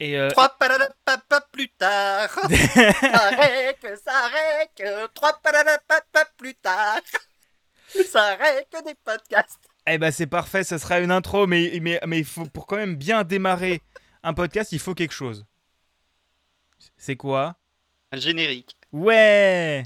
Et euh, Trois plus tard. ça règle, ça règle. Trois pas plus tard. Ça règle des podcasts. eh ben c'est parfait, ça sera une intro, mais mais mais il faut pour quand même bien démarrer un podcast, il faut quelque chose. C'est quoi? Un générique. Ouais.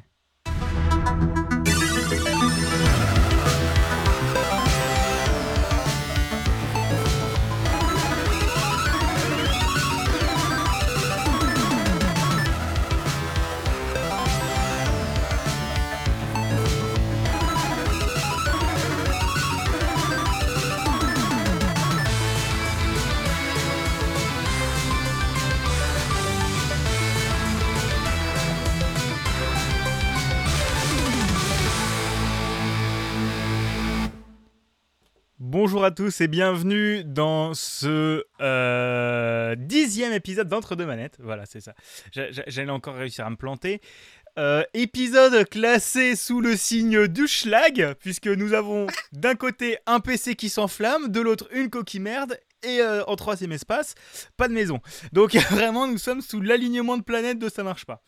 Bonjour à tous et bienvenue dans ce euh, dixième épisode d'Entre deux manettes. Voilà, c'est ça. J'a- j'a- J'allais encore réussir à me planter. Euh, épisode classé sous le signe du schlag, puisque nous avons d'un côté un PC qui s'enflamme, de l'autre une coquille merde, et euh, en troisième espace, pas de maison. Donc vraiment, nous sommes sous l'alignement de planètes de ça marche pas.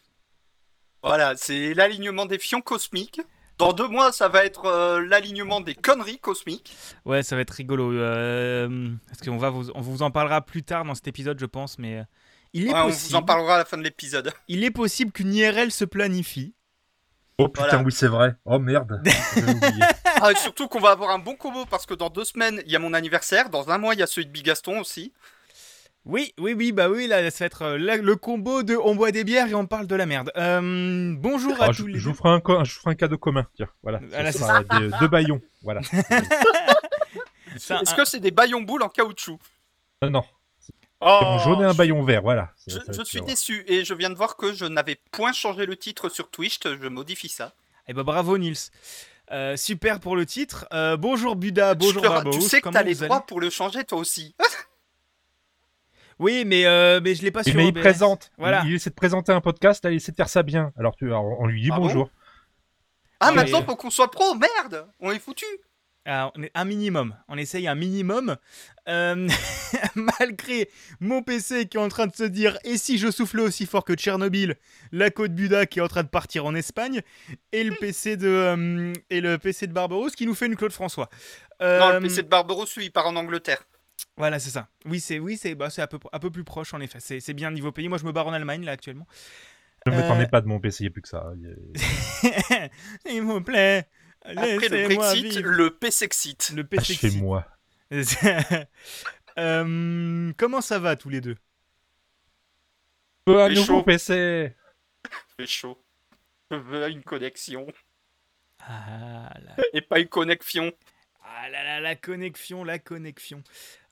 Voilà, c'est l'alignement des fions cosmiques. Dans deux mois, ça va être euh, l'alignement des conneries cosmiques. Ouais, ça va être rigolo. Euh, parce qu'on va vous, on vous en parlera plus tard dans cet épisode, je pense, mais euh, il est Ouais, on possible. vous en parlera à la fin de l'épisode. il est possible qu'une IRL se planifie. Oh putain, Voilà. oui, c'est vrai. Oh merde. Ah, et surtout qu'on va avoir un bon combo parce que dans deux semaines, il y a mon anniversaire. Dans un mois, il y a celui de Bigaston aussi. Oui, oui, oui, bah oui, là, ça va être euh, là, le combo de on boit des bières et on parle de la merde. Euh, bonjour à Oh, tous je, les je vous ferai un, co- je vous ferai un cadeau commun. Tiens, voilà. Voilà, Ce c'est sera des- deux baillons. Voilà. Est-ce un- que c'est des baillons boules en caoutchouc non, non. Oh, Un jaune et un baillon vert. Voilà. Je, suis déçu et je viens de voir que je n'avais point changé le titre sur Twitch. Je modifie ça. Eh bah bravo Nils. Euh, super pour le titre. Euh, bonjour Buda, bonjour Barberousse. tu sais que t'as les droits pour le changer toi aussi. Oui, mais, euh, mais je l'ai pas sur mais il présente. Voilà. Il, il essaie de présenter un podcast. Là, il essaie de faire ça bien. Alors, tu, alors, on lui dit Ah bon bonjour. Ah, maintenant faut qu'on soit pro, merde On est foutu Alors, on est un minimum. On essaye un minimum. Euh, malgré mon PC qui est en train de se dire et si je soufflais aussi fort que Tchernobyl, la côte Buda qui est en train de partir en Espagne, et le PC de euh, et le PC de qui nous fait une Claude François. Non, Euh, le PC de Barbaros, lui, il part en Angleterre. Voilà, c'est ça. Oui, c'est oui, c'est bah, c'est un peu un peu plus proche en effet. C'est c'est bien niveau pays. Moi, je me barre en Allemagne là actuellement. Ne me Euh, pas de mon PC. Il n'y a plus que ça. Il y a- S'il vous plaît, Après le Brexit, vivre. le PCexit. Le PC. Achevez-moi. Euh, comment ça va tous les deux? Un C'est nouveau chaud. PC. C'est chaud. Je veux une connexion. Ah la, Et pas une connexion. ah là là, la connexion, la connexion.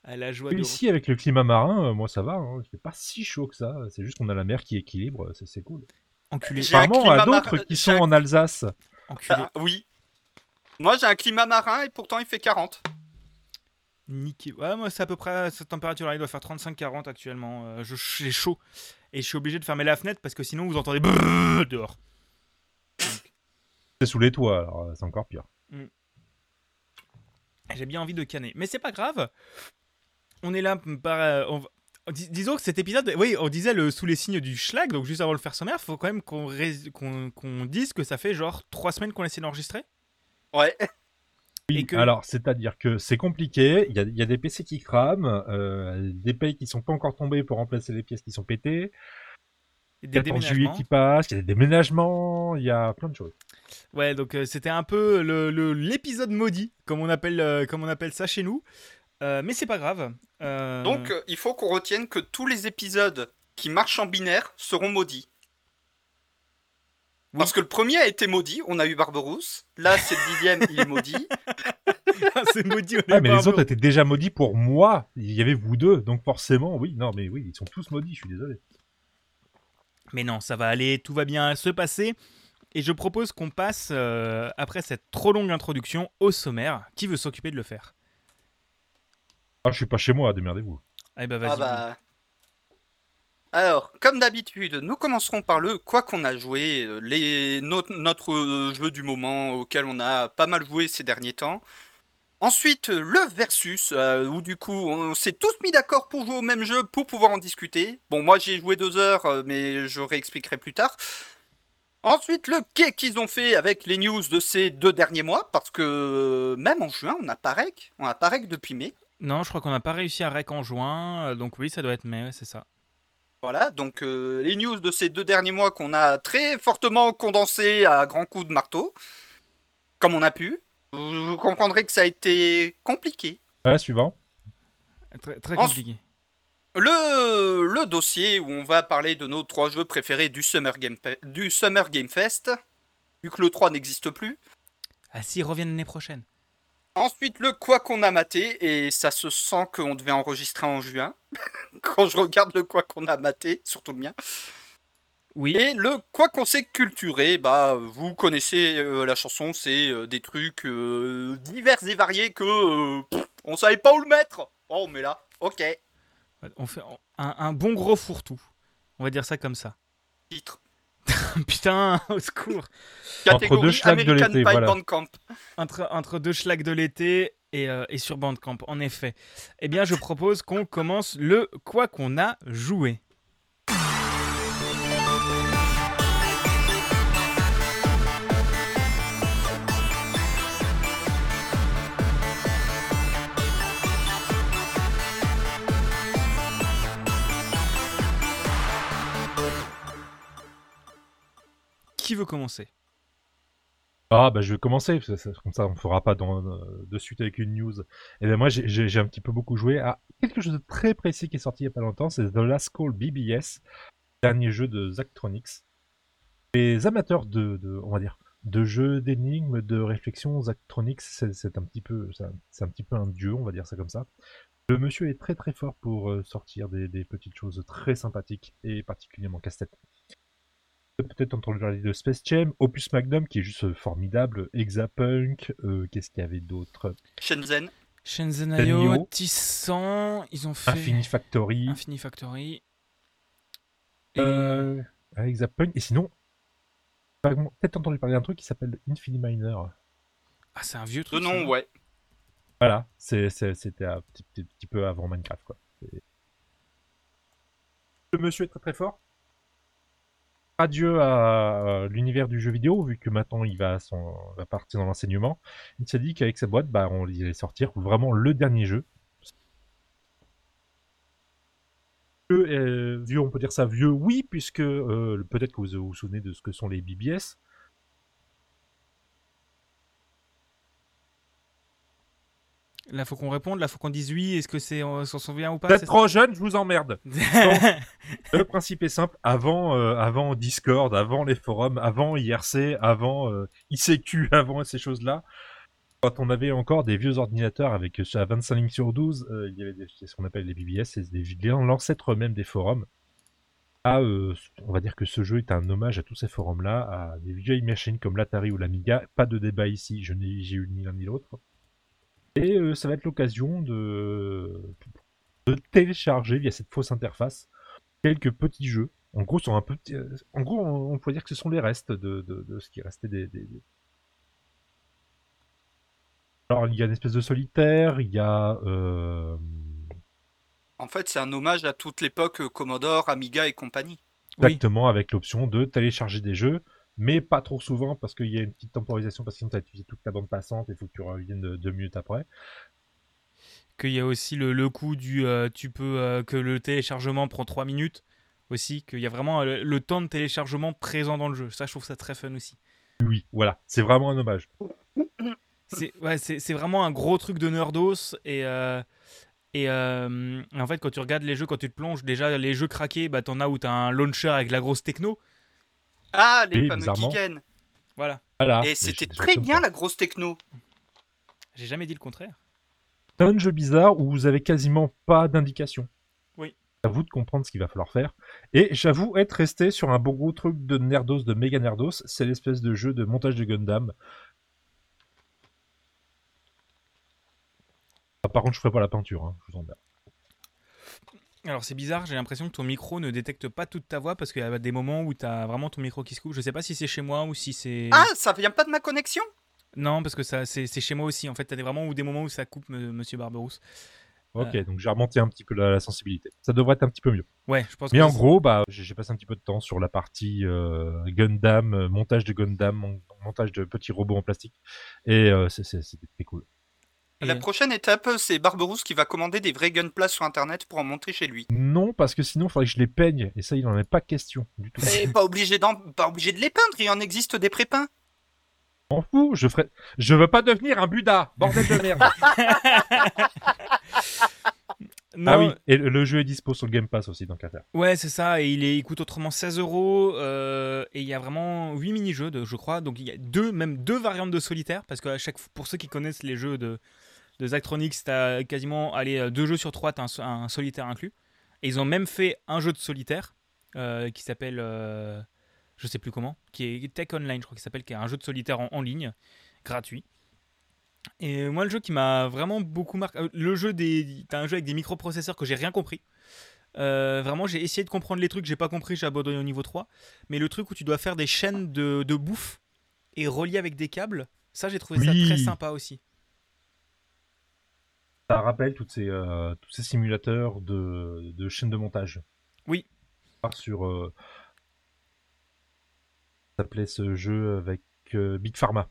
La joie de... Ici, avec le climat marin, euh, moi ça va. Hein. Il fait pas si chaud que ça. C'est juste qu'on a la mer qui équilibre. C'est c'est cool. Enculé, Apparemment, à d'autres qui sont un- en Alsace. enculé. Ah, oui. Moi, j'ai un climat marin et pourtant il fait 40. Niqué. Ouais, moi, c'est à peu près cette température-là. Il doit faire 35-40 actuellement. Euh, je- J'ai chaud. Et je suis obligé de fermer la fenêtre parce que sinon vous entendez dehors. C'est sous les toits, alors euh, c'est encore pire. J'ai bien envie de canner. Mais c'est pas grave. On est là par. euh, on va- dis- Disons que cet épisode, oui, on disait le sous les signes du schlag, donc juste avant de le faire sommaire, faut quand même qu'on qu'on qu'on dise que ça fait genre trois semaines qu'on essaie d'enregistrer. Ouais. Oui, Et que- alors c'est-à-dire que c'est compliqué, il y a, il y a des PC qui crament, euh, des payes qui sont pas encore tombés pour remplacer les pièces qui sont pétées, Et des 14 juillet déménagements. qui passe, il y a des déménagements, il y a plein de choses. Ouais, donc euh, c'était un peu le- le- l'épisode maudit, comme on, appelle, euh, comme on appelle ça chez nous. Euh, mais c'est pas grave. Euh, Donc, euh, il faut qu'on retienne que tous les épisodes qui marchent en binaire seront maudits. Oui. Parce que le premier a été maudit, on a eu Barberousse. Là, c'est le dixième, il est maudit. c'est maudit. on est Ah, mais les autres étaient déjà maudits pour moi, il y avait vous deux, donc forcément, oui, non, mais oui, ils sont tous maudits, je suis désolé. Mais non, ça va aller, tout va bien se passer. Et je propose qu'on passe, euh, après cette trop longue introduction, au sommaire. Qui veut s'occuper de le faire? Ah, je suis pas chez moi, démerdez-vous. Eh ben vas-y. Ah bah. Alors, comme d'habitude, nous commencerons par le quoi qu'on a joué, euh, les, notre, notre euh, jeu du moment auquel on a pas mal joué ces derniers temps. Ensuite, le versus, euh, où du coup, on s'est tous mis d'accord pour jouer au même jeu, pour pouvoir en discuter. Bon, moi j'ai joué deux heures, mais je réexpliquerai plus tard. Ensuite, le quai qu'ils ont fait avec les news de ces deux derniers mois, parce que même en juin, on a pas rec, on a pas rec depuis mai. Non, je crois qu'on n'a pas réussi à rec en juin, donc oui, ça doit être mai, ouais, c'est ça. Voilà, donc euh, les news de ces deux derniers mois qu'on a très fortement condensé à grands coups de marteau, comme on a pu. Vous vous comprendrez que ça a été compliqué. Ouais, suivant. Très, très En- compliqué. Le, le dossier où on va parler de nos trois jeux préférés du Summer Game, du Summer Game Fest, vu que le 3 n'existe plus. Ah si, ils reviennent l'année prochaine. Ensuite, le quoi qu'on a maté, et ça se sent qu'on devait enregistrer en juin, quand je regarde le quoi qu'on a maté, surtout le mien. Oui, Et le quoi qu'on s'est culturé, bah vous connaissez euh, la chanson, c'est euh, des trucs euh, divers et variés que pff, on savait pas où le mettre. Oh, mais là, ok, on fait un, un bon gros fourre-tout. On va dire ça comme ça. titre. Putain, au secours. Entre Catégorie deux schlags de American l'été, voilà. Bandcamp. Entre, entre deux schlags de l'été et, euh, et sur Bandcamp, en effet. Eh bien, je propose qu'on commence le quoi qu'on a joué. Qui veut commencer? Ah bah je vais commencer, comme ça on fera pas euh, de suite avec une news. Et ben moi j'ai- un petit peu beaucoup joué à quelque chose de très précis qui est sorti il y a pas longtemps, c'est The Last Call BBS, dernier jeu de Zachtronics. Les amateurs de, on jeux d'énigmes, de réflexion, Zachtronics c'est un petit peu, c'est un- petit peu un dieu, on va dire ça comme ça. Le monsieur est très très fort pour euh, sortir des petites choses très sympathiques et particulièrement casse-tête peut-être entendu parler de Space Jam, Opus Magnum qui est juste euh, formidable, Exapunk, euh, qu'est-ce qu'il y avait d'autre? Shenzhen. Shenzhen. IO, Tissan, ils ont fait Infini Factory, Infini Factory. Et- euh, ouais, Exapunk, et sinon, peut-être entendu parler d'un truc qui s'appelle Infini Miner. Ah, c'est un vieux De truc. ça. nom, ouais. Voilà, c'était un petit, petit- petit peu avant Minecraft, quoi. Le monsieur est très très fort. Adieu à euh, l'univers du jeu vidéo, vu que maintenant il va, son, va partir dans l'enseignement. Il s'est dit qu'avec sa boîte, bah, on allait sortir vraiment le dernier jeu. Vieux, euh, vieux, on peut dire ça vieux, oui, puisque euh, peut-être que vous vous souvenez de ce que sont les BBS. Là, faut qu'on réponde, là, faut qu'on dise oui. Est-ce que c'est, on s'en souvient ou pas? Vous êtes trop jeune, je vous emmerde. Le principe est simple. Avant, euh, avant Discord, avant les forums, avant IRC, avant euh, ICQ, avant ces choses-là, quand on avait encore des vieux ordinateurs avec euh, à 25 lignes sur 12, euh, il y avait des, ce qu'on appelle les BBS, c'est l'ancêtre même des forums. Ah, euh, on va dire que ce jeu est un hommage à tous ces forums-là, à des vieilles machines comme l'Atari ou l'Amiga. Pas de débat ici, je n'ai j'ai eu ni l'un ni l'autre. Et euh, ça va être l'occasion de, de télécharger via cette fausse interface quelques petits jeux. En gros, sont un petit, euh, en gros, on, on pourrait dire que ce sont les restes de, de, de ce qui restait des, des- des- Alors, il y a une espèce de solitaire, il y a euh, En fait, c'est un hommage à toute l'époque Commodore, Amiga et compagnie. Oui. exactement avec l'option de télécharger des jeux, mais pas trop souvent parce qu'il y a une petite temporisation parce que sinon tu as utilisé toute ta bande passante et il faut que tu reviennes de- deux minutes après. Qu'il y a aussi le, le coup du. euh, tu peux. euh, que le téléchargement prend 3 minutes. Aussi, qu'il y a vraiment euh, le temps de téléchargement présent dans le jeu. Ça, je trouve ça très fun aussi. Oui, voilà, c'est vraiment un hommage. C'est ouais, vraiment un gros truc de nerdos. Et, et en fait, quand tu regardes les jeux, quand tu te plonges, déjà, les jeux craqués, bah, t'en as où t'as un launcher avec la grosse techno. Ah, les fameux. Kiken. Voilà. Voilà. Et c'était très bien ça. la grosse techno. J'ai jamais dit le contraire. C'est un jeu bizarre où vous avez quasiment pas d'indication. Oui. C'est à vous de comprendre ce qu'il va falloir faire. Et j'avoue être resté sur un bon gros truc de nerdos, de méga nerdos, c'est l'espèce de jeu de montage de Gundam. Ah, par contre, je ferai pas la peinture, hein, je vous emmerde. Alors c'est bizarre, j'ai l'impression que ton micro ne détecte pas toute ta voix parce qu'il y a des moments où t'as vraiment ton micro qui se coupe. Je sais pas si c'est chez moi ou si c'est. Ah, ça vient pas de ma connexion? Non, parce que ça, c'est chez moi aussi. En fait, t'as des vraiment des moments où ça coupe, Monsieur Barberousse. Ok, donc j'ai remonté un petit peu la, la sensibilité. Ça devrait être un petit peu mieux. Ouais, je pense. Mais que en gros, bah, j'ai j'ai passé un petit peu de temps sur la partie euh, Gundam, euh, montage de Gundam, mon- montage de petits robots en plastique, et euh, c'est- c'est- c'était très cool. Et- La prochaine étape, c'est Barberousse qui va commander des vrais Gunpla sur internet pour en monter chez lui. Non, parce que sinon, il faudrait que je les peigne, et ça, il n'en est pas question du tout. Et pas obligé, d'en- pas obligé de les peindre, il en existe des prépeints. M'en fous, je ferai. Je veux pas devenir un Buddha, bordel de merde. Non, ah oui, et le, jeu est dispo sur le Game Pass aussi, donc à faire. Ouais, c'est ça. Et il, est, il coûte autrement 16 euros. euh, Et il y a vraiment 8 mini-jeux, de- je crois. Donc il y a deux, même deux variantes de solitaire. Parce que à chaque, fois- pour ceux qui connaissent les jeux de, de Zachtronics, t'as quasiment allez, euh, deux jeux sur trois, t'as un, un solitaire inclus. Et ils ont même fait un jeu de solitaire euh, qui s'appelle. euh, je sais plus comment. Qui est Tech Online, je crois qu'il s'appelle. Qui est un jeu de solitaire en, en ligne, gratuit. Et moi, le jeu qui m'a vraiment beaucoup marqué. euh, Le jeu des. T'as un jeu avec des microprocesseurs que j'ai rien compris. Euh, vraiment, j'ai essayé de comprendre les trucs, j'ai pas compris, j'ai abandonné au niveau 3. Mais le truc où tu dois faire des chaînes de, de bouffe et relier avec des câbles, ça j'ai trouvé Oui. ça très sympa aussi. Ça rappelle toutes ces, euh, tous ces simulateurs de, de chaînes de montage. Oui. Sur. Euh... Ça s'appelait ce jeu avec euh, Big Pharma.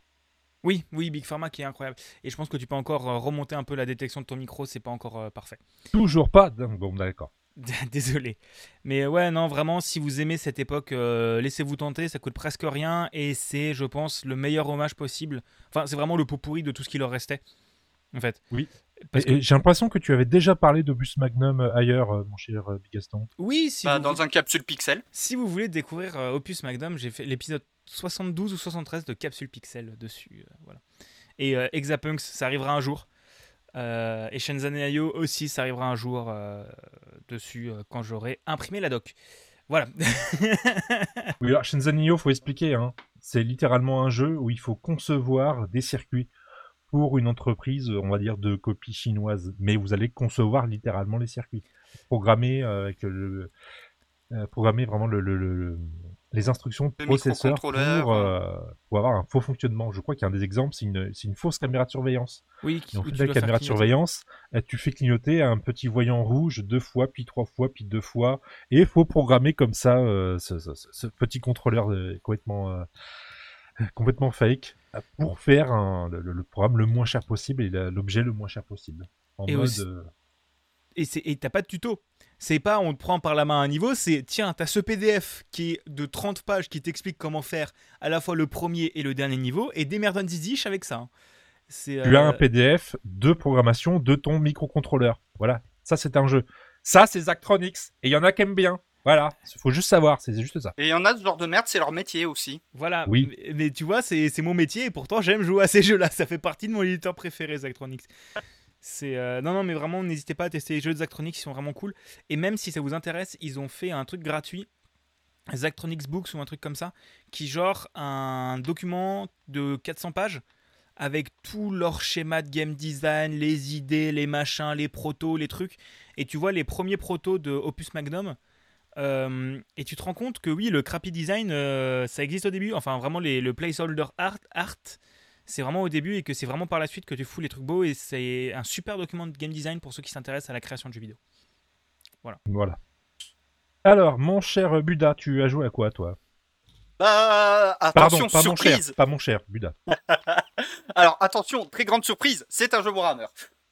Oui, oui, Big Pharma qui est incroyable. Et je pense que tu peux encore euh, remonter un peu la détection de ton micro, c'est pas encore parfait. Toujours pas. Bon, d'accord. Désolé. Mais ouais, non, vraiment, si vous aimez cette époque, euh, laissez-vous tenter, ça coûte presque rien et c'est, je pense, le meilleur hommage possible. Enfin, c'est vraiment le pot pourri de tout ce qui leur restait, en fait. Oui. J'ai l'impression que tu avais déjà parlé d'Obus Magnum euh, ailleurs, euh, mon cher euh, Bigaston. oui, si Bah, vous, dans un capsule pixel. si vous voulez découvrir euh, Opus Magnum, j'ai fait l'épisode 72 ou 73 de Capsule Pixel dessus. euh, voilà. Et euh, Exapunks, ça arrivera un jour. Euh, et Shenzhen Ayo aussi, ça arrivera un jour euh, dessus euh, quand j'aurai imprimé la doc. Voilà. Oui, alors Shenzhen Neo, faut expliquer. Hein. C'est littéralement un jeu où il faut concevoir des circuits pour une entreprise, on va dire, de copie chinoise. Mais vous allez concevoir littéralement les circuits. Programmer euh, avec le, euh, programmer vraiment le, le- le- le- les instructions de Le processeur pour, euh, pour avoir un faux fonctionnement. Je crois qu'il y a un des exemples, c'est une, fausse caméra de surveillance. Oui, qui- tu la caméra de surveillance, tu fais clignoter un petit voyant rouge deux fois, puis trois fois, puis deux fois. Et il faut programmer comme ça euh, ce, ce- ce- ce petit contrôleur euh, complètement, complètement fake euh, pour faire un- le, le programme le moins cher possible et l'objet le moins cher possible. En Et mode. aussi- euh, Et t'as pas de tuto. C'est pas on te prend par la main à un niveau, c'est tiens, t'as ce PDF qui est de 30 pages qui t'explique comment faire à la fois le premier et le dernier niveau, et démerdons ziziche avec ça. hein. Tu as euh, un PDF de programmation de ton microcontrôleur. Voilà, ça c'est un jeu. Ça c'est Zachtronics. Et il y en a qui aiment bien. Voilà, il faut juste savoir, c'est juste ça. Et il y en a ce genre de merde, c'est leur métier aussi. Voilà, Oui. mais, mais tu vois, c'est mon métier et pourtant j'aime jouer à ces jeux-là. Ça fait partie de mon éditeur préféré, Zachtronics. C'est euh, non, non, mais vraiment, n'hésitez pas à tester les jeux de Zachtronics, ils sont vraiment cool. Et même si ça vous intéresse, ils ont fait un truc gratuit, Zachtronics Books ou un truc comme ça, qui genre un document de 400 pages avec tout leur schéma de game design, les idées, les machins, les protos, les trucs. Et tu vois les premiers protos de Opus Magnum. Euh, et tu te rends compte que oui, le crappy design, euh, ça existe au début. Enfin, vraiment, les, le placeholder art, art c'est vraiment au début et que c'est vraiment par la suite que tu fous les trucs beaux. Et c'est un super document de game design pour ceux qui s'intéressent à la création de jeux vidéo. Voilà. Alors, mon cher Buda, tu as joué à quoi toi? Bah, Pardon, attention, pas mon surprise. cher, pas mon cher Buda. Alors, attention, très grande surprise, c'est un jeu Warhammer.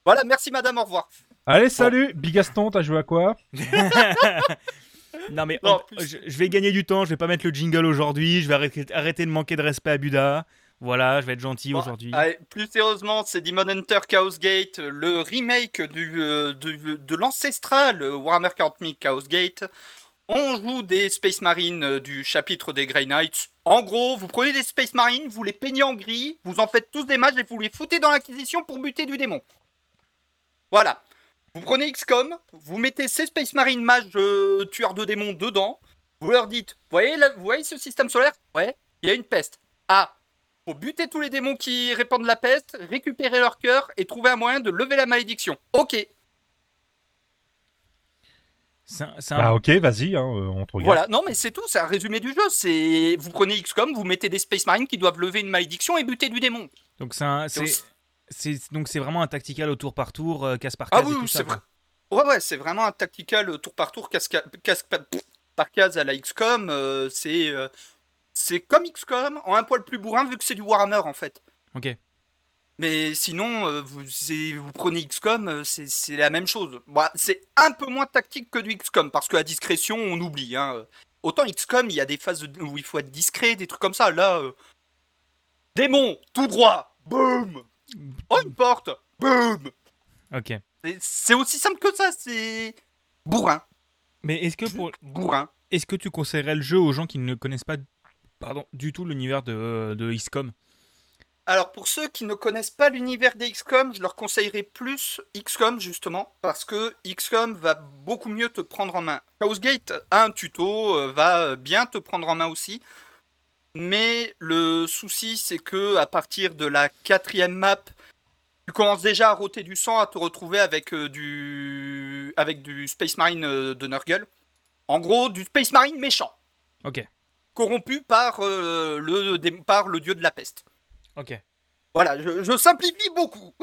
Voilà, merci madame, au revoir. Allez, salut Bigaston, t'as joué à quoi? Non, mais Non, on- je, je vais gagner du temps. Je vais pas mettre le jingle aujourd'hui. Je vais arrêter, arrêter de manquer de respect à Buda. Voilà, je vais être gentil Bon, aujourd'hui. allez, plus sérieusement, c'est Demon Hunter Chaos Gate, le remake du, euh, du- de l'ancestral Warhammer 40 000 Chaos Gate. On joue des Space Marines euh, du chapitre des Grey Knights. En gros, vous prenez des Space Marines, vous les peignez en gris, vous en faites tous des mages et vous les foutez dans l'acquisition pour buter du démon. Voilà. Vous prenez XCOM, vous mettez ces Space Marines mages euh, tueurs de démons dedans. Vous leur dites, vous voyez, là, vous voyez ce système solaire? Ouais, il y a une peste. Ah, faut buter tous les démons qui répandent la peste, récupérer leur cœur et trouver un moyen de lever la malédiction. Ok. Un- un- Bah ok, vas-y, hein, euh, on te regarde. Voilà, non mais c'est tout, c'est un résumé du jeu. C'est vous prenez XCOM, vous mettez des Space Marines qui doivent lever une malédiction et buter du démon. Donc c'est un- donc c'est vraiment un tactical au tour par tour, euh, casse par Ah case tout oui, c'est vrai. Ouais, ouais, c'est vraiment un tactical euh, tour par tour, casse pff, par case à la XCOM. euh, c'est euh, c'est comme XCOM en un poil plus bourrin vu que c'est du Warhammer en fait. Ok. Mais sinon, vous, vous prenez XCOM, c'est la même chose. Bon, c'est un peu moins tactique que du XCOM parce que la discrétion, on oublie. Hein. Autant XCOM, il y a des phases où il faut être discret, des trucs comme ça. Là, démon, tout droit, boum. Oh, une porte, boum. Ok. C'est- aussi simple que ça, c'est bourrin, Mais est-ce que pour bourrin. est-ce que tu conseillerais le jeu aux gens qui ne connaissent pas pardon du tout l'univers de, de XCOM Alors pour ceux qui ne connaissent pas l'univers des XCOM, je leur conseillerais plus XCOM justement parce que XCOM va beaucoup mieux te prendre en main. Chaos Gate a un tuto, euh, va bien te prendre en main aussi. Mais le souci c'est que à partir de la quatrième map, tu commences déjà à roter du sang, à te retrouver avec euh, du avec du Space Marine euh, de Nurgle. En gros, du Space Marine méchant, Ok. corrompu par, euh, le, par le dieu de la peste. Ok. Voilà, je, je simplifie beaucoup.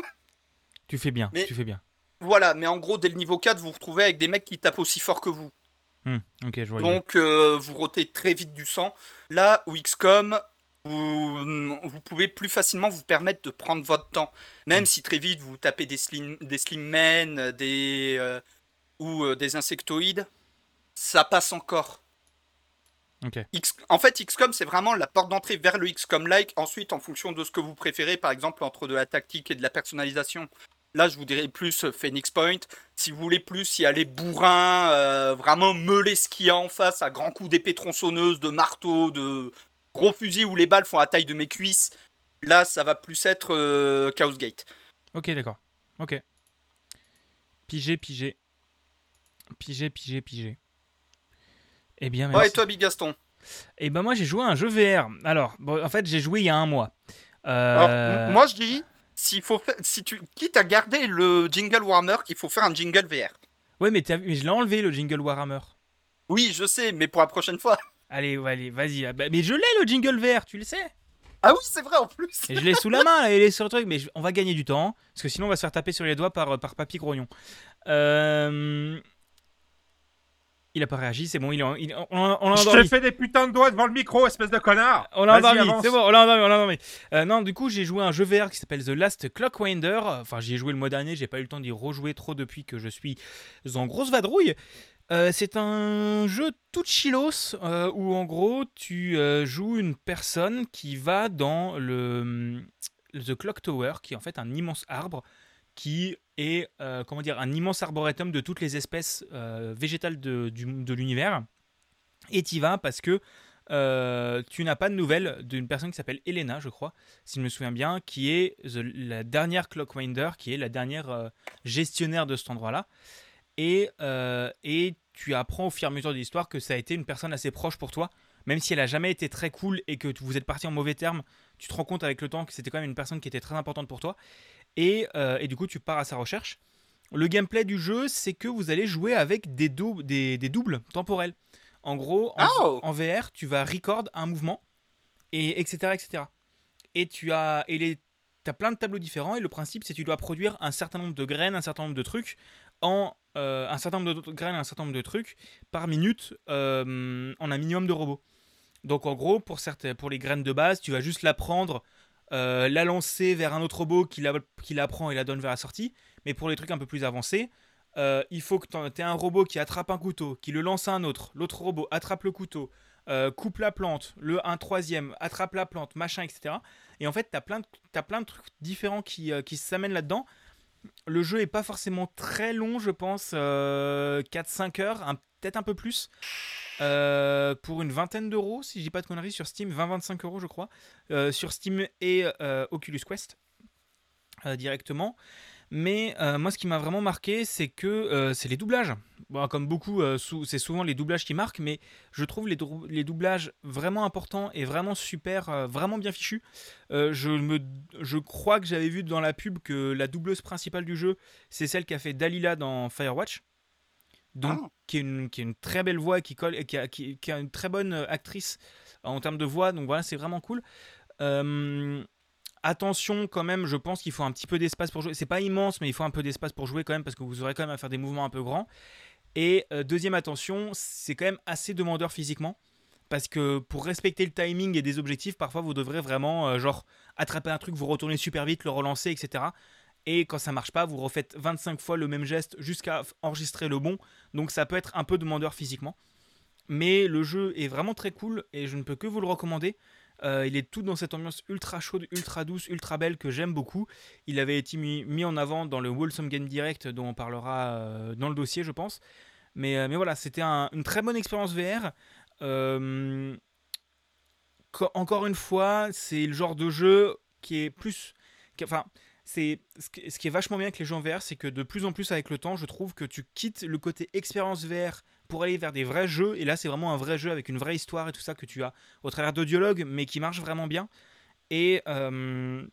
Tu fais bien. Mais- Tu fais bien. Voilà, mais en gros, dès le niveau 4, vous vous retrouvez avec des mecs qui tapent aussi fort que vous. Hmm, je vois. Donc, euh, vous rotez très vite du sang. Là où XCOM, vous, vous pouvez plus facilement vous permettre de prendre votre temps. Même si très vite, vous tapez des slim, des slim men, des, euh, ou euh, des insectoïdes, ça passe encore. X- en fait, XCOM, c'est vraiment la porte d'entrée vers le XCOM-like. Ensuite, en fonction de ce que vous préférez, par exemple, entre de la tactique et de la personnalisation, là, je vous dirais plus euh, Phoenix Point. Si vous voulez plus y aller bourrin, euh, vraiment meuler ce qu'il y a en face à grands coups d'épée tronçonneuse, de marteau, de gros fusils où les balles font la taille de mes cuisses, là, ça va plus être euh, Chaos Gate. Ok, d'accord. Ok. Pigé, pigé. Pigé, pigé, pigé. Eh bien, Ouais, et toi, Big Gaston? Eh ben moi j'ai joué à un jeu VR. Alors, bon, en fait j'ai joué il y a un mois. Alors, Euh, m- moi, je dis, s'il faut fa- si tu quittes à garder le jingle Warhammer, il faut faire un jingle VR. Ouais, mais, mais je l'ai enlevé le jingle Warhammer. Oui, je sais, mais pour la prochaine fois. Allez, allez, vas-y. ah bah, mais je l'ai le jingle VR, tu le sais? Ah oui, c'est vrai en plus. Et je l'ai sous la main, là, il est sur le truc. Mais je- on va gagner du temps, parce que sinon on va se faire taper sur les doigts par, par Papy Grognon. Euh, Il a pas réagi, c'est bon, il est en- il- on, Je te fais des putains de doigts devant le micro, espèce de connard On l'a endormi, c'est bon, on l'a endormi, on l'a endormi. Euh, non, du coup, j'ai joué un jeu VR qui s'appelle The Last Clockwinder. Enfin, j'y ai joué le mois dernier, j'ai pas eu le temps d'y rejouer trop depuis que je suis en grosse vadrouille. Euh, c'est un jeu tout chillos euh, où en gros tu joues une personne qui va dans le The Clock Tower, qui est en fait un immense arbre qui est euh, comment dire un immense arboretum de toutes les espèces euh, végétales de, l'univers. Et tu vas parce que euh, tu n'as pas de nouvelles d'une personne qui s'appelle Elena, je crois, si je me souviens bien, qui est la dernière Clockwinder, qui est la dernière gestionnaire de cet endroit-là. Et, et tu apprends au fur et à mesure de l'histoire que ça a été une personne assez proche pour toi, même si elle a jamais été très cool et que vous êtes parti en mauvais termes, tu te rends compte avec le temps que c'était quand même une personne qui était très importante pour toi. Et, euh, et du coup, tu pars à sa recherche. Le gameplay du jeu, c'est que vous allez jouer avec des, dou- des, des doubles temporels. En gros, en, Oh. en VR, tu vas record un mouvement, et etc. etc. Et tu as, et les, as plein de tableaux différents, et le principe, c'est que tu dois produire un certain nombre de graines, un certain nombre de trucs, en euh, un certain nombre de graines, un certain nombre de trucs par minute euh, en un minimum de robots. Donc en gros, pour, certaines, pour les graines de base, tu vas juste la prendre, euh, la lancer vers un autre robot qui la, prend et la donne vers la sortie. Mais pour les trucs un peu plus avancés, euh, il faut que tu aies un robot qui attrape un couteau, qui le lance à un autre, l'autre robot attrape le couteau, euh, coupe la plante, le un troisième attrape la plante, machin, etc. Et en fait, tu as, t'as plein de trucs différents qui, qui s'amènent là-dedans. Le jeu est pas forcément très long, je pense, euh, 4-5 heures, peut-être un peu plus. Euh, pour une vingtaine d'euros, si je dis pas de conneries, sur Steam, 20-25 euros, je crois. Euh, sur Steam et euh, Oculus Quest directement. Mais moi, ce qui m'a vraiment marqué, c'est que c'est les doublages. Comme beaucoup, c'est souvent les doublages qui marquent, mais je trouve les, doublages vraiment importants et vraiment super, vraiment bien fichus. Je, je crois que j'avais vu dans la pub que la doubleuse principale du jeu, c'est celle qui a fait Dalila dans Firewatch. Donc Ah. qui, est une, qui est une très belle voix, qui colle, qui a, qui, qui a une très bonne euh, actrice en termes de voix. Donc voilà, c'est vraiment cool. Euh, attention quand même, je pense qu'il faut un petit peu d'espace pour jouer. C'est pas immense, mais il faut un peu d'espace pour jouer quand même parce que vous aurez quand même à faire des mouvements un peu grands. Et euh, deuxième attention, c'est quand même assez demandeur physiquement. Parce que pour respecter le timing et des objectifs, parfois vous devrez vraiment euh, genre attraper un truc, vous retournez super vite, le relancer, etc. Et quand ça marche pas, vous refaites 25 fois le même geste jusqu'à enregistrer le bon. Donc ça peut être un peu demandeur physiquement. Mais le jeu est vraiment très cool et je ne peux que vous le recommander. Euh, il est tout dans cette ambiance ultra chaude, ultra douce, ultra belle que j'aime beaucoup. Il avait été mis, en avant dans le Wholesome Game Direct dont on parlera euh, dans le dossier, je pense. Mais, euh, mais voilà, c'était un- une très bonne expérience VR. Co- encore une fois, c'est le genre de jeu qui est plus. enfin, c'est ce qui est vachement bien avec les en VR, c'est que de plus en plus avec le temps, je trouve que tu quittes le côté expérience VR pour aller vers des vrais jeux. Et là, c'est vraiment un vrai jeu avec une vraie histoire et tout ça que tu as au travers de mais qui marche vraiment bien. Et, euh,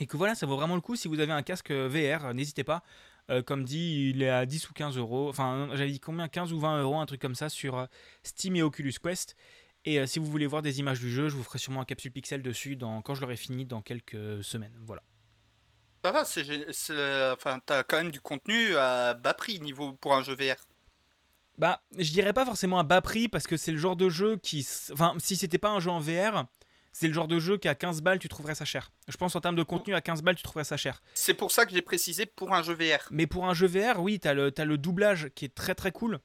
et que voilà, ça vaut vraiment le coup. Si vous avez un casque VR, n'hésitez pas. Euh, comme dit, il est à 10 ou 15 euros. Enfin, j'avais dit combien? 15 ou 20 euros, un truc comme ça sur euh, Steam et Oculus Quest. Et si vous voulez voir des images du jeu, je vous ferai sûrement un capsule pixel dessus quand je l'aurai fini dans quelques semaines. Voilà. Ça va, c'est, c'est- enfin, t'as quand même du contenu à bas prix niveau pour un jeu VR. Bah, je dirais pas forcément à bas prix parce que c'est le genre de jeu qui. Enfin, si c'était pas un jeu en VR, c'est le genre de jeu qu'à 15 balles tu trouverais ça cher. Je pense en termes de contenu, à 15 balles tu trouverais ça cher. C'est pour ça que j'ai précisé pour un jeu VR. Mais pour un jeu VR, oui, t'as le, t'as le doublage qui est très très cool.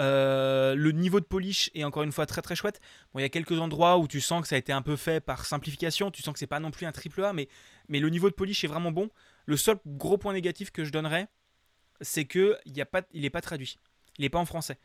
Euh, le niveau de polish est encore une fois très très chouette. Bon, il y a quelques endroits où tu sens que ça a été un peu fait par simplification. Tu sens que c'est pas non plus un triple A, mais, mais le niveau de polish est vraiment bon. Le seul gros point négatif que je donnerais, c'est que il est pas, il est pas traduit. Il est pas en français.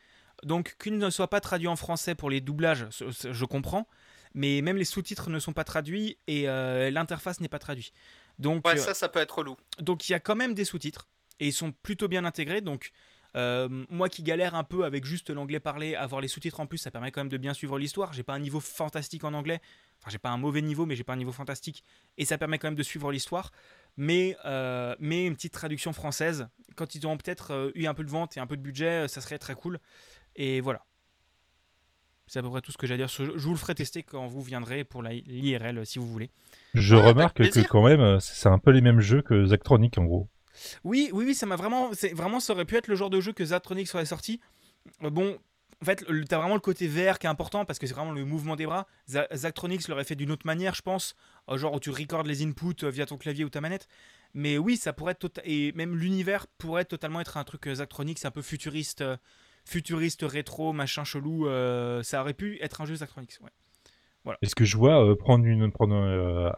Donc qu'il ne soit pas traduit en français pour les doublages, je comprends. Mais même les sous-titres ne sont pas traduits et euh, l'interface n'est pas traduite. Donc Ouais, euh, ça, ça peut être relou. donc il y a quand même des sous-titres et ils sont plutôt bien intégrés. Donc euh, moi qui galère un peu avec juste l'anglais parlé, avoir les sous-titres en plus, ça permet quand même de bien suivre l'histoire. J'ai pas un niveau fantastique en anglais, enfin j'ai pas un mauvais niveau, mais j'ai pas un niveau fantastique et ça permet quand même de suivre l'histoire. Mais euh, mais une petite traduction française, quand ils auront peut-être euh, eu un peu de vente et un peu de budget, ça serait très cool. Et voilà. C'est à peu près tout ce que j'ai à dire. sur ce jeu. Je vous le ferai tester quand vous viendrez pour la l'IRL si vous voulez. Je remarque que quand même, c'est un peu les mêmes jeux que Zachtronic en gros. Oui, oui, oui, ça m'a vraiment, vraiment, ça aurait pu être le genre de jeu que Zatronic aurait sorti. Euh, Bon, en fait, t'as vraiment le côté VR qui est important parce que c'est vraiment le mouvement des bras. Zachtronics l'aurait fait d'une autre manière, je pense, euh, genre où tu recordes les inputs euh, via ton clavier ou ta manette. Mais oui, ça pourrait être tota- et même l'univers pourrait totalement être un truc Zachtronics un peu futuriste, futuriste rétro, machin chelou. ça aurait pu être un jeu Zachtronics. Ouais. Est-ce que je vois prendre, une, prendre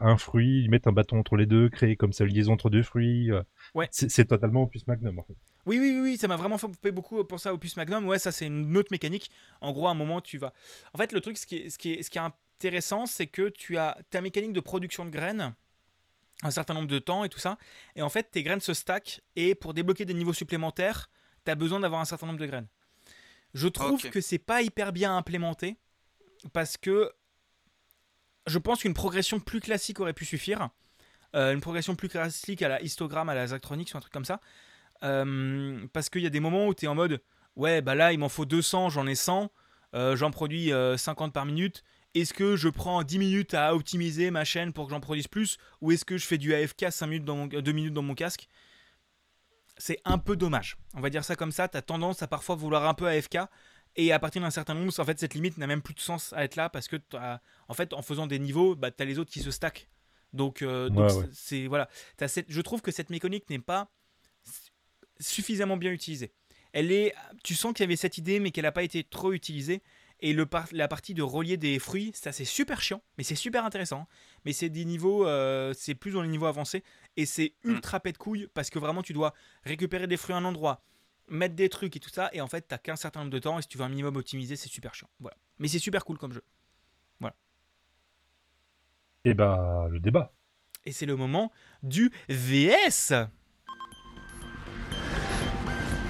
un fruit, mettre un bâton entre les deux, créer comme ça une liaison entre deux fruits Ouais. C'est c'est totalement opus magnum en fait. Oui, oui, oui, oui, ça m'a vraiment fait beaucoup pour ça Opus Magnum. Ouais, ça c'est une autre mécanique. En gros, à un moment, tu vas. En fait, le truc, ce qui est, ce qui est, ce qui est intéressant, c'est que tu as ta mécanique de production de graines un certain nombre de temps et tout ça. Et en fait, tes graines se stackent et pour débloquer des niveaux supplémentaires, tu as besoin d'avoir un certain nombre de graines. Je trouve que c'est pas hyper bien implémenté parce que je pense qu'une progression plus classique aurait pu suffire. Euh, une progression plus classique à la histogramme, à la Zachtronics ou un truc comme ça. Euh, parce qu'il y a des moments où tu es en mode ouais, bah là, il m'en faut 200, j'en ai 100, euh, j'en produis euh, 50 par minute. Est-ce que je prends 10 minutes à optimiser ma chaîne pour que j'en produise plus Ou est-ce que je fais du AFK 5 minutes dans mon, 2 minutes dans mon casque? C'est un peu dommage. On va dire ça comme ça. Tu as tendance à parfois vouloir un peu AFK. Et à partir d'un certain nombre, en fait, cette limite n'a même plus de sens à être là parce que, en fait, en faisant des niveaux, bah, tu as les autres qui se stackent. Donc, euh, donc Ouais, c'est- ouais. c'est voilà. Cette, je trouve que cette mécanique n'est pas suffisamment bien utilisée. Elle est, tu sens qu'il y avait cette idée, mais qu'elle n'a pas été trop utilisée. Et le par- la partie de relier des fruits, ça c'est super chiant, mais c'est super intéressant. Mais c'est des niveaux, euh, c'est plus dans les niveaux avancés, et c'est ultra pète couille parce que vraiment tu dois récupérer des fruits à un endroit, mettre des trucs et tout ça, et en fait t'as qu'un certain nombre de temps, et si tu veux un minimum optimisé, c'est super chiant. Voilà. Mais c'est super cool comme jeu. Et bah, le débat. Et c'est le moment du VS.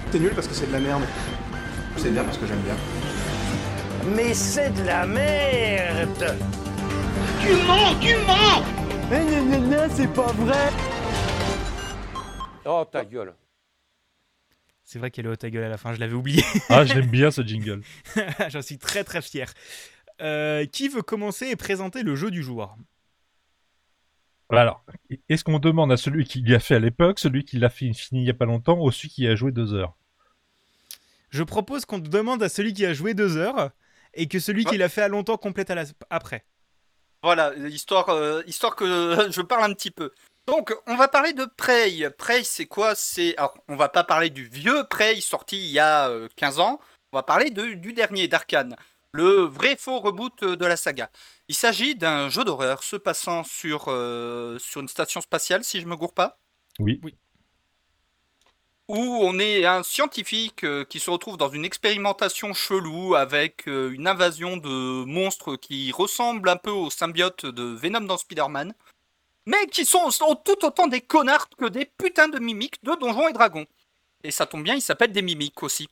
C'est nul parce que c'est de la merde. C'est bien parce que j'aime bien. Mais c'est de la merde Tu mens, tu mens Mais non, non, non, c'est pas vrai Oh ta gueule. C'est vrai qu'elle est haute à gueule à la fin, je l'avais oublié. Ah, j'aime bien ce jingle. J'en suis très très fier. Euh, qui veut commencer et présenter le jeu du jour? Alors, est-ce qu'on demande à celui qui l'a fait à l'époque, celui qui l'a fi- fini il y a pas longtemps, ou celui qui a joué deux heures? Je propose qu'on demande à celui qui a joué deux heures et que celui qui l'a fait à longtemps complète à la... après. Voilà, histoire, euh, histoire que je parle un petit peu. Donc, on va parler de Prey. Prey, c'est quoi? C'est, alors, on va pas parler du vieux Prey sorti il y a euh, 15 ans. On va parler de- du dernier d'Arkane, le vrai faux reboot euh, de la saga. Il s'agit d'un jeu d'horreur se passant sur euh, sur une station spatiale, si je me gourre pas. Oui. Oui. Où on est un scientifique euh, qui se retrouve dans une expérimentation chelou avec euh, une invasion de monstres qui ressemblent un peu aux symbiotes de Venom dans Spider-Man, mais qui sont, sont tout autant des connards que des putains de mimiques de Donjons et Dragons. Et ça tombe bien, ils s'appellent des mimiques aussi.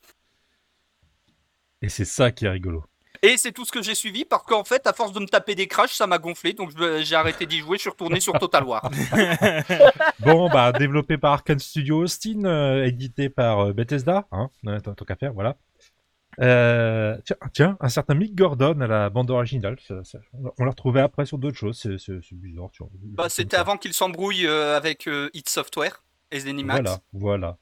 Et c'est ça qui est rigolo. Et c'est tout ce que j'ai suivi parce qu'en fait, à force de me taper des crashs, ça m'a gonflé, donc j'ai arrêté d'y jouer, je suis retourné sur Total War. Bon, bah, développé par Arkane Studio Austin, euh, édité par euh, Bethesda, hein, euh, tant tant qu'à faire, voilà. Euh, tiens, tiens, un certain Mick Gordon à la bande originale, ça- ça- on l'a retrouvé après sur d'autres choses, c'est bizarre. tu vois. Bah, C'était avant qu'il s'embrouille euh, avec Hit Software et Zenimax. Voilà, voilà.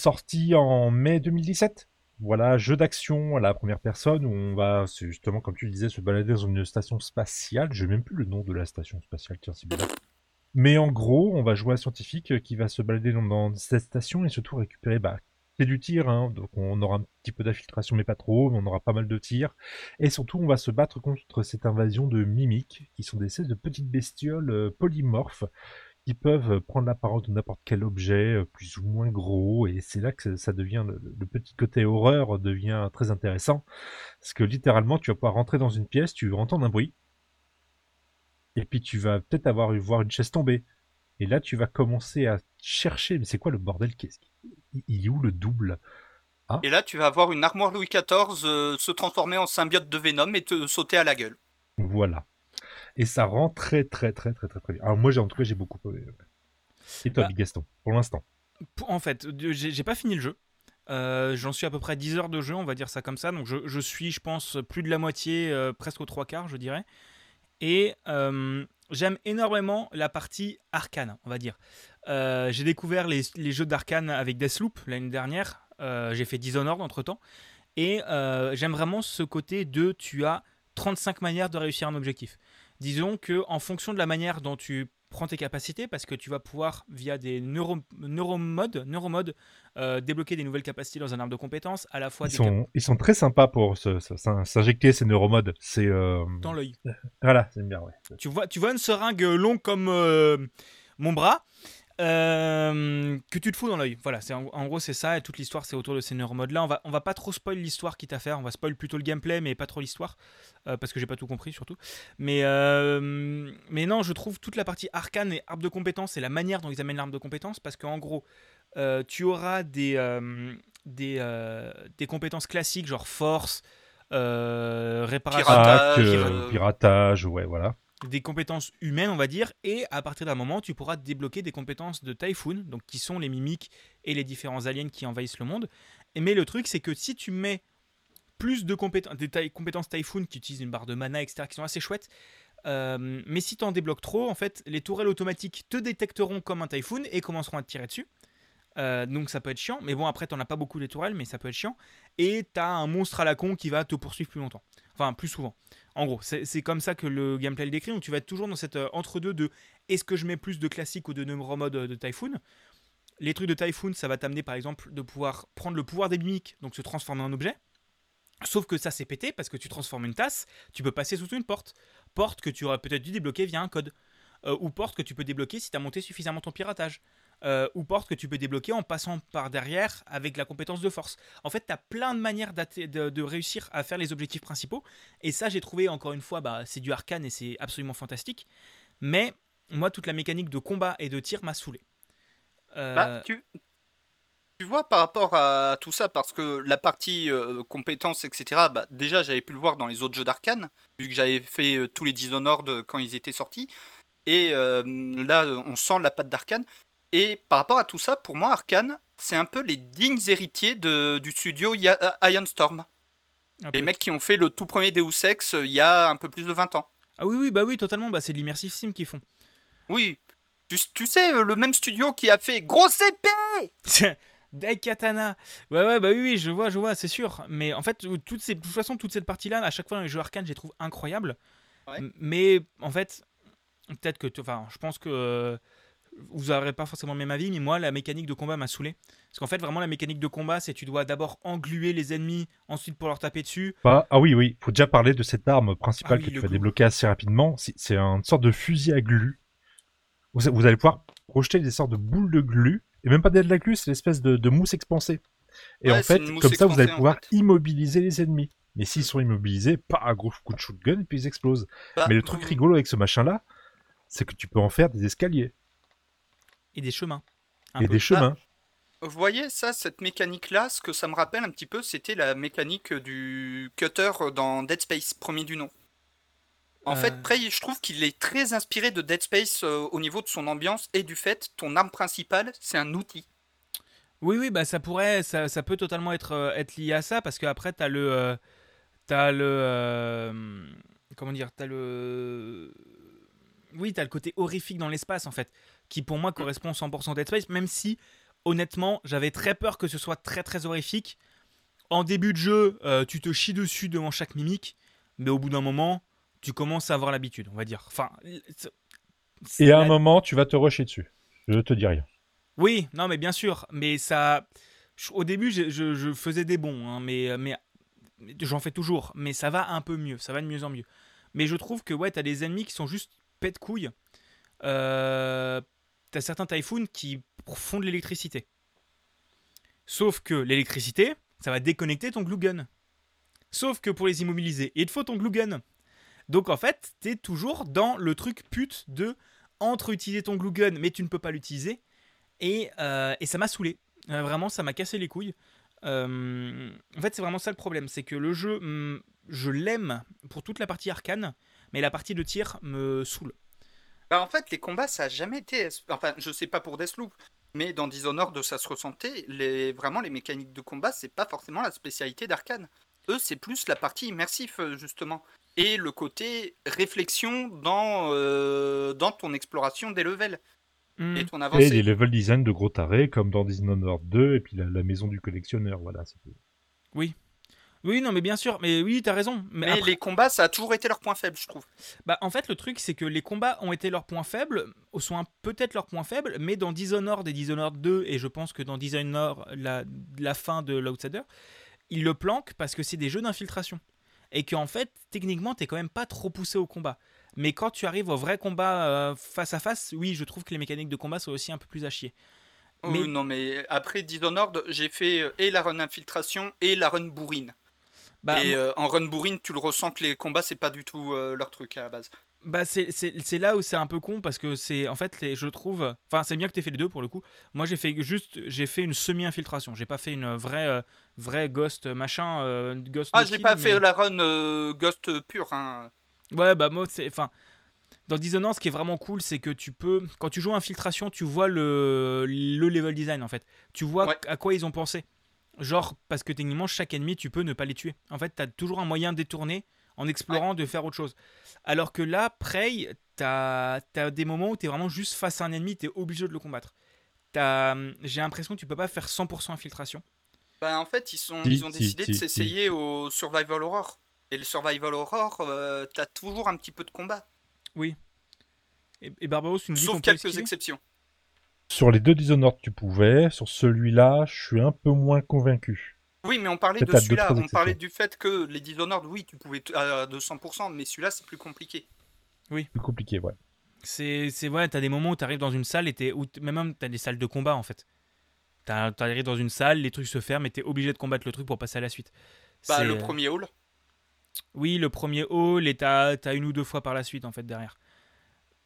Sorti en mai 2017. Voilà, jeu d'action à la première personne où on va, justement, comme tu le disais, se balader dans une station spatiale. Je n'ai même plus le nom de la station spatiale, tiens, c'est bizarre. Mais en gros, on va jouer un scientifique qui va se balader dans, dans cette station et surtout récupérer, bah, c'est du tir, hein, donc on aura un petit peu d'infiltration, mais pas trop, mais on aura pas mal de tirs. Et surtout, on va se battre contre cette invasion de mimiques, qui sont des espèces de petites bestioles euh, polymorphes, qui peuvent prendre l'apparence de n'importe quel objet, euh, plus ou moins gros, et c'est là que ça- devient, le, le petit côté horreur devient très intéressant, parce que littéralement, tu vas pouvoir rentrer dans une pièce, tu vas entendre un bruit, et puis tu vas peut-être avoir voir une chaise tomber, et là, tu vas commencer à chercher, mais c'est quoi le bordel Qu'est-ce qui- Il est où le double? Et là, tu vas avoir une armoire Louis XIV euh, se transformer en symbiote de Venom et te sauter à la gueule. Voilà. Et ça rend très très très très très très bien. Alors moi, j'ai en tout cas, j'ai beaucoup aimé. Et toi, Bah- Gaston, pour l'instant? En fait, j'ai pas fini le jeu. Euh, J'en suis à peu près 10 heures de jeu, on va dire ça comme ça. Donc je, je suis, je pense, plus de la moitié, euh, presque aux trois quarts, je dirais. Et euh, j'aime énormément la partie arcane, on va dire. J'ai découvert les, les jeux d'arcane avec Deathloop l'année dernière. J'ai fait Dishonored entre temps. Et j'aime vraiment ce côté de tu as 35 manières de réussir un objectif. Disons que en fonction de la manière dont tu prends tes capacités, parce que tu vas pouvoir, via des neuro, neuromodes, neuromodes euh, débloquer des nouvelles capacités dans un arbre de compétences, à la fois ils des sont, ils sont très sympas pour s'injecter ces neuromodes. C'est euh, dans l'œil. voilà, j'aime bien. Ouais. Tu vois, tu vois une seringue longue comme euh, mon bras euh, que tu te fous dans l'œil. Voilà, c'est en, en gros c'est ça et toute l'histoire c'est autour de ces neuromodes là. On va on va pas trop spoil l'histoire quitte à faire, on va spoil plutôt le gameplay mais pas trop l'histoire euh, parce que j'ai pas tout compris surtout. Mais euh, mais non, je trouve toute la partie arcane et arbre de compétences et la manière dont ils amènent l'arbre de compétences parce qu'en gros euh, tu auras des euh, des, euh, des compétences classiques genre force, euh, réparation, Piratage, piratage, ouais, voilà. Des compétences humaines, on va dire, et à partir d'un moment, tu pourras débloquer des compétences de Typhoon, donc qui sont les mimiques et les différents aliens qui envahissent le monde. Mais le truc, c'est que si tu mets plus de compétences, des Typhoon qui utilisent une barre de mana, etc., qui sont assez chouettes, euh, mais si tu en débloques trop, en fait, les tourelles automatiques te détecteront comme un Typhoon et commenceront à te tirer dessus. Euh, donc ça peut être chiant, mais bon après t'en as pas beaucoup des tourelles, mais ça peut être chiant. Et t'as un monstre à la con qui va te poursuivre plus longtemps, enfin plus souvent. En gros, c'est comme ça que le gameplay le décrit. Donc tu vas être toujours dans cette euh, entre-deux de est-ce que je mets plus de classique ou de neuromode euh, de Typhoon? Les trucs de Typhoon, ça va t'amener par exemple de pouvoir prendre le pouvoir des mimiques, donc se transformer en objet. Sauf que ça c'est pété parce que tu transformes une tasse, tu peux passer sous une porte. Porte que tu aurais peut-être dû débloquer via un code. Euh, ou porte que tu peux débloquer si tu as monté suffisamment ton piratage. Euh, ou porte que tu peux débloquer en passant par derrière avec la compétence de force. En fait, tu as plein de manières de, réussir à faire les objectifs principaux. Et ça, j'ai trouvé encore une fois, bah, c'est du arcane et c'est absolument fantastique. Mais moi, toute la mécanique de combat et de tir m'a saoulé. Euh, Bah, tu... vois, par rapport à tout ça, parce que la partie euh, compétences, etc., bah, déjà, j'avais pu le voir dans les autres jeux d'Arkane, vu que j'avais fait euh, tous les Dishonored quand ils étaient sortis. Et euh, là, on sent la patte d'Arkane. Et par rapport à tout ça, pour moi, Arcane, c'est un peu les dignes héritiers de, du studio Ya- euh, Iron Storm. Les mecs qui ont fait le tout premier Deus Ex euh, il y a un peu plus de 20 ans. Ah oui, oui, bah oui, totalement. Bah, c'est de l'immersive sim qu'ils font. Oui. Tu, tu sais, euh, le même studio qui a fait Grosse épée Daikatana. Ouais, ouais, bah oui, oui, je vois, je vois, c'est sûr. Mais en fait, toutes ces, de toute façon, toute cette partie-là, à chaque fois dans les jeux arcane, je les trouve incroyables. Ouais. Mais en fait, peut-être que, enfin, je pense que vous n'aurez pas forcément le même avis, mais moi, la mécanique de combat m'a saoulé. Parce qu'en fait, vraiment, la mécanique de combat, c'est tu dois d'abord engluer les ennemis, ensuite pour leur taper dessus. Bah, ah oui, oui, faut déjà parler de cette arme principale Ah oui, que tu vas glue. débloquer assez rapidement. C'est c'est une sorte de fusil à glu. Vous, vous allez pouvoir projeter des sortes de boules de glu, et même pas de la glu, c'est l'espèce de, de mousse expansée. Et Ouais, en fait, comme ça, vous allez pouvoir fait. immobiliser les ennemis. Mais s'ils sont immobilisés, pas un gros coup de shotgun, et puis ils explosent. Bah, Mais le truc vous- rigolo avec ce machin-là, c'est que tu peux en faire des escaliers Et des chemins. Un et peu. des chemins. Vous voyez ça, cette mécanique-là, ce que ça me rappelle un petit peu, c'était la mécanique du cutter dans Dead Space, premier du nom. En Euh. fait, Prey, je trouve qu'il est très inspiré de Dead Space euh, au niveau de son ambiance et du fait, ton arme principale, c'est un outil. Oui, oui, bah ça pourrait, ça, ça peut totalement être, euh, être lié à ça, parce qu'après, t'as le. euh, t'as le. euh, comment dire T'as le. Oui, t'as le côté horrifique dans l'espace, en fait, qui pour moi correspond 100% Dead Space, même si, honnêtement, j'avais très peur que ce soit très très horrifique. En début de jeu, euh, tu te chies dessus devant chaque mimique, mais au bout d'un moment, tu commences à avoir l'habitude, on va dire. Enfin. Et à un moment, tu vas te rusher dessus. Je te dis rien. oui, non, mais bien sûr. Mais ça. Au début, je, je- je faisais des bons, hein, mais, mais mais j'en fais toujours. Mais ça va un peu mieux. Ça va de mieux en mieux. Mais je trouve que, ouais, t'as des ennemis qui sont juste pète couilles. Euh, t'as certains typhoons qui font de l'électricité. Sauf que l'électricité, ça va déconnecter ton glue gun. Sauf que pour les immobiliser, il te faut ton glue gun. Donc en fait, t'es toujours dans le truc pute de entre utiliser ton glue gun, mais tu ne peux pas l'utiliser. Et, euh, ça m'a saoulé. Euh, vraiment, ça m'a cassé les couilles. Euh, en fait, c'est vraiment ça le problème. C'est que le jeu, hum, je l'aime pour toute la partie arcane, mais la partie de tir me saoule. Bah, en fait, les combats, ça a jamais été. Enfin, je sais pas pour Deathloop, mais dans Dishonored, ça se ressentait. Les... Vraiment, les mécaniques de combat, c'est pas forcément la spécialité d'Arkane. Eux, c'est plus la partie immersif, euh, justement. Et le côté réflexion dans, euh, dans ton exploration des levels Hum. et ton Et avancée. les level design de gros tarés, comme dans Dishonored 2, et puis la, la maison du collectionneur, voilà. tout. Oui, non, mais bien sûr. Mais oui, t'as raison. Mais, Mais après- les combats, ça a toujours été leur point faible, je trouve. Bah, en fait, le truc, c'est que les combats ont été leurs points faibles, sont un- peut-être leurs points faibles, mais dans Dishonored et Dishonored 2, et je pense que dans Dishonored, la, la fin de l'Outsider, ils le planquent parce que c'est des jeux d'infiltration. Et qu'en fait, techniquement, t'es quand même pas trop poussé au combat. Mais quand tu arrives au vrai combat euh, face à face, oui, je trouve que les mécaniques de combat sont aussi un peu plus à chier. Mais- Oh, non, mais après Dishonored, j'ai fait euh, et la run infiltration et la run bourrine. Bah, et euh, en run bourrine, tu le ressens que les combats, c'est pas du tout euh, leur truc à la base. Bah c'est- là où c'est un peu con parce que c'est en fait les, je trouve enfin c'est bien que tu fait les deux pour le coup. Moi j'ai fait juste j'ai fait une semi infiltration, j'ai pas fait une vraie euh, vraie ghost machin ghost Ah, j'ai pas mais- fait la run Ghost pure. Hein. Ouais, bah moi, c'est. Enfin. Dans Dishonored, ce qui est vraiment cool, c'est que tu peux. Quand tu joues Infiltration, tu vois le, le level design en fait. Tu vois Ouais. à quoi ils ont pensé. Genre, parce que techniquement, chaque ennemi, tu peux ne pas les tuer. En fait, t'as toujours un moyen de détourner en explorant, de faire autre chose. Alors que là, Prey, t'as as des moments où t'es vraiment juste face à un ennemi, t'es obligé de le combattre. T'as- J'ai l'impression que tu peux pas faire 100% infiltration. Bah, en fait, ils, sont, Si, ils ont décidé si, de si. s'essayer au Survival Horror. Et le Survival Horror, euh, t'as toujours un petit peu de combat. Et, et Barbaros, tu nous Sauf quelques exceptions. Sur les deux Dishonored, tu pouvais. Sur celui-là, je suis un peu moins convaincu. Oui, mais on parlait de celui-là. On parlait du fait que les Dishonored, oui, tu pouvais à 200%, mais celui-là, c'est plus compliqué. Plus compliqué, ouais. C'est, c'est ouais, t'as des moments où t'arrives dans une salle et t'es, où même même t'as des salles de combat en fait. T'as- T'arrives dans une salle, les trucs se ferment et t'es obligé de combattre le truc pour passer à la suite. Bah, C'est- le premier hall. Oui, le premier hall et t'as, t'as une ou deux fois par la suite en fait derrière.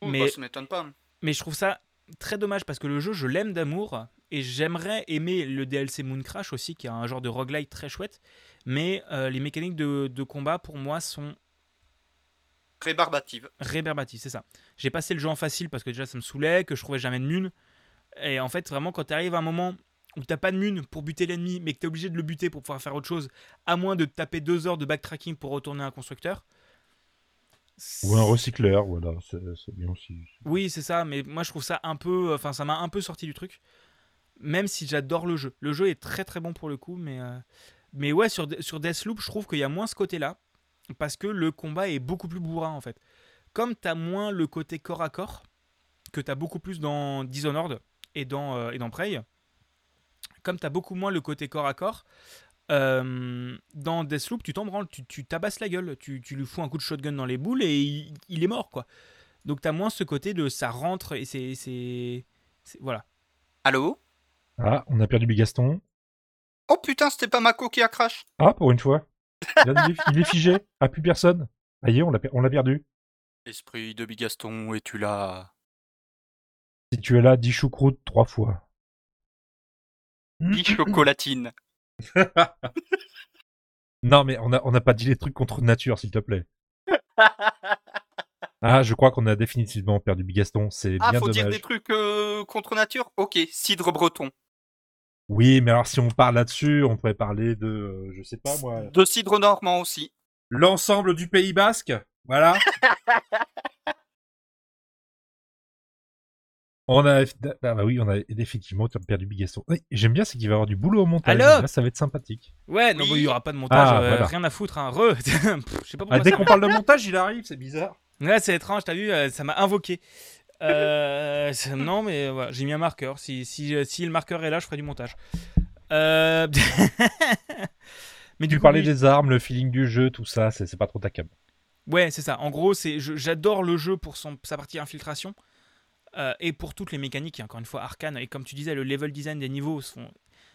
Oh, Mais- bah, ça m'étonne pas. Mais je trouve ça très dommage parce que le jeu, je l'aime d'amour et j'aimerais aimer le DLC Moon Crash aussi, qui est un genre de roguelite très chouette. Mais euh, les mécaniques de, de combat pour moi sont Rébarbative. réverbatives, c'est ça. J'ai passé le jeu en facile parce que déjà ça me saoulait, que je trouvais jamais de nul. Et en fait, vraiment, quand tu arrives à un moment où t'as pas de mune pour buter l'ennemi, mais que t'es obligé de le buter pour pouvoir faire autre chose, à moins de taper deux heures de backtracking pour retourner un constructeur. Ou un recycleur, voilà, c'est bien aussi. Oui, c'est ça, mais moi je trouve ça un peu. Enfin, ça m'a un peu sorti du truc. Même si j'adore le jeu. Le jeu est très très bon pour le coup, mais. euh, Mais ouais, sur, sur Deathloop, je trouve qu'il y a moins ce côté-là. Parce que le combat est beaucoup plus bourrin en fait. Comme t'as moins le côté corps à corps, que t'as beaucoup plus dans Dishonored et dans, euh, et dans Prey, comme t'as beaucoup moins le côté corps à corps, euh, dans Deathloop, tu t'en branles, tu, tu tabasses la gueule, tu, tu lui fous un coup de shotgun dans les boules et il, il est mort quoi. Donc t'as moins ce côté de ça rentre et c'est. Voilà. Allô? Ah, on a perdu Bigaston. Oh putain, c'était pas Mako qui a crash. Ah, pour une fois. Là, il, est, il est figé. Ah, plus personne. Aïe, on l'a per- on l'a perdu. Esprit de Bigaston, es-tu là? Si tu es là, dis choucroute trois fois. Dis chocolatine. Non, mais on n'a on a pas dit les trucs contre nature, s'il te plaît. Ah, je crois qu'on a définitivement perdu Bigaston. C'est Ah, bien faut dommage. dire des trucs euh, contre nature? Ok, cidre breton. Oui, mais alors si on parle là-dessus, on pourrait parler de, euh, je sais pas moi, De cidre normand aussi. l'ensemble du Pays Basque? Voilà. on a, ah bah oui, on a effectivement perdu Bigaston. Oui, J'aime bien, c'est qu'il va y avoir du boulot au montage. Allô Là, ça va être sympathique. Ouais, non, Oui. bah, il y aura pas de montage, Ah, euh, voilà. rien à foutre, hein. Re. Pff, Je sais pas pourquoi Ah, dès qu'on parle de montage, il arrive, c'est bizarre. Ouais, c'est étrange, t'as vu, euh, ça m'a invoqué. Euh, c'est- non, mais voilà, j'ai mis un marqueur. Si, si, si le marqueur est là, je ferai du montage. Euh, mais du Tu coup, parlais oui, des armes, le feeling du jeu, tout ça, c'est pas trop ta cam. Ouais, c'est ça. En gros, j'adore le jeu pour son, sa partie infiltration euh, et pour toutes les mécaniques. et Encore une fois, arcane. Et comme tu disais, le level design des niveaux sont,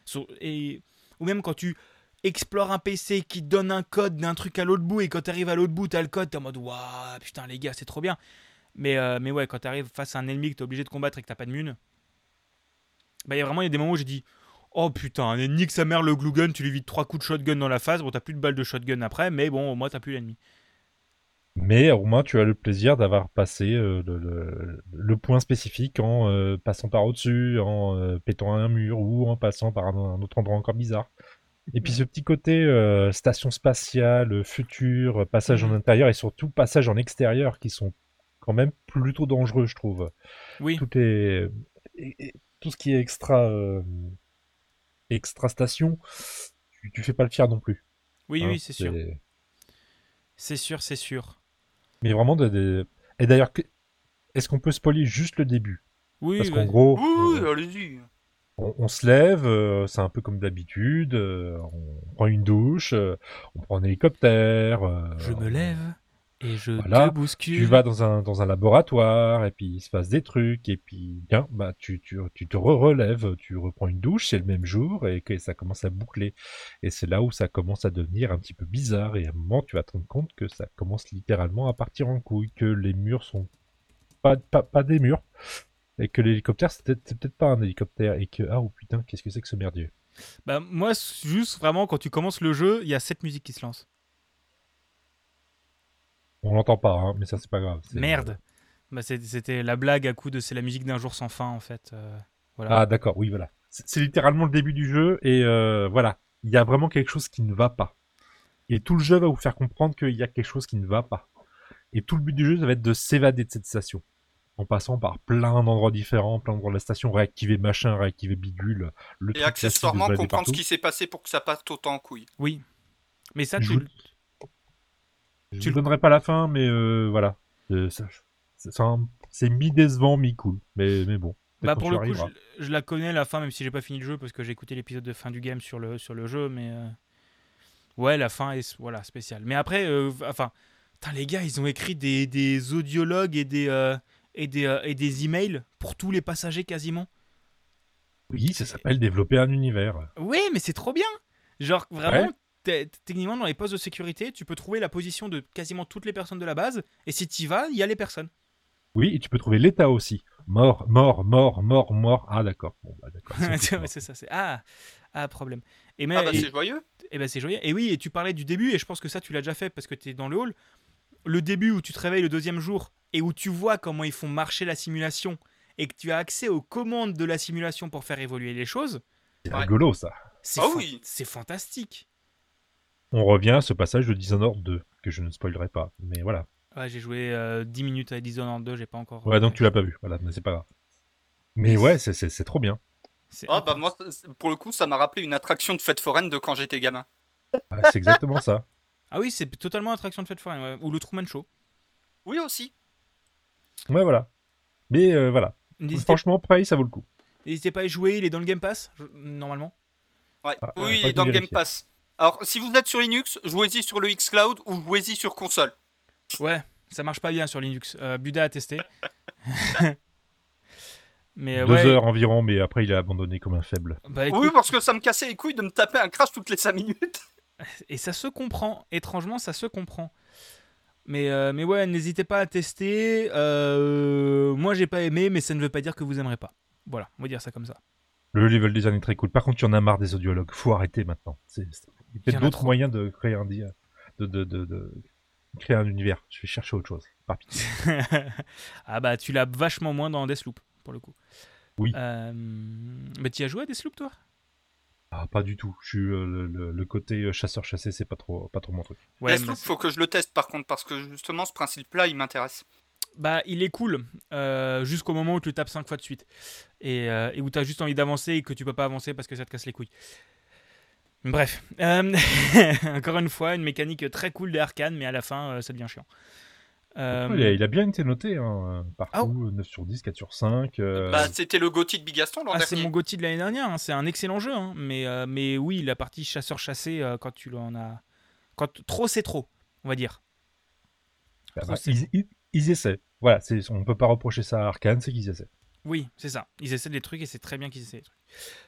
sont- et ou même quand tu explores un PC qui donne un code d'un truc à l'autre bout et quand tu arrives à l'autre bout, t'as le code, t'es en mode waouh, putain les gars, c'est trop bien. Mais euh, mais ouais, quand tu arrives face à un ennemi que t'es obligé de combattre et que t'as pas de mune, bah y a vraiment y a des moments où j'ai dit Oh putain, nique sa mère le glue gun, tu lui vides trois coups de shotgun dans la face, bon t'as plus de balles de shotgun après, mais bon au moins t'as plus l'ennemi. Mais au moins, tu as le plaisir d'avoir passé euh, le, le- le point spécifique en euh, passant par au-dessus, en euh, pétant un mur ou en passant par un, un autre endroit encore bizarre. Et puis ce petit côté euh, station spatiale, futur, passage en Mhm. intérieur et surtout passage en extérieur qui sont quand même plutôt dangereux, je trouve. Oui. Tout est et- et tout ce qui est extra euh, extra station, tu, tu fais pas le fier non plus. Oui hein. oui, c'est sûr. C'est sûr, c'est sûr. Mais vraiment des- des- Et d'ailleurs, est-ce qu'on peut spoiler juste le début? Oui, Parce qu'en gros, Oui, euh, allez-y. on, on se lève, euh, c'est un peu comme d'habitude, euh, on prend une douche, euh, on prend un hélicoptère. euh, je me lève et je Voilà, te bouscule. Tu vas dans un, dans un laboratoire, et puis il se passe des trucs, et puis bien, bah, tu, tu, tu te relèves, tu reprends une douche, c'est le même jour, et que ça commence à boucler. Et c'est là où ça commence à devenir un petit peu bizarre, et à un moment, tu vas te rendre compte que ça commence littéralement à partir en couille, que les murs sont pas, pas, pas des murs, et que l'hélicoptère, c'est peut-être c'est peut-être pas un hélicoptère, et que, ah oh putain, qu'est-ce que c'est que ce merdier? Bah, moi, juste vraiment, quand tu commences le jeu, il y a cette musique qui se lance. On l'entend pas, hein, mais ça, c'est pas grave. Merde. Bah, c'est- C'était la blague à coup de c'est la musique d'un jour sans fin, en fait. euh, voilà. Ah d'accord, oui voilà. C'est littéralement le début du jeu et euh, voilà, il y a vraiment quelque chose qui ne va pas. Et tout le jeu va vous faire comprendre qu'il y a quelque chose qui ne va pas. Et tout le but du jeu, ça va être de s'évader de cette station. En passant par plein d'endroits différents, plein d'endroits de la station, réactiver machin, réactiver bidule, le Et accessoirement, comprendre ce qui s'est passé pour que ça passe autant en couille. Oui. Mais ça, Je tu... Tu ne le- donnerai pas la fin, mais euh, voilà. Euh, C'est mi-décevant, mi-cool. Mais, mais bon. Bah, pour le coup, je, je la connais la fin, même si j'ai pas fini le jeu, parce que j'ai écouté l'épisode de fin du game sur le, sur le jeu, mais. euh, Ouais, la fin est voilà, spéciale. Mais après, euh, enfin. Les gars, ils ont écrit des, des audiologues et des, euh, et, des, et des emails pour tous les passagers quasiment. Oui, ça s'appelle développer un univers. Oui, mais c'est trop bien. Genre, vraiment, Ouais. Techniquement, dans les postes de sécurité, tu peux trouver la position de quasiment toutes les personnes de la base, et si tu vas, il y a les personnes. Oui, et tu peux trouver l'état aussi. Mort, mort, mort, mort, mort. Ah d'accord. Bon, bah, d'accord. C'est ça, c'est. Ah, ah, problème. Et, mais, Ah bah et- c'est joyeux. Et ben c'est joyeux. Et oui, et tu parlais du début, et je pense que ça tu l'as déjà fait parce que tu es dans le hall. Le début où tu te réveilles le deuxième jour et où tu vois comment ils font marcher la simulation et que tu as accès aux commandes de la simulation pour faire évoluer les choses, C'est Ouais. rigolo ça. C'est Ah oui. c'est fantastique. On revient à ce passage de Dishonored 2, que je ne spoilerai pas. Mais voilà. Ouais, j'ai joué euh, 10 minutes à Dishonored 2, j'ai pas encore. Ouais, donc tu l'as pas vu. Voilà, mais c'est pas grave. Mais ouais, c'est- c'est c'est trop bien. C'est Ah bah incroyable. moi, pour le coup, ça m'a rappelé une attraction de fête foraine de quand j'étais gamin. Ah, c'est exactement ça. Ah oui, c'est totalement attraction de fête foraine, ouais. ou le Truman Show. Oui aussi. Ouais, voilà. Mais euh, voilà. Franchement, pareil, ça vaut le coup. n'hésitez pas à y jouer, il est dans le Game Pass, normalement. Ouais. Ah, oui, ouais, il est dans le Game vérifier. Pass. Alors, si vous êtes sur Linux, jouez-y sur le xCloud ou jouez-y sur console. Ouais, ça marche pas bien sur Linux. Euh, Buda a testé. Mais euh, Deux ouais, heures environ, mais après, il a abandonné comme un faible. bah, écoute, Oui, parce que ça me cassait les couilles de me taper un crash toutes les 5 minutes. Et ça se comprend, étrangement, ça se comprend. Mais, euh, mais ouais, n'hésitez pas à tester. Euh, moi, j'ai pas aimé, mais ça ne veut pas dire que vous aimerez pas. Voilà, on va dire ça comme ça. Le level design est très cool. Par contre, il y en a marre des audiologues. Faut arrêter maintenant. C'est- c'est- Il y a peut-être a d'autres moyens de créer un, di- de, de, de, de créer un univers. Je vais chercher autre chose. Par pitié. ah bah, tu l'as vachement moins dans Deathloop, pour le coup. Oui. Euh, mais tu y as joué à Deathloop, toi? Ah, pas du tout. Je suis euh, le, le, le côté euh, chasseur-chassé, c'est pas trop, pas trop mon truc. Ouais, Deathloop, mais- faut que je le teste par contre, parce que justement, ce principe-là, il m'intéresse. Bah, il est cool euh, jusqu'au moment où tu le tapes 5 fois de suite et, euh, et où tu as juste envie d'avancer et que tu peux pas avancer parce que ça te casse les couilles. Bref, Euh, encore une fois, une mécanique très cool des arcanes, mais à la fin, euh, ça devient chiant. Euh, il, a, il a bien été noté hein, partout. Ah 9 sur 10, 4 sur 5. euh, Bah, c'était le Gothic de Bigaston l'an ah, c'est mon Gotti de l'année dernière, hein, c'est un excellent jeu, hein, mais, euh, mais oui, la partie chasseur-chassé, euh, quand tu en as. Quand trop, c'est trop, on va dire. bah, trop, bah, ils, ils- ils essaient. Voilà, on peut pas reprocher ça à Arkane, c'est qu'ils essaient. Oui, c'est ça. Ils essaient des trucs et c'est très bien qu'ils essaient des trucs.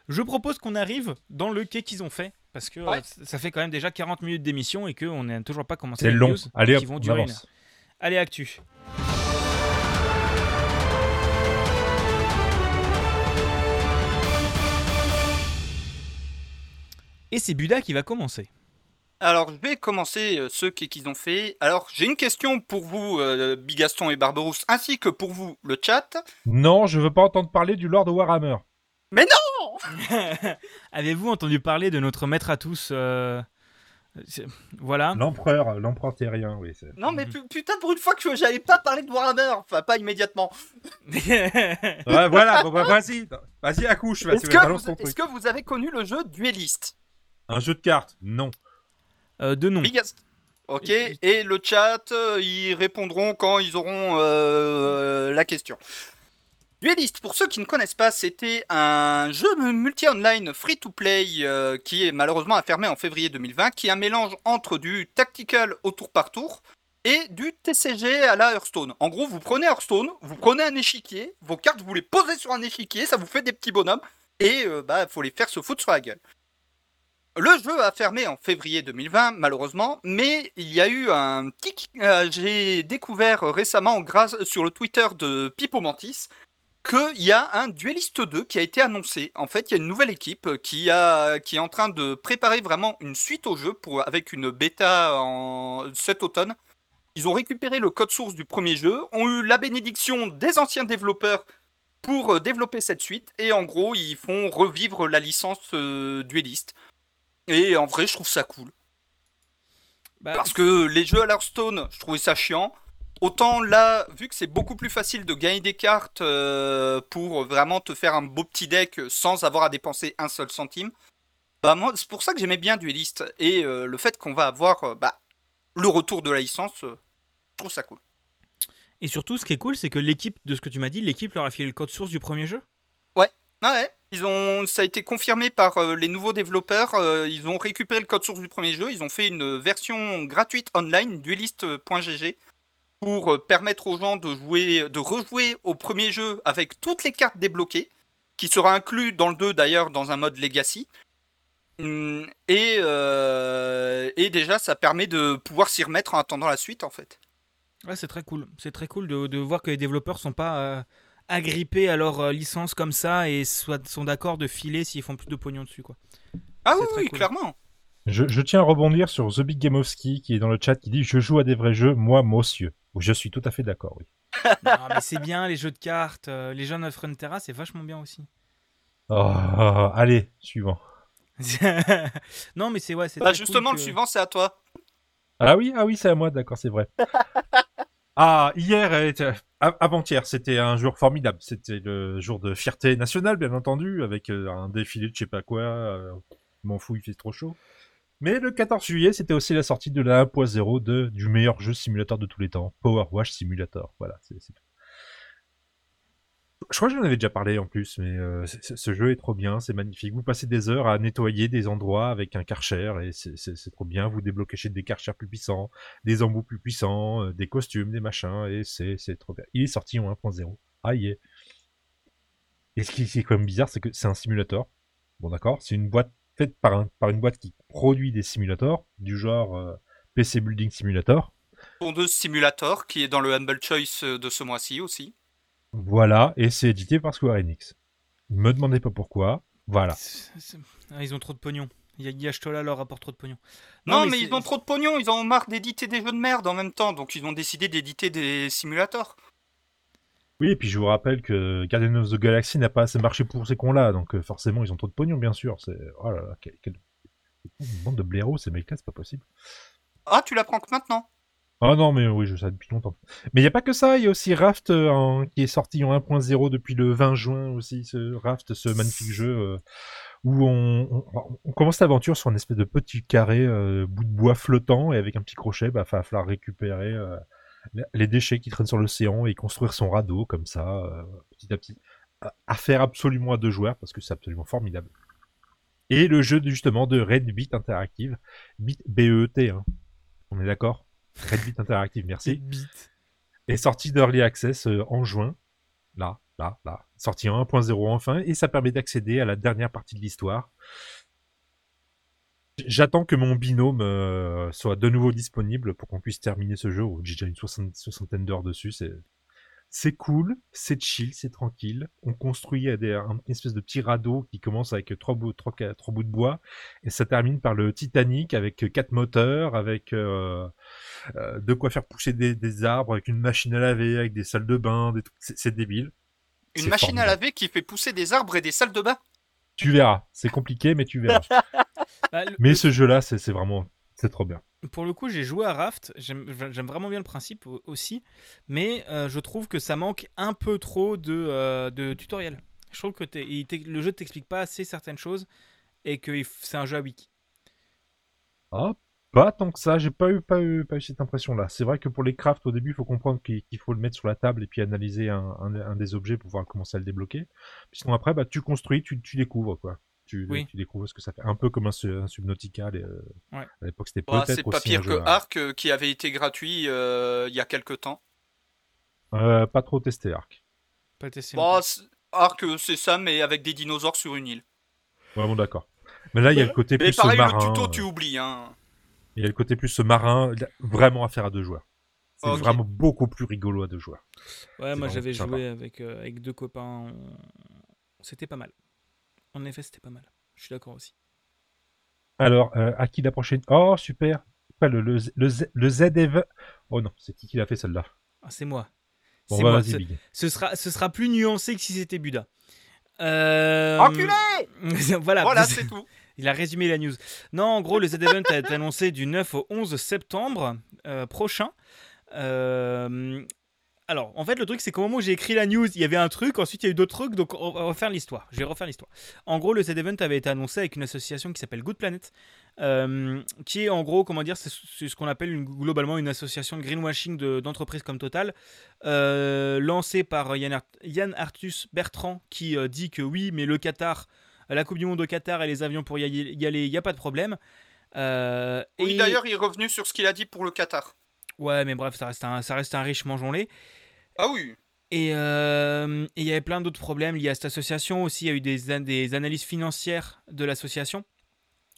Je propose qu'on arrive dans le quai qu'ils ont fait parce que Ouais. euh, ça fait quand même déjà 40 minutes d'émission et qu'on n'a toujours pas commencé C'est les long. news Allez, hop, qui vont on durer une heure. Allez, actu. Et c'est Buda qui va commencer. Alors, je vais commencer euh, ceux qui- qu'ils ont fait. Alors, j'ai une question pour vous, euh, Bigaston et Barberousse, ainsi que pour vous, le chat. Non, je veux pas entendre parler du Lord Warhammer. Avez-vous entendu parler de notre maître à tous euh, Voilà. L'empereur, l'empereur terrien, oui. c'est- Non, mais pu- putain, pour une fois que j'avais pas parlé de Warhammer, enfin, pas immédiatement. Ouais, voilà, bon, bah, vas-y, vas-y, accouche, vas-y, Est-ce que, vous- que avez connu le jeu Duelist? Un jeu de cartes Non. Euh, de nom. Bigast. Ok, et le chat, euh, ils répondront quand ils auront euh, la question. Duelist, pour ceux qui ne connaissent pas, c'était un jeu multi-online free-to-play euh, qui est malheureusement fermé en février 2020, qui est un mélange entre du tactical au tour par tour et du TCG à la Hearthstone. En gros, vous prenez Hearthstone, vous prenez un échiquier, vos cartes, vous les posez sur un échiquier, ça vous fait des petits bonhommes, et euh, bah, faut les faire se foutre sur la gueule. Le jeu a fermé en février 2020, malheureusement, mais il y a eu un petit. euh, J'ai découvert récemment, grâce sur le Twitter de Pipo Mantis, qu'il y a un Duelist 2 qui a été annoncé. En fait, il y a une nouvelle équipe qui, a, qui est en train de préparer vraiment une suite au jeu pour, avec une bêta en cet automne. Ils ont récupéré le code source du premier jeu, ont eu la bénédiction des anciens développeurs pour euh, développer cette suite, et en gros, ils font revivre la licence euh, Duelist. Et en vrai, je trouve ça cool. Bah, Parce que les jeux à Hearthstone, je trouvais ça chiant. Autant là, vu que c'est beaucoup plus facile de gagner des cartes euh, pour vraiment te faire un beau petit deck sans avoir à dépenser un seul centime, bah moi, c'est pour ça que j'aimais bien Duelist. Et euh, le fait qu'on va avoir euh, bah, le retour de la licence, je trouve ça cool. Et surtout, ce qui est cool, c'est que l'équipe, de ce que tu m'as dit, l'équipe leur a filé le code source du premier jeu? Ah ouais, ils ont, ça a été confirmé par les nouveaux développeurs. ils ont récupéré le code source du premier jeu. Ils ont fait une version gratuite online, duelist.gg, pour euh, permettre aux gens de jouer, de rejouer au premier jeu avec toutes les cartes débloquées, qui sera inclus dans le 2 d'ailleurs dans un mode Legacy. Hum, Et, euh, et déjà, ça permet de pouvoir s'y remettre en attendant la suite en fait. Ouais, c'est très cool. C'est très cool de, de voir que les développeurs sont pas euh, agrippés à leur licence comme ça et soit, sont d'accord de filer s'ils font plus de pognon dessus. Quoi. Ah oui, très oui, cool. clairement. Je, je tiens à rebondir sur The Big Gamowski qui est dans le chat qui dit Je joue à des vrais jeux, moi, monsieur. Je suis tout à fait d'accord, oui. non, mais c'est bien les jeux de cartes. euh, les jeux de Frontera, c'est vachement bien aussi. Oh, allez, suivant. non, mais c'est ouais, c'est Bah, très cool justement, le suivant, c'est à toi. Ah oui, ah oui, c'est à moi, d'accord, c'est vrai. ah, hier, avant-hier, c'était un jour formidable. C'était le jour de fierté nationale, bien entendu, avec euh, un défilé de je sais pas quoi. euh, je m'en fous, il fait trop chaud. Mais le 14 juillet, c'était aussi la sortie de la 1.0 de, du meilleur jeu simulateur de tous les temps, Power Wash Simulator. Voilà, c'est tout. Je crois que j'en avais déjà parlé en plus, mais euh, ce jeu est trop bien, c'est magnifique. Vous passez des heures à nettoyer des endroits avec un karcher et c'est- trop bien. Vous débloquez des karchers plus puissants, des embouts plus puissants, euh, des costumes, des machins et c'est c'est trop bien. Il est sorti en 1.0. Ah yeah. Et ce qui est quand même bizarre, c'est que c'est un simulateur. Bon d'accord, c'est une boîte faite par, un, par une boîte qui produit des simulateurs du genre euh, PC Building Simulator. Pondeuse Simulator, qui est dans le Humble Choice euh, de ce mois-ci aussi. Voilà, et c'est édité par Square Enix. Me demandez pas pourquoi. Voilà. Ah, ils ont trop de pognon. Yashtola leur apporte trop de pognon. Non, mais, ils ont trop de pognon, ils en ont marre d'éditer des jeux de merde en même temps, donc ils ont décidé d'éditer des simulateurs. Oui, et puis je vous rappelle que Guardian of the Galaxy n'a pas assez marché pour ces cons-là, donc euh, forcément ils ont trop de pognon, bien sûr. C'est oh là là, quelle, bande de blaireaux ces mecs-là, c'est pas possible. Ah, tu l'apprends que maintenant Ah non, mais oui, je sais depuis longtemps. Mais il n'y a pas que ça, il y a aussi Raft euh, qui est sorti en 1.0 depuis le 20 juin aussi, ce Raft, ce magnifique jeu euh, où on, on- on commence l'aventure sur une espèce de petit carré euh, bout de bois flottant et avec un petit crochet, bah, il va falloir récupérer euh, les déchets qui traînent sur l'océan et construire son radeau comme ça, euh, petit à petit. À- À faire absolument à deux joueurs parce que c'est absolument formidable. Et le jeu justement de Red Beat Interactive, Beat B-E-E-T, hein. on est d'accord? Red Beat Interactive, merci Bit. est sorti d'Early Access euh, en juin. Là, là, là. Sorti en 1.0 enfin, et ça permet d'accéder à la dernière partie de l'histoire. J'attends que mon binôme euh, soit de nouveau disponible pour qu'on puisse terminer ce jeu. où J'ai déjà une soixantaine d'heures dessus. C'est c'est cool, c'est chill, c'est tranquille. On construit des, un, une espèce de petit radeau qui commence avec trois bouts, trois, bouts de bois et ça termine par le Titanic avec quatre moteurs, avec euh, euh, de quoi faire pousser des, des arbres, avec une machine à laver, avec des salles de bain, des. C'est, débile. Une machine à laver qui fait pousser des arbres et des salles de bain? Tu verras. C'est compliqué, mais tu verras. Bah, le- mais ce jeu-là, c'est, vraiment, c'est trop bien. Pour le coup, j'ai joué à Raft. J'aime vraiment bien le principe au- aussi. Mais euh, je trouve que ça manque un peu trop de, euh, de tutoriel. Je trouve que il le jeu ne t'explique pas assez certaines choses et que c'est un jeu à wiki. Ah, pas tant que ça. J'ai pas eu, pas eu, pas eu cette impression-là. C'est vrai que pour les crafts, au début, il faut comprendre qu'il, faut le mettre sur la table et puis analyser un, un, un des objets pour pouvoir commencer à le débloquer. Puis sinon après, bah, tu construis, tu, tu découvres, quoi. Tu, Oui. tu découvres ce que ça fait. Un peu comme un, un Subnautica. les, euh, Ouais. À l'époque, c'était Bah, peut-être C'est pas aussi pire que Ark euh, qui avait été gratuit euh, il y a quelques temps. Euh, pas trop testé, Arc. Pas testé. Bah, euh, c'est ça, mais avec des dinosaures sur une île. Vraiment d'accord. Mais là, il y a le côté Mais plus pareil, marin. le tuto, tu oublies. Hein. Il y a le côté plus marin, vraiment à faire à deux joueurs. C'est vraiment beaucoup plus rigolo à deux joueurs. Ouais, moi j'avais joué avec, euh, avec deux copains. C'était pas mal. En effet, c'était pas mal. Je suis d'accord aussi. Alors, euh, à qui la prochaine? Oh, super Pas le, le, Z- le, Z- le ZEV. Oh non, c'est qui qui l'a fait celle-là? Ah, c'est moi. Bon, c'est bah, moi. vas-y, Ce, Big. ce sera, ce sera plus nuancé que si c'était Buda. Euh... Enculé Voilà, Voilà, c'est tout. il a résumé la news. Non, en gros, le Z-Event a été annoncé du 9 au 11 septembre euh, prochain. Euh, Alors, en fait, le truc, c'est qu'au moment où j'ai écrit la news, il y avait un truc, ensuite il y a eu d'autres trucs, donc on va refaire l'histoire. Je vais refaire l'histoire. En gros, le Z-Event avait été annoncé avec une association qui s'appelle Good Planet, euh, qui est en gros, comment dire, c'est ce qu'on appelle une- globalement une association de greenwashing de- d'entreprises comme Total, euh, lancée par Yann, Art- Yann Arthus Bertrand, qui euh, dit que oui, mais le Qatar, la Coupe du Monde au Qatar et les avions pour y aller, il n'y a pas de problème. Oui, et- d'ailleurs, il est revenu sur ce qu'il a dit pour le Qatar. Ouais, mais bref, ça reste un, ça reste un riche. Ah oui. Et euh, et il y avait plein d'autres problèmes liés à cette association aussi. Il y a eu des, des analyses financières de l'association.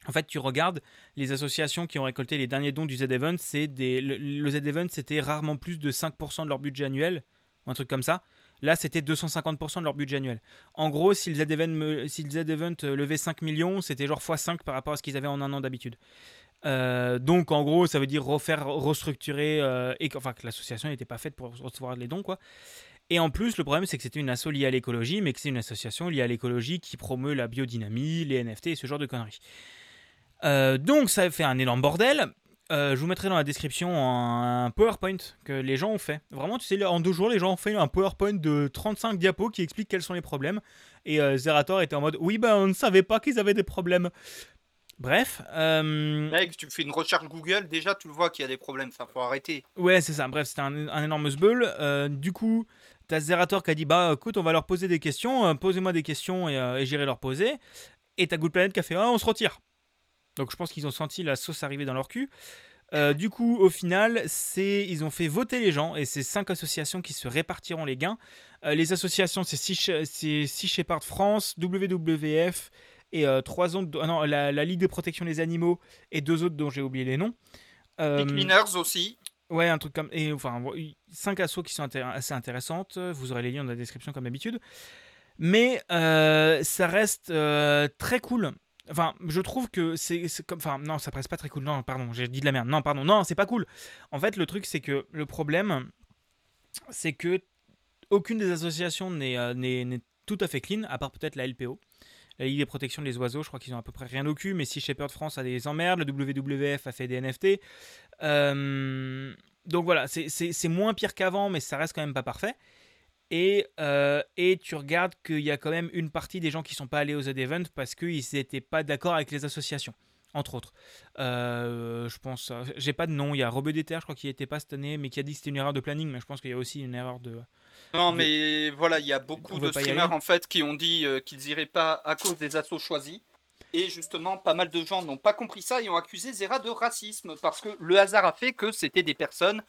En fait, tu regardes les associations qui ont récolté les derniers dons du Z-Event, c'est des, le, le Z-Event, c'était rarement plus de 5% de leur budget annuel, ou un truc comme ça. Là, c'était 250% de leur budget annuel. En gros, si le Z-Event, si le Z-Event euh, levait 5 millions, c'était genre x5 par rapport à ce qu'ils avaient en un an d'habitude. Euh, donc, en gros, ça veut dire refaire, restructurer, euh, et que- enfin que l'association n'était pas faite pour recevoir les dons, quoi. Et en plus, le problème, c'est que c'était une asso liée à l'écologie, mais que c'est une association liée à l'écologie qui promeut la biodynamie, les NFT et ce genre de conneries. Euh, donc, ça fait un énorme bordel. Je vous mettrai dans la description un PowerPoint que les gens ont fait. Vraiment, tu sais, en deux jours, les gens ont fait un PowerPoint de 35 diapos qui explique quels sont les problèmes. Et Zerator était en mode Oui, ben on ne savait pas qu'ils avaient des problèmes. Bref. euh, Mec, tu fais une recherche Google, déjà tu le vois qu'il y a des problèmes, ça faut arrêter. Ouais, c'est ça. Bref, c'était un, un énorme sbull. Euh, du coup, t'as Zerator qui a dit Bah écoute, on va leur poser des questions. euh, Posez-moi des questions et, euh, et j'irai leur poser. Et t'as Good Planet qui a fait Ah, on se retire. Donc je pense qu'ils ont senti la sauce arriver dans leur cul. Du coup, au final, c'est ils ont fait voter les gens et c'est cinq associations qui se répartiront les gains. Les associations, c'est Sea Shepherd France, WWF et euh, trois autres. ah non, la, la Ligue de protection des animaux et deux autres dont j'ai oublié les noms. Euh, aussi. Ouais, un truc comme. Et enfin, vo- cinq assos qui sont intér- assez intéressantes. Vous aurez les liens dans la description comme d'habitude. Mais euh, ça reste euh, très cool. Enfin, je trouve que c'est comme. Enfin, non, ça reste pas très cool. Non, pardon, j'ai dit de la merde. Non, pardon, non, c'est pas cool. En fait, le truc, c'est que le problème, c'est que aucune des associations n'est tout à fait clean, à part peut-être la LPO. La Ligue des protections des oiseaux, je crois qu'ils ont à peu près rien au cul, mais si Shepherd France a des emmerdes, le WWF a fait des NFT. Euh, donc voilà, c'est- moins pire qu'avant, mais ça reste quand même pas parfait. Et, euh, et tu regardes qu'il y a quand même une partie des gens qui sont pas allés aux Z-Event parce qu'ils n'étaient pas d'accord avec les associations, entre autres. Euh, je pense, j'ai pas de nom, il y a Robert Déter, je crois qu'il était pas cette année, mais qui a dit que c'était une erreur de planning, mais je pense qu'il y a aussi une erreur de. Non, mais voilà, il y a beaucoup de streamers en fait qui ont dit euh, qu'ils iraient pas à cause des assos choisis. Et justement, pas mal de gens n'ont pas compris ça et ont accusé Zera de racisme parce que le hasard a fait que c'était des personnes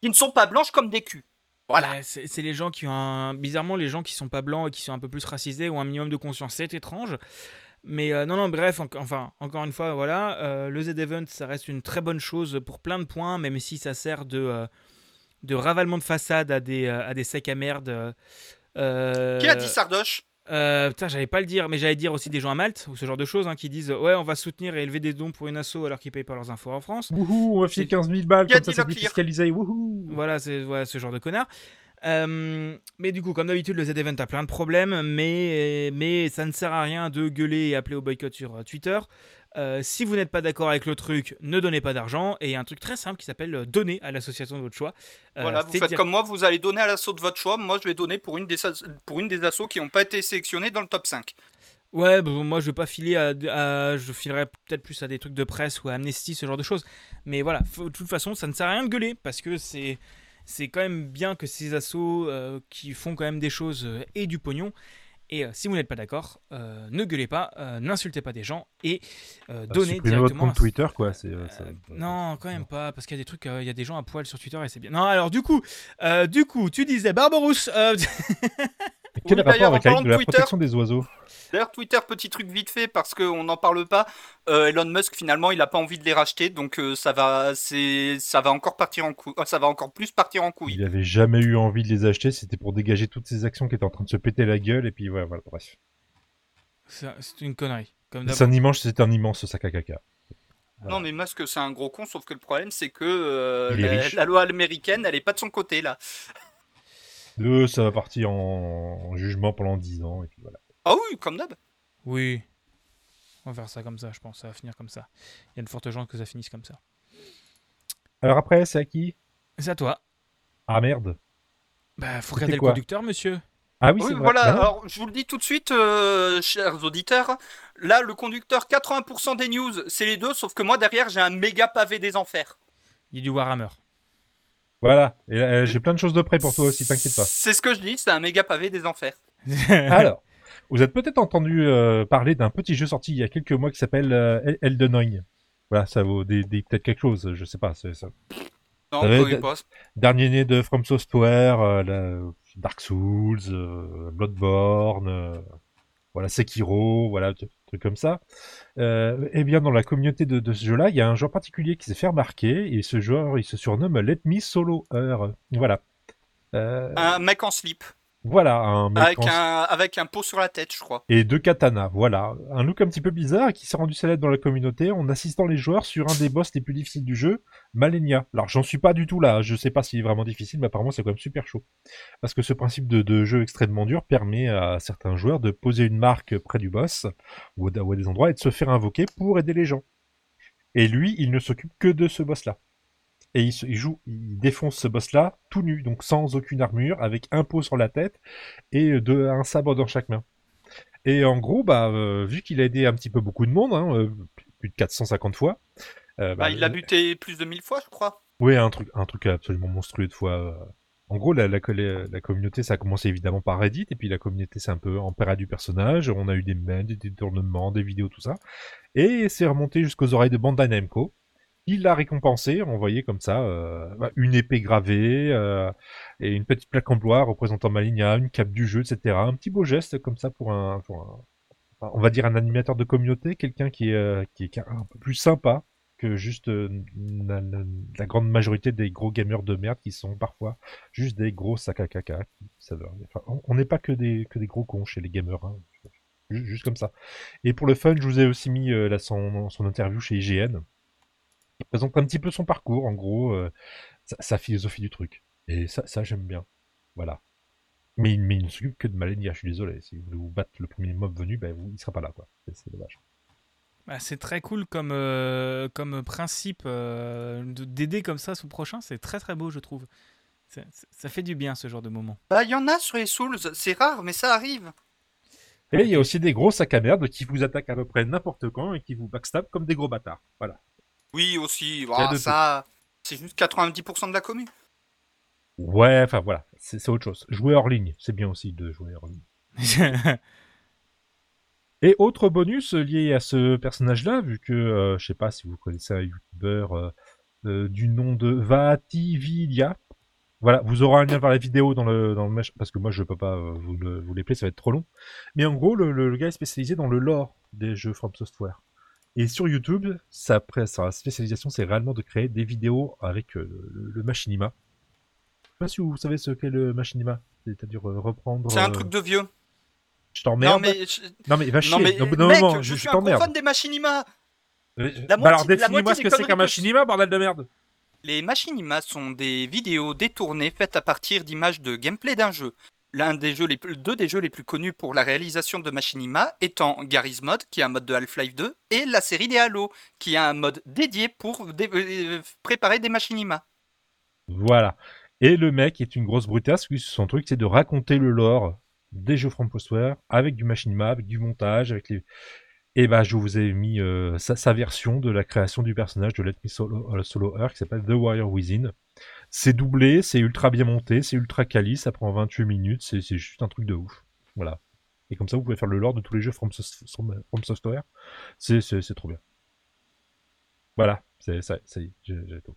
qui ne sont pas blanches comme des culs. Voilà. Ouais, c'est c'est les gens qui ont un... Bizarrement, les gens qui sont pas blancs et qui sont un peu plus racisés ont un minimum de conscience. C'est étrange. Mais euh, non, non, bref, en- enfin, encore une fois, voilà. euh, le Z-Event, ça reste une très bonne chose pour plein de points, même si ça sert de, euh, de ravalement de façade à des, euh, à des sacs à merde. euh, euh, Qui a dit Sardoche? euh, Putain, j'allais pas le dire, mais j'allais dire aussi des gens à Malte, ou ce genre de choses, hein, qui disent Ouais, on va soutenir et élever des dons pour une asso alors qu'ils payent pas leurs infos en France. Wouhou, on va filer 15 000 balles, comme ça c'est défiscalisé. Wouhou Voilà, c'est voilà, ce genre de connard. Euh, mais du coup, comme d'habitude, le Z-Event a plein de problèmes, mais, mais ça ne sert à rien de gueuler et appeler au boycott sur euh, Twitter. Euh, si vous n'êtes pas d'accord avec le truc, ne donnez pas d'argent. Et il y a un truc très simple qui s'appelle euh, donner à l'association de votre choix. Euh, Voilà, vous faites dire- comme moi, vous allez donner à l'assaut de votre choix. Moi, je vais donner pour une des, pour une des assos qui n'ont pas été sélectionnées dans le top 5. Ouais, bon, moi je vais pas filer à, à- je filerai peut-être plus à des trucs de presse ou à Amnesty, ce genre de choses. Mais voilà, de toute façon, ça ne sert à rien de gueuler parce que c'est c'est quand même bien que ces assos euh, qui font quand même des choses et du pognon. Et euh, si vous n'êtes pas d'accord, euh, ne gueulez pas, euh, n'insultez pas des gens et Bah, donnez supprimez votre directement. compte à- Twitter, quoi. C'est, ça- non, quand même pas, parce qu'il y a des trucs, il y a des gens à poil sur Twitter et c'est bien. Non, alors du coup, du coup, tu disais Barbarousse. Quel Oui, rapport avec la de la Twitter- protection des oiseaux? D'ailleurs, Twitter, petit truc vite fait, parce qu'on n'en parle pas. euh, Elon Musk, finalement, il n'a pas envie de les racheter, donc euh, ça, va, c'est, ça va encore partir en couille. Ça va encore plus partir en couille. Il avait jamais eu envie de les acheter, c'était pour dégager toutes ces actions qui étaient en train de se péter la gueule, et puis voilà, voilà bref. c'est une connerie. C'est un immense, c'est un immense sac à caca. Non, mais Musk, c'est un gros con, sauf que le problème, c'est que euh, la, la loi américaine, elle est pas de son côté, là. Deux, ça va partir en, en jugement pendant 10 ans, et puis voilà. Ah oui, comme d'hab. Oui. On va faire ça comme ça, je pense. Ça va finir comme ça. Il y a de fortes chances que ça finisse comme ça. Alors après, c'est à qui? C'est à toi. Ah merde. Bah, faut regarder le conducteur, monsieur. Ah oui, Oui, c'est vrai. voilà, Ah non. alors je vous le dis tout de suite, euh, chers auditeurs. Là, le conducteur, 80% des news, c'est les deux, sauf que moi, derrière, j'ai un méga pavé des enfers. Il y a du Warhammer. Voilà, et euh, j'ai plein de choses de près pour toi aussi, t'inquiète pas. C'est ce que je dis, c'est un méga pavé des enfers. Alors, vous avez peut-être entendu euh, parler d'un petit jeu sorti il y a quelques mois qui s'appelle euh, El- Elden Ring. Voilà, ça vaut des, des- peut-être quelque chose, je sais pas. C'est ça. Non, on connaît pas. Dernier né de From Software, euh, la- Dark Souls, euh, Bloodborne, euh, voilà Sekiro, voilà comme ça. Euh, eh bien, dans la communauté de, de ce jeu-là, il y a un joueur particulier qui s'est fait remarquer et ce joueur, il se surnomme Let Me Solo Her. Voilà. Euh, Un mec en slip. Voilà, un mec Avec en- un, avec un pot sur la tête, je crois. et deux katanas. Voilà, un look un petit peu bizarre qui s'est rendu célèbre dans la communauté en assistant les joueurs sur un des boss les plus difficiles du jeu, Malenia. Alors j'en suis pas du tout là, je sais pas s'il est vraiment difficile, mais apparemment c'est quand même super chaud. Parce que ce principe de, de jeu extrêmement dur permet à certains joueurs de poser une marque près du boss ou à ou à des endroits et de se faire invoquer pour aider les gens. Et lui, il ne s'occupe que de ce boss-là. Et il, joue, il défonce ce boss-là tout nu, donc sans aucune armure, avec un pot sur la tête et de, un sabre dans chaque main. Et en gros, bah, euh, vu qu'il a aidé un petit peu beaucoup de monde, hein, euh, plus de 450 fois. euh, Bah, il l'a buté plus de 1000 fois, je crois. oui, un truc, un truc absolument monstrueux de fois. euh. En gros, la, la, la- la communauté, ça a commencé évidemment par Reddit, et puis la communauté s'est un peu empérée du personnage. On a eu des mails, des détournements, des vidéos, tout ça. Et c'est remonté jusqu'aux oreilles de Bandai Namco. Il l'a récompensé, envoyé comme ça, euh, bah, une épée gravée, euh, et une petite plaque en bois représentant Malinia, une cape du jeu, etc. Un petit beau geste comme ça pour un, pour un- on va dire un animateur de communauté, quelqu'un qui est, euh, qui est un peu plus sympa que juste la, la- grande majorité des gros gamers de merde qui sont parfois juste des gros sacs à caca. on- n'est pas que des, que des gros cons chez les gamers, hein. Ju- juste comme ça. Et pour le fun, je vous ai aussi mis là, son, son interview chez IGN. Présente un petit peu son parcours, en gros, euh, sa, sa philosophie du truc. Et ça, ça j'aime bien. Voilà. Mais, il- mais il ne s'occupe que de Malenia, je suis désolé. Si vous voulez vous battre le premier mob venu, ben, vous, il sera pas là, quoi. C'est- dommage. Bah, c'est très cool comme, euh, comme principe euh, de- d'aider comme ça son prochain. C'est très très beau, je trouve. C'est- Ça fait du bien ce genre de moment. Bah, il y en a sur les Souls, c'est rare, mais ça arrive. Et il y a aussi des gros sacs à merde qui vous attaquent à peu près n'importe quand et qui vous backstab comme des gros bâtards. Voilà. Oui, aussi. Ah, de ça, c'est juste 90% de la commune. Ouais, enfin voilà, c'est autre chose. Jouer hors ligne, c'est bien aussi de jouer hors ligne. Et autre bonus lié à ce personnage-là, vu que euh, je sais pas si vous connaissez un youtubeur euh, euh, du nom de Vativilia. Voilà, vous aurez un lien vers la vidéo dans le dans le parce que moi je peux pas vous le vous les ça va être trop long. Mais en gros, le, le- le gars est spécialisé dans le lore des jeux From Software. Et sur YouTube, sa, sa spécialisation, c'est réellement de créer des vidéos avec euh, le, le machinima. Je sais pas si vous savez ce qu'est le machinima, c'est-à-dire euh, reprendre. C'est un euh, truc de vieux. Je t'emmerde. Non, mais, je- Non mais va chier. non, mais bout d'un mec, moment, je, je, suis un gros fan des machinima. La bah alors moitié- définis-moi ce que c'est qu'un machinima, bordel de merde. Les machinima sont des vidéos détournées faites à partir d'images de gameplay d'un jeu. L'un des jeux les deux des jeux les plus connus pour la réalisation de machinima étant Garry's Mod, qui est un mode de Half-Life 2, et la série des Halo, qui a un mode dédié pour euh, préparer des machinima. Voilà. Et le mec est une grosse brutasse, son truc, c'est de raconter le lore des jeux From Software avec du machinima, avec du montage, avec les. Et bah, je vous ai mis euh, sa, version de la création du personnage de Let Me Solo, euh, Solo qui s'appelle The Warrior Within. C'est doublé, c'est ultra bien monté, c'est ultra quali, ça prend 28 minutes, c'est juste un truc de ouf. Voilà. Et comme ça, vous pouvez faire le lore de tous les jeux From, Sos- From- From Software. C'est trop bien. Voilà, c'est ça, ça y est, j'ai tout.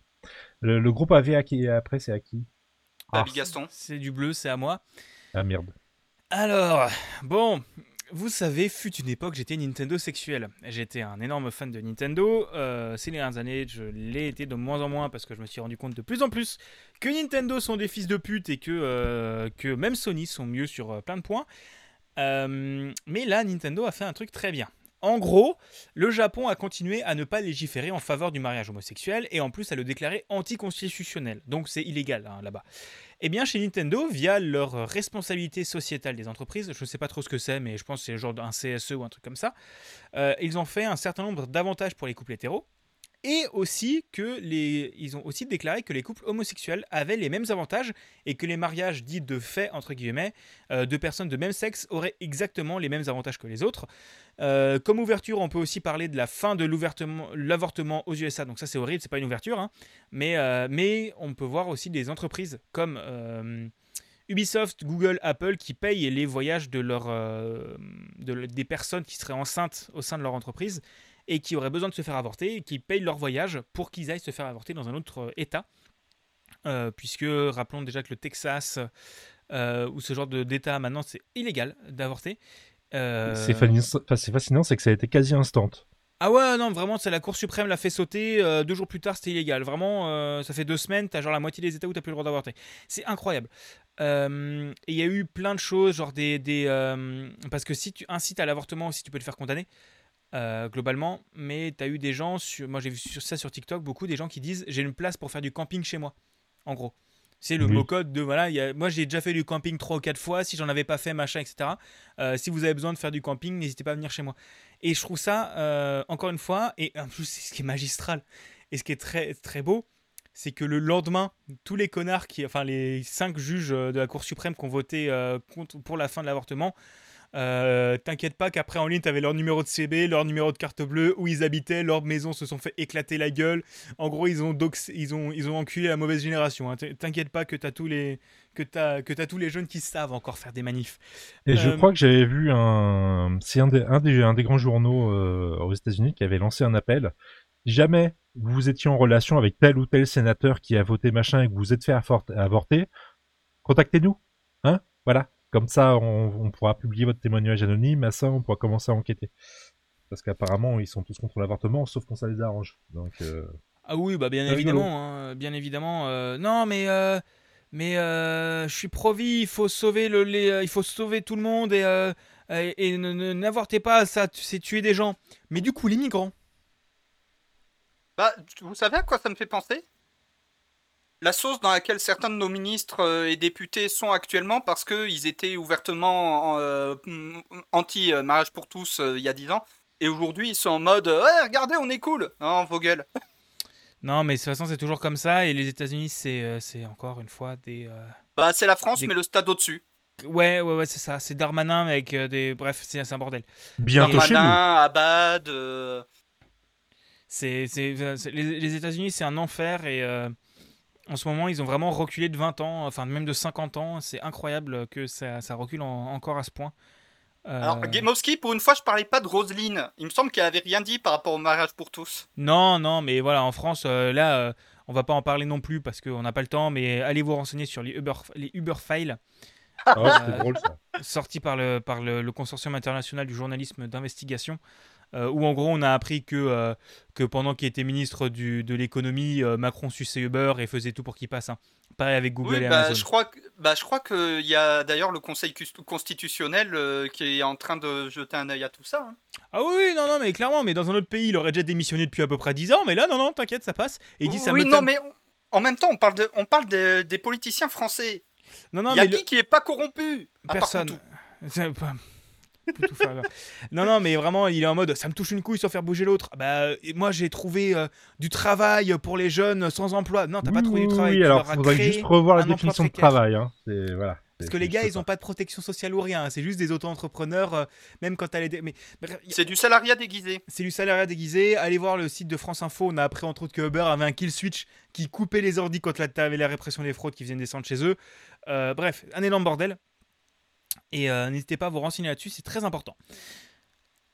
Le, le groupe AV à qui, après, c'est à qui? Ah. Gaston. c'est du bleu, c'est à moi. Ah merde. Alors, bon, vous savez, fut une époque, j'étais Nintendo sexuel. J'étais un énorme fan de Nintendo. Euh, ces dernières années, je l'ai été de moins en moins parce que je me suis rendu compte de plus en plus que Nintendo sont des fils de pute et que, euh, même Sony sont mieux sur euh, plein de points. Mais là, Nintendo a fait un truc très bien. En gros, le Japon a continué à ne pas légiférer en faveur du mariage homosexuel et en plus à le déclarer anticonstitutionnel. Donc c'est illégal hein, là-bas. Eh bien, chez Nintendo, via leur responsabilité sociétale des entreprises, je ne sais pas trop ce que c'est, mais je pense que c'est genre un CSE ou un truc comme ça, euh, ils ont fait un certain nombre d'avantages pour les couples hétéros. Et aussi que les, ils ont aussi déclaré que les couples homosexuels avaient les mêmes avantages et que les mariages dits de fait entre guillemets euh, de personnes de même sexe auraient exactement les mêmes avantages que les autres. Euh, comme ouverture, on peut aussi parler de la fin de l'avortement aux USA. Donc ça c'est horrible, c'est pas une ouverture, hein. mais, euh, mais on peut voir aussi des entreprises comme Ubisoft, Google, Apple qui payent les voyages de de des personnes qui seraient enceintes au sein de leur entreprise et qui auraient besoin de se faire avorter et qui payent leur voyage pour qu'ils aillent se faire avorter dans un autre euh, État. Euh, puisque rappelons déjà que le Texas euh, ou ce genre d'État maintenant c'est illégal d'avorter. Euh, C'est fascinant, c'est que ça a été quasi instant. Ah ouais, non, vraiment, c'est la Cour suprême l'a fait sauter. euh, deux jours plus tard, c'était illégal. Vraiment, euh, ça fait deux semaines, t'as genre la moitié des États où t'as plus le droit d'avorter. C'est incroyable. Euh, et il y a eu plein de choses, genre des. des parce que si tu incites à l'avortement aussi, tu peux te faire condamner. Euh, globalement, mais t'as eu des gens, sur, moi j'ai vu sur ça sur TikTok, beaucoup des gens qui disent j'ai une place pour faire du camping chez moi, en gros. C'est le Oui. mot code de voilà, il y a- moi j'ai déjà fait du camping trois ou quatre fois, si j'en avais pas fait, machin, etc. Euh, si vous avez besoin de faire du camping, n'hésitez pas à venir chez moi. Et je trouve ça, euh, encore une fois, et en plus, c'est ce qui est magistral, et ce qui est très, très beau, c'est que le lendemain, tous les connards, qui, enfin les cinq juges de la Cour suprême qui ont voté euh, contre, pour la fin de l'avortement, euh, t'inquiète pas qu'après en ligne, t'avais leur numéro de CB, leur numéro de carte bleue, où ils habitaient, leur maison se sont fait éclater la gueule. En gros, ils ont, dox- ils ont, ils ont enculé la mauvaise génération. hein. T'inquiète pas que t'as tous les que t'as que t'as tous les jeunes qui savent encore faire des manifs. Et je Euh, crois que j'avais vu un, c'est un des, un des, un des grands journaux euh, aux États-Unis qui avait lancé un appel. Jamais vous étiez en relation avec tel ou tel sénateur qui a voté machin et que vous êtes fait avorter, contactez-nous, hein Voilà. Comme ça, on, on pourra publier votre témoignage anonyme. À ça, on pourra commencer à enquêter. Parce qu'apparemment, ils sont tous contre l'avortement, sauf quand ça les arrange. Donc, euh, Ah oui, bah bien évidemment, hein, bien évidemment. euh, non, mais euh, mais euh, je suis pro-vie. Il faut sauver le, les, il faut sauver tout le monde et euh, et, n'avortez pas, ça, c'est tuer des gens. Mais du coup, les migrants. Bah, vous savez à quoi ça me fait penser? La sauce dans laquelle certains de nos ministres euh, et députés sont actuellement parce qu'ils étaient ouvertement euh, mm, anti-mariage pour tous euh, il y a 10 ans. Et aujourd'hui, ils sont en mode Ouais, regardez, on est cool Non, vos gueules Non, mais de toute façon, c'est toujours comme ça. Et les États-Unis, c'est euh, c'est encore une fois des. euh, Bah, c'est la France, Des- mais le stade au-dessus. Ouais, ouais, ouais, c'est ça. C'est Darmanin avec euh, des. Bref, c'est un bordel. bientôt chez nous. Darmanin, Abad. euh, C'est, les, les États-Unis, c'est un enfer et euh, en ce moment, ils ont vraiment reculé de 20 ans, enfin même de 50 ans. C'est incroyable que ça, ça recule en- encore à ce point. Euh, Alors, Gamowski, pour une fois, je parlais pas de Roselyne. Il me semble qu'elle avait rien dit par rapport au mariage pour tous. Non, non, mais voilà, en France, euh, là, euh, on va pas en parler non plus parce qu'on n'a pas le temps, mais allez vous renseigner sur les Uber, les Uber Files Ah Euh, drôle ça. sortis par le, par le, le Consortium international du journalisme d'investigation, euh, où en gros on a appris que, euh, que pendant qu'il était ministre du, de l'économie, euh, Macron suçait Uber et faisait tout pour qu'il passe. hein. Pareil avec Google Oui, et bah, Amazon. je crois que, bah, je crois qu'il y a d'ailleurs le Conseil constitutionnel euh, qui est en train de jeter un œil à tout ça. hein. Ah oui, non, non, mais clairement, mais dans un autre pays, il aurait déjà démissionné depuis à peu près 10 ans, mais là, non, non, t'inquiète, ça passe. Et il dit ça oui, me non, mais on- en même temps, on parle, de, on parle de- des politiciens français. Non, non, Il y a mais le- qui qui est pas corrompu? À part non, non, mais vraiment, il est en mode ça me touche une couille sans faire bouger l'autre. Bah, moi, j'ai trouvé euh, du travail pour les jeunes sans emploi. Non, t'as pas Oui, trouvé du oui, travail. Oui, alors as faudrait juste revoir la un emploi définition de travail. Hein. C'est voilà. Parce C'est- que les gars, ils ont ça. pas de protection sociale ou rien. C'est juste des auto-entrepreneurs. euh, même quand t'as les. dé- Mais C'est du salariat déguisé. c'est du salariat déguisé. Allez voir le site de France Info. On a appris entre autres que Uber avait un kill switch qui coupait les ordis quand t'avais la répression des fraudes qui viennent descendre chez eux. Euh, bref, un énorme bordel. Et euh, n'hésitez pas à vous renseigner là-dessus, c'est très important.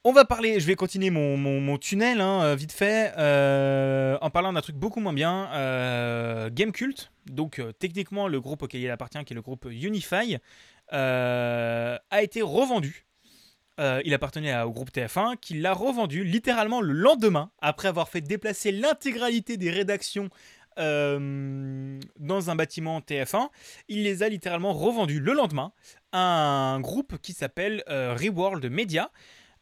On va parler, je vais continuer mon, tunnel hein, euh, vite fait euh, en parlant d'un truc beaucoup moins bien. euh, Game Cult, donc techniquement le groupe auquel il appartient, qui est le groupe Unify, a été revendu. Il appartenait au groupe TF1 qui l'a revendu littéralement le lendemain après avoir fait déplacer l'intégralité des rédactions euh, dans un bâtiment TF1. Il les a littéralement revendus le lendemain à un groupe qui s'appelle euh, Reworld Media.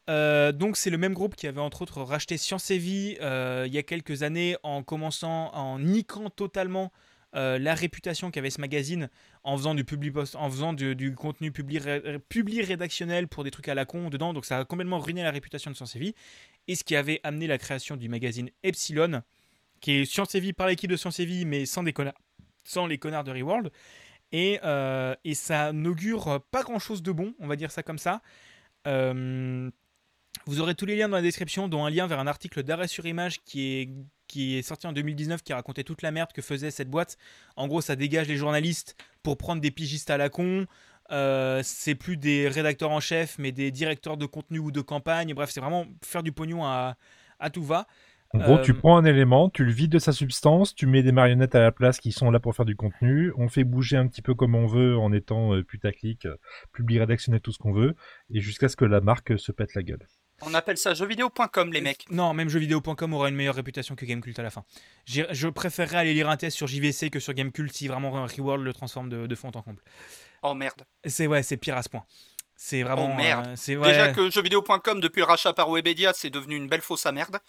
Euh, donc c'est le même groupe qui avait entre autres racheté Science et Vie il y a quelques années en commençant en niquant totalement la réputation qu'avait ce magazine en faisant du contenu publi rédactionnel pour des trucs à la con dedans. Donc ça a complètement ruiné la réputation de Science et Vie. Et ce qui avait amené la création du magazine Epsilon, qui est Science et Vie par l'équipe de Science et Vie, mais sans des connards, sans les connards de Reworld. Et, euh, et ça n'augure pas grand chose de bon, on va dire ça comme ça. Euh, vous aurez tous les liens dans la description, dont un lien vers un article d'arrêt sur image qui est, qui est sorti en 2019 qui racontait toute la merde que faisait cette boîte. En gros, ça dégage les journalistes pour prendre des pigistes à la con. Euh, c'est plus des rédacteurs en chef, mais des directeurs de contenu ou de campagne. Bref, c'est vraiment faire du pognon à, à tout va. En gros, Euh, tu prends un élément, tu le vides de sa substance, tu mets des marionnettes à la place qui sont là pour faire du contenu, on fait bouger un petit peu comme on veut en étant euh, putaclic, euh, public rédactionnel, tout ce qu'on veut, et jusqu'à ce que la marque se pète la gueule. On appelle ça jeuxvideo.com, les mecs. Non, même jeuxvideo.com aura une meilleure réputation que Gamecult à la fin. Je préférerais aller lire un test sur JVC que sur Gamecult si vraiment Reworld le transforme de, de fond en comble. Oh merde. C'est ouais, c'est pire à ce point. C'est vraiment. Oh, merde. euh, c'est ouais. Déjà que jeuxvideo.com, depuis le rachat par Webedia, c'est devenu une belle fausse à merde.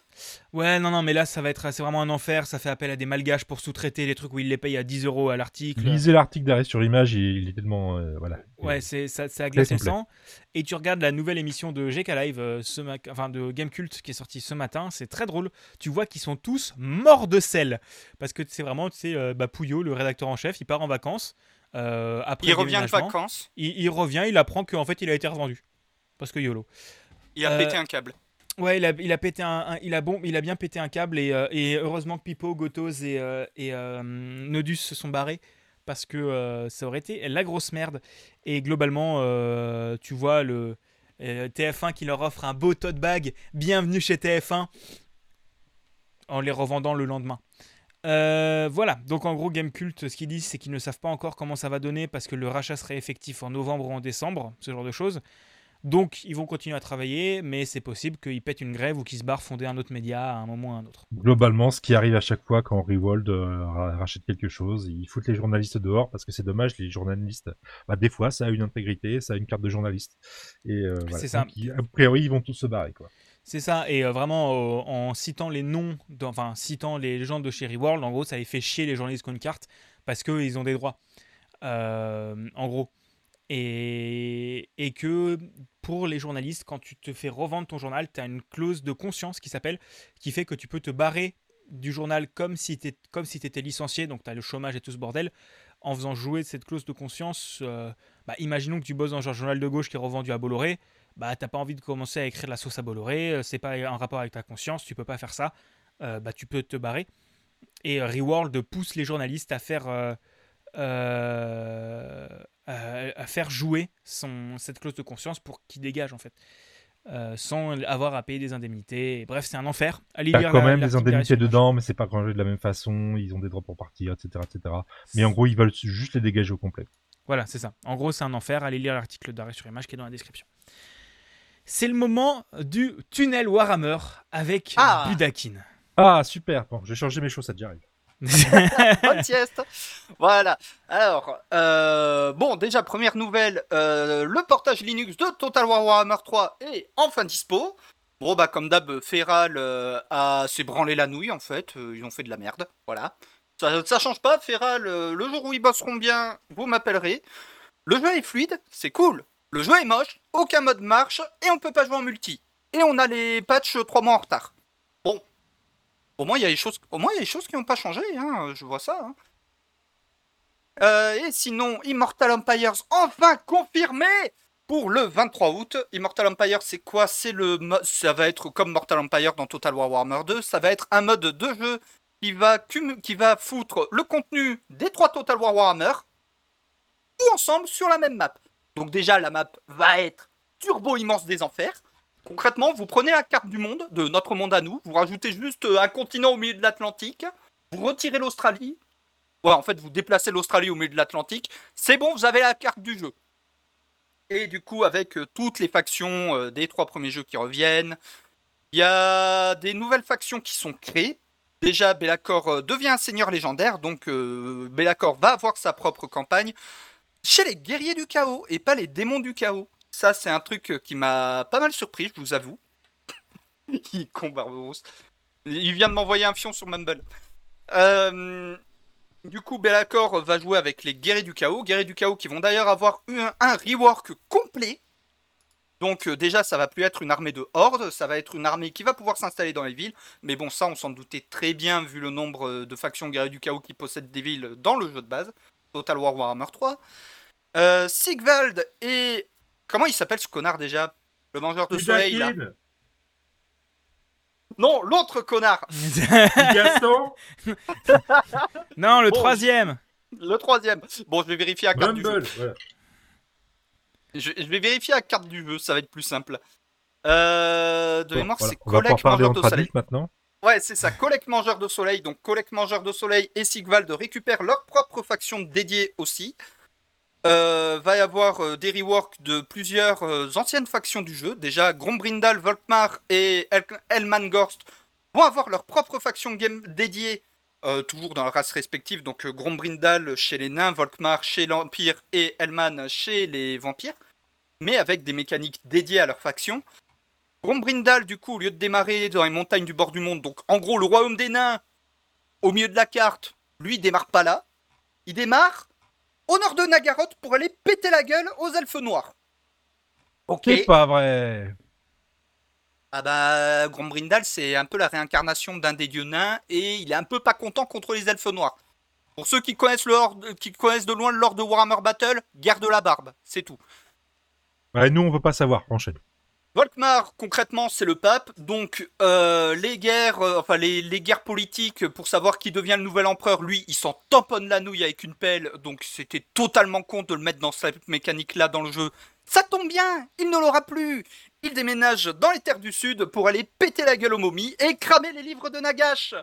Ouais, non, non, mais là, ça va être, c'est vraiment un enfer. Ça fait appel à des malgaches pour sous-traiter les trucs où ils les payent à 10 euros à l'article. Lisez l'article derrière sur l'image, il, il est tellement. euh, voilà. Ouais, c'est ça, le sang. Et tu regardes la nouvelle émission de GK Live, euh, ce ma- enfin de Gamecult qui est sortie ce matin. C'est très drôle. Tu vois qu'ils sont tous morts de sel parce que c'est vraiment, tu sais, euh, bah, Pouillot, le rédacteur en chef, il part en vacances. Euh, après Il revient de vacances, Il, il revient, il apprend qu'en fait, il a été revendu. Parce que YOLO. il a Euh, pété un câble. Ouais, il a, il a pété un, un- il a bon, il a bien pété un câble et, euh, et heureusement que Pipo, Gotos et, euh, et euh, Nodus se sont barrés parce que euh, ça aurait été la grosse merde. Et globalement, euh, tu vois le euh, TF1 qui leur offre un beau tote bag. Bienvenue chez TF1 en les revendant le lendemain. Euh, voilà, donc en gros Gamecult, ce qu'ils disent, c'est qu'ils ne savent pas encore comment ça va donner parce que le rachat serait effectif en novembre ou en décembre, ce genre de choses. Donc ils vont continuer à travailler, mais c'est possible qu'ils pètent une grève ou qu'ils se barrent fonder un autre média à un moment ou à un autre. Globalement, ce qui arrive à chaque fois quand Rewold euh, ra- rachète quelque chose, ils foutent les journalistes dehors parce que c'est dommage, les journalistes, bah, des fois, ça a une intégrité, ça a une carte de journaliste. Et euh, voilà. C'est ça. Donc, a priori, ils vont tous se barrer, quoi. C'est ça, et euh, vraiment euh, en citant les noms, enfin citant les gens de chez Reworld, en gros ça les fait chier les journalistes qui ont carte parce qu'ils ont des droits. Euh, en gros. Et, et que pour les journalistes, quand tu te fais revendre ton journal, tu as une clause de conscience qui s'appelle, qui fait que tu peux te barrer du journal comme si tu si étais licencié, donc tu as le chômage et tout ce bordel, en faisant jouer cette clause de conscience. bah, imaginons que tu bosses dans un journal de gauche qui est revendu à Bolloré, bah t'as pas envie de commencer à écrire de la sauce à Bolloré, euh, c'est pas un rapport avec ta conscience, tu peux pas faire ça, euh, bah tu peux te barrer. Et euh, Reworld pousse les journalistes à faire euh, euh, à, à faire jouer son, cette clause de conscience pour qu'il dégage en fait. Sans avoir à payer des indemnités. Et bref, c'est un enfer. Allez Il y a lire quand la- même des indemnités dedans, mais c'est pas rangé de la même façon, ils ont des droits pour partir, etc., etc. Mais en gros, ils veulent juste les dégager au complet. Voilà, c'est ça. En gros, c'est un enfer. Allez lire l'article d'arrêt sur image qui est dans la description. C'est le moment du tunnel Warhammer avec Ah. Budakin. Ah, super. Bon, j'ai changé mes chaussettes, j'arrive. Bonne sieste. Voilà. Alors, euh, bon, déjà, première nouvelle, euh, le portage Linux de Total War Warhammer 3 est enfin dispo. Bon, bah, comme d'hab, Feral euh, a s'est branlé la nouille, en fait. Euh, ils ont fait de la merde. Voilà. Ça, ça change pas, Feral. euh, le jour où ils bosseront bien, vous m'appellerez. Le jeu est fluide, c'est cool. Le jeu est moche, aucun mode marche, et on peut pas jouer en multi. Et on a les patchs 3 mois en retard. Bon. Au moins, il y a des choses, au moins, y qui n'ont pas changé, hein, je vois ça. hein. Euh, et sinon, Immortal Empires, enfin confirmé pour le 23 août. Immortal Empires, c'est quoi? C'est le, ça va être comme Mortal Empire dans Total War Warhammer 2. Ça va être un mode de jeu qui va, qui va foutre le contenu des trois Total War Warhammer tout ensemble sur la même map. Donc déjà, la map va être turbo immense des enfers. Concrètement, vous prenez la carte du monde, de notre monde à nous, vous rajoutez juste euh, un continent au milieu de l'Atlantique, vous retirez l'Australie. Ouais, en fait, vous déplacez l'Australie au milieu de l'Atlantique. C'est bon, vous avez la carte du jeu. Et du coup, avec euh, toutes les factions euh, des trois premiers jeux qui reviennent, il y a des nouvelles factions qui sont créées. Déjà, Bellacore euh, devient un seigneur légendaire, donc euh, Bellacore va avoir sa propre campagne chez les guerriers du chaos et pas les démons du chaos. Ça, c'est un truc euh, qui m'a pas mal surpris, je vous avoue. Il con. Il vient de m'envoyer un fion sur Mumble. Euh, du coup, Bellacore va jouer avec les guerriers du chaos. Guerriers du chaos qui vont d'ailleurs avoir un, rework complet. Donc euh, déjà, ça va plus être une armée de hordes, ça va être une armée qui va pouvoir s'installer dans les villes. Mais bon, ça, on s'en doutait très bien vu le nombre de factions guerriers du chaos qui possèdent des villes dans le jeu de base. Total War Warhammer 3. Euh, Sigvald et... Comment il s'appelle ce connard déjà Le mangeur de soleil là. Non, l'autre connard Gaston, non, le Bon, troisième. Le troisième. Bon, je vais vérifier la carte du jeu. Voilà. Je, je vais vérifier la carte du jeu, ça va être plus simple. Euh, de Bon, mémoire, voilà. c'est parler Mangeur de Soleil. maintenant. Ouais, c'est ça, Collecte Mangeur de Soleil. Donc, Collecte Mangeur de Soleil et Sigvald récupèrent leur propre faction dédiée aussi. Euh, va y avoir euh, des reworks de plusieurs euh, anciennes factions du jeu. Déjà, Grombrindal, Volkmar et El Elmangorst vont avoir leur propre faction game dédiée, toujours dans leur race respective. Donc, Grombrindal chez les nains, Volkmar chez l'Empire et Elman chez les vampires. Mais avec des mécaniques dédiées à leur faction. Grombrindal, du coup, au lieu de démarrer dans les montagnes du bord du monde, donc en gros le royaume des nains, au milieu de la carte, lui il démarre pas là. Il démarre au nord de Nagaroth pour aller péter la gueule aux elfes noirs. Ok. C'est pas vrai. Ah bah, Grombrindal, c'est un peu la réincarnation d'un des dieux nains et il est un peu pas content contre les elfes noirs. Pour ceux qui connaissent, le horde- qui connaissent de loin le lore de Warhammer Battle, garde la barbe, c'est tout. Ouais, nous, on veut pas savoir. Enchaîne. Volkmar, concrètement, c'est le pape. Donc, euh, les guerres, euh, enfin les, guerres politiques pour savoir qui devient le nouvel empereur, lui, il s'en tamponne la nouille avec une pelle. Donc, c'était totalement con de le mettre dans cette mécanique-là dans le jeu. Ça tombe bien, il ne l'aura plus. Il déménage dans les terres du sud pour aller péter la gueule aux momies et cramer les livres de Nagash.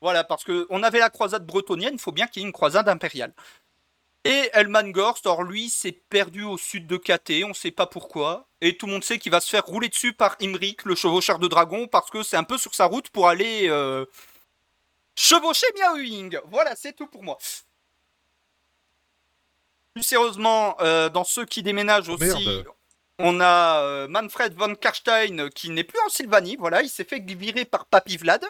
Voilà, parce que on avait la croisade bretonnienne, il faut bien qu'il y ait une croisade impériale. Et Elmangorst, or lui, s'est perdu au sud de KT, on sait pas pourquoi. Et tout le monde sait qu'il va se faire rouler dessus par Imrik, le chevaucheur de dragon, parce que c'est un peu sur sa route pour aller euh, chevaucher Miaoing. Voilà, c'est tout pour moi. Plus sérieusement, euh, dans ceux qui déménagent aussi, Merde. on a euh, Manfred von Karstein qui n'est plus en Sylvanie. Voilà, il s'est fait virer par Papy Vlad.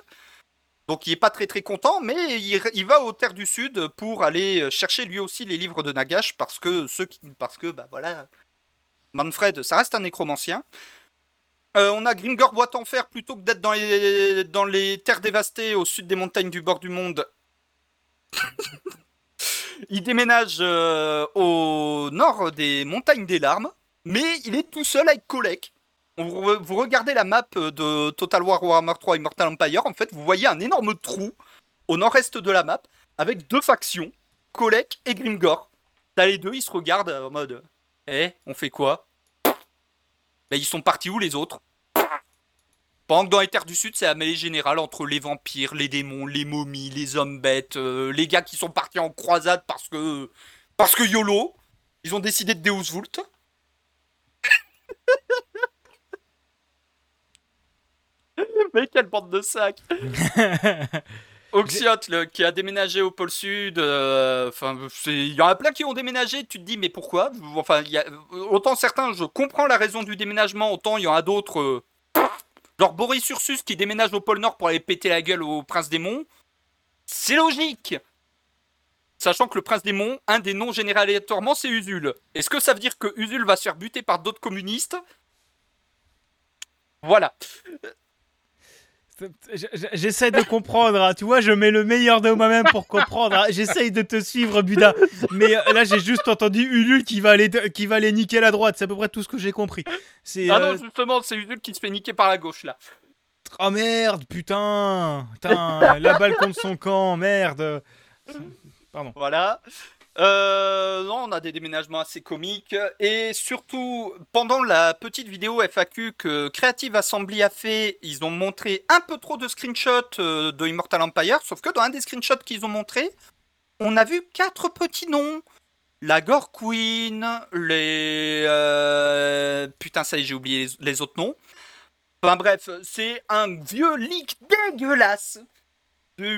Donc il est pas très très content, mais il, va aux terres du sud pour aller chercher lui aussi les livres de Nagash parce que ceux qui, parce que bah voilà, Manfred, ça reste un nécromancien. Euh, on a Gringor boîte en fer plutôt que d'être dans les dans les terres dévastées au sud des montagnes du bord du monde. il déménage euh, au nord des montagnes des larmes, mais il est tout seul avec Kolek. Vous, re- vous regardez la map de Total War Warhammer 3 Immortal Empire, en fait, vous voyez un énorme trou au nord-est de la map avec deux factions, Kolek et Grimgor. T'as les deux, ils se regardent en mode Eh, on fait quoi? Ils sont partis où les autres? Pendant que dans les terres du sud, c'est la mêlée générale entre les vampires, les démons, les momies, les hommes bêtes, euh, les gars qui sont partis en croisade parce que. Parce que YOLO, ils ont décidé de Deus. Mais quelle bande de sacs. Oxyot, le- qui a déménagé au pôle sud, euh, enfin, il y en a plein qui ont déménagé, tu te dis, mais pourquoi? Enfin, il y a, autant certains, je comprends la raison du déménagement, autant il y en a d'autres, euh, genre Boris Ursus qui déménage au pôle nord pour aller péter la gueule au prince démon, c'est logique! Sachant que le prince démon, un des noms générés aléatoirement, c'est Usul. Est-ce que ça veut dire que Usul va se faire buter par d'autres communistes? Voilà. J'essaie de comprendre, hein. tu vois, je mets le meilleur de moi-même pour comprendre. hein. J'essaye de te suivre, Buda. Mais euh, là, j'ai juste entendu Ulule qui va aller, qui va aller niquer la droite. C'est à peu près tout ce que j'ai compris. C'est. Ah euh, non, justement, c'est Usul qui se fait niquer par la gauche, là. Oh merde, putain, putain, la balle contre son camp, merde. Voilà. Euh, non, on a des déménagements assez comiques. Et surtout, pendant la petite vidéo FAQ que Creative Assembly a fait, ils ont montré un peu trop de screenshots euh, de Immortal Empire. Sauf que dans un des screenshots qu'ils ont montré, on a vu quatre petits noms. La Gore Queen, les... euh, Putain, ça y est, j'ai oublié les, autres noms. Enfin bref, c'est un vieux leak dégueulasse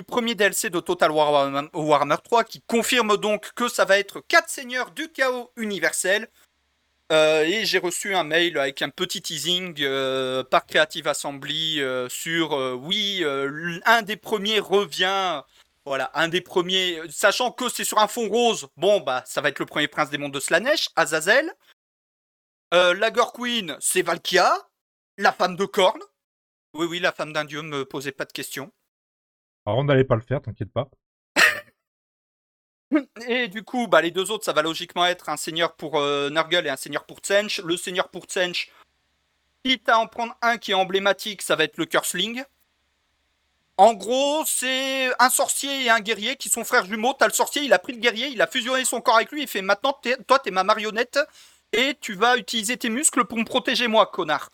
premier DLC de Total War Warhammer- Warhammer 3 qui confirme donc que ça va être 4 seigneurs du chaos universel. Euh, et j'ai reçu un mail avec un petit teasing euh, par Creative Assembly euh, sur oui, un des premiers revient. Voilà, un des premiers, sachant que c'est sur un fond rose, bon bah ça va être le premier prince des mondes de Slanesh, Azazel. La Queen, c'est Valkia, la femme de Korn. Oui, oui, la femme d'un dieu, me posez pas de questions. Alors, on n'allait pas le faire, t'inquiète pas. Et du coup, bah, les deux autres, ça va logiquement être un seigneur pour euh, et un seigneur pour Tsench. Le seigneur pour Tsench, quitte à en prendre un qui est emblématique, ça va être le Cursling. En gros, c'est un sorcier et un guerrier qui sont frères jumeaux. T'as le sorcier, il a pris le guerrier, il a fusionné son corps avec lui, il fait maintenant, toi, t'es ma marionnette et tu vas utiliser tes muscles pour me protéger, moi, connard.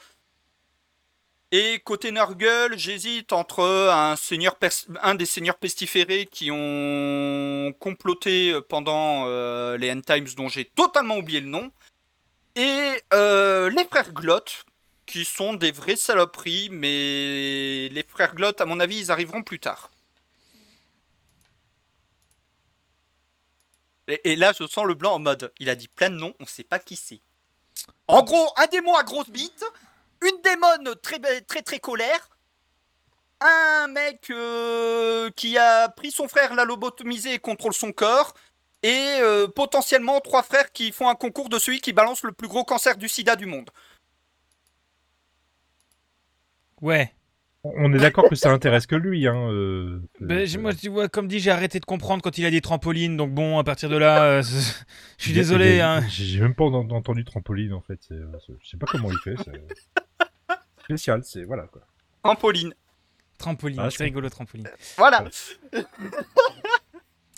Et côté Nurgle, j'hésite entre un, seigneur un des seigneurs pestiférés qui ont comploté pendant euh, les End Times, dont j'ai totalement oublié le nom, et euh, les frères Glott, qui sont des vraies saloperies, mais les frères Glott, à mon avis, ils arriveront plus tard. Et, et là, je sens le blanc en mode, il a dit plein de noms, on sait pas qui c'est. En gros, un démon à grosse bite, une démone très très très colère, un mec euh, qui a pris son frère, l'a lobotomisé et contrôle son corps, et euh, potentiellement trois frères qui font un concours de celui qui balance le plus gros cancer du sida du monde. Ouais. On est d'accord que ça intéresse que lui. Hein, euh, Ben, euh, moi, je- ouais, comme dit, j'ai arrêté de comprendre quand il a dit trampoline. Donc bon, à partir de là, euh, je suis désolé. hein. J'ai même pas en- entendu trampoline en fait. euh, Je sais pas comment il fait. C'est spécial. C'est voilà quoi. Pauline. Trampoline, Ah, c'est rigolo, trampoline. Voilà.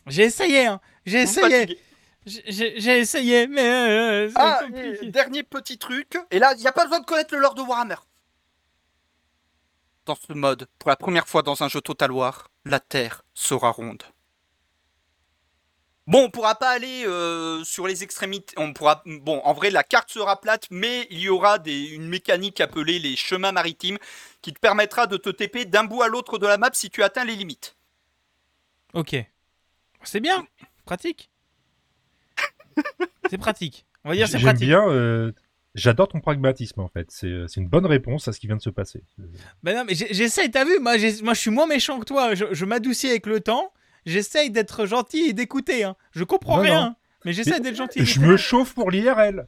J'ai essayé, hein. J'ai essayé. J'ai- essayé, mais euh, Ah, compliqué. dernier petit truc. Et là, il n'y a pas besoin de connaître le lore de Warhammer. Dans ce mode, pour la première fois dans un jeu Total War, la Terre sera ronde. Bon, on pourra pas aller euh, sur les extrémités. On pourra. Bon, en vrai, la carte sera plate, mais il y aura des, une mécanique appelée les chemins maritimes qui te permettra de te TP d'un bout à l'autre de la map si tu atteins les limites. Ok. C'est bien. Pratique. c'est pratique. On va dire c'est J'aime pratique. bien. euh, J'adore ton pragmatisme en fait. C'est euh, c'est une bonne réponse à ce qui vient de se passer. Ben non, mais j'essaye, t'as vu, moi, moi je suis moins méchant que toi, je, je m'adoucis avec le temps, j'essaye d'être gentil et d'écouter, hein. je comprends Non, rien, non. mais j'essaie Mais d'être gentil. Je me chauffe pour l'IRL.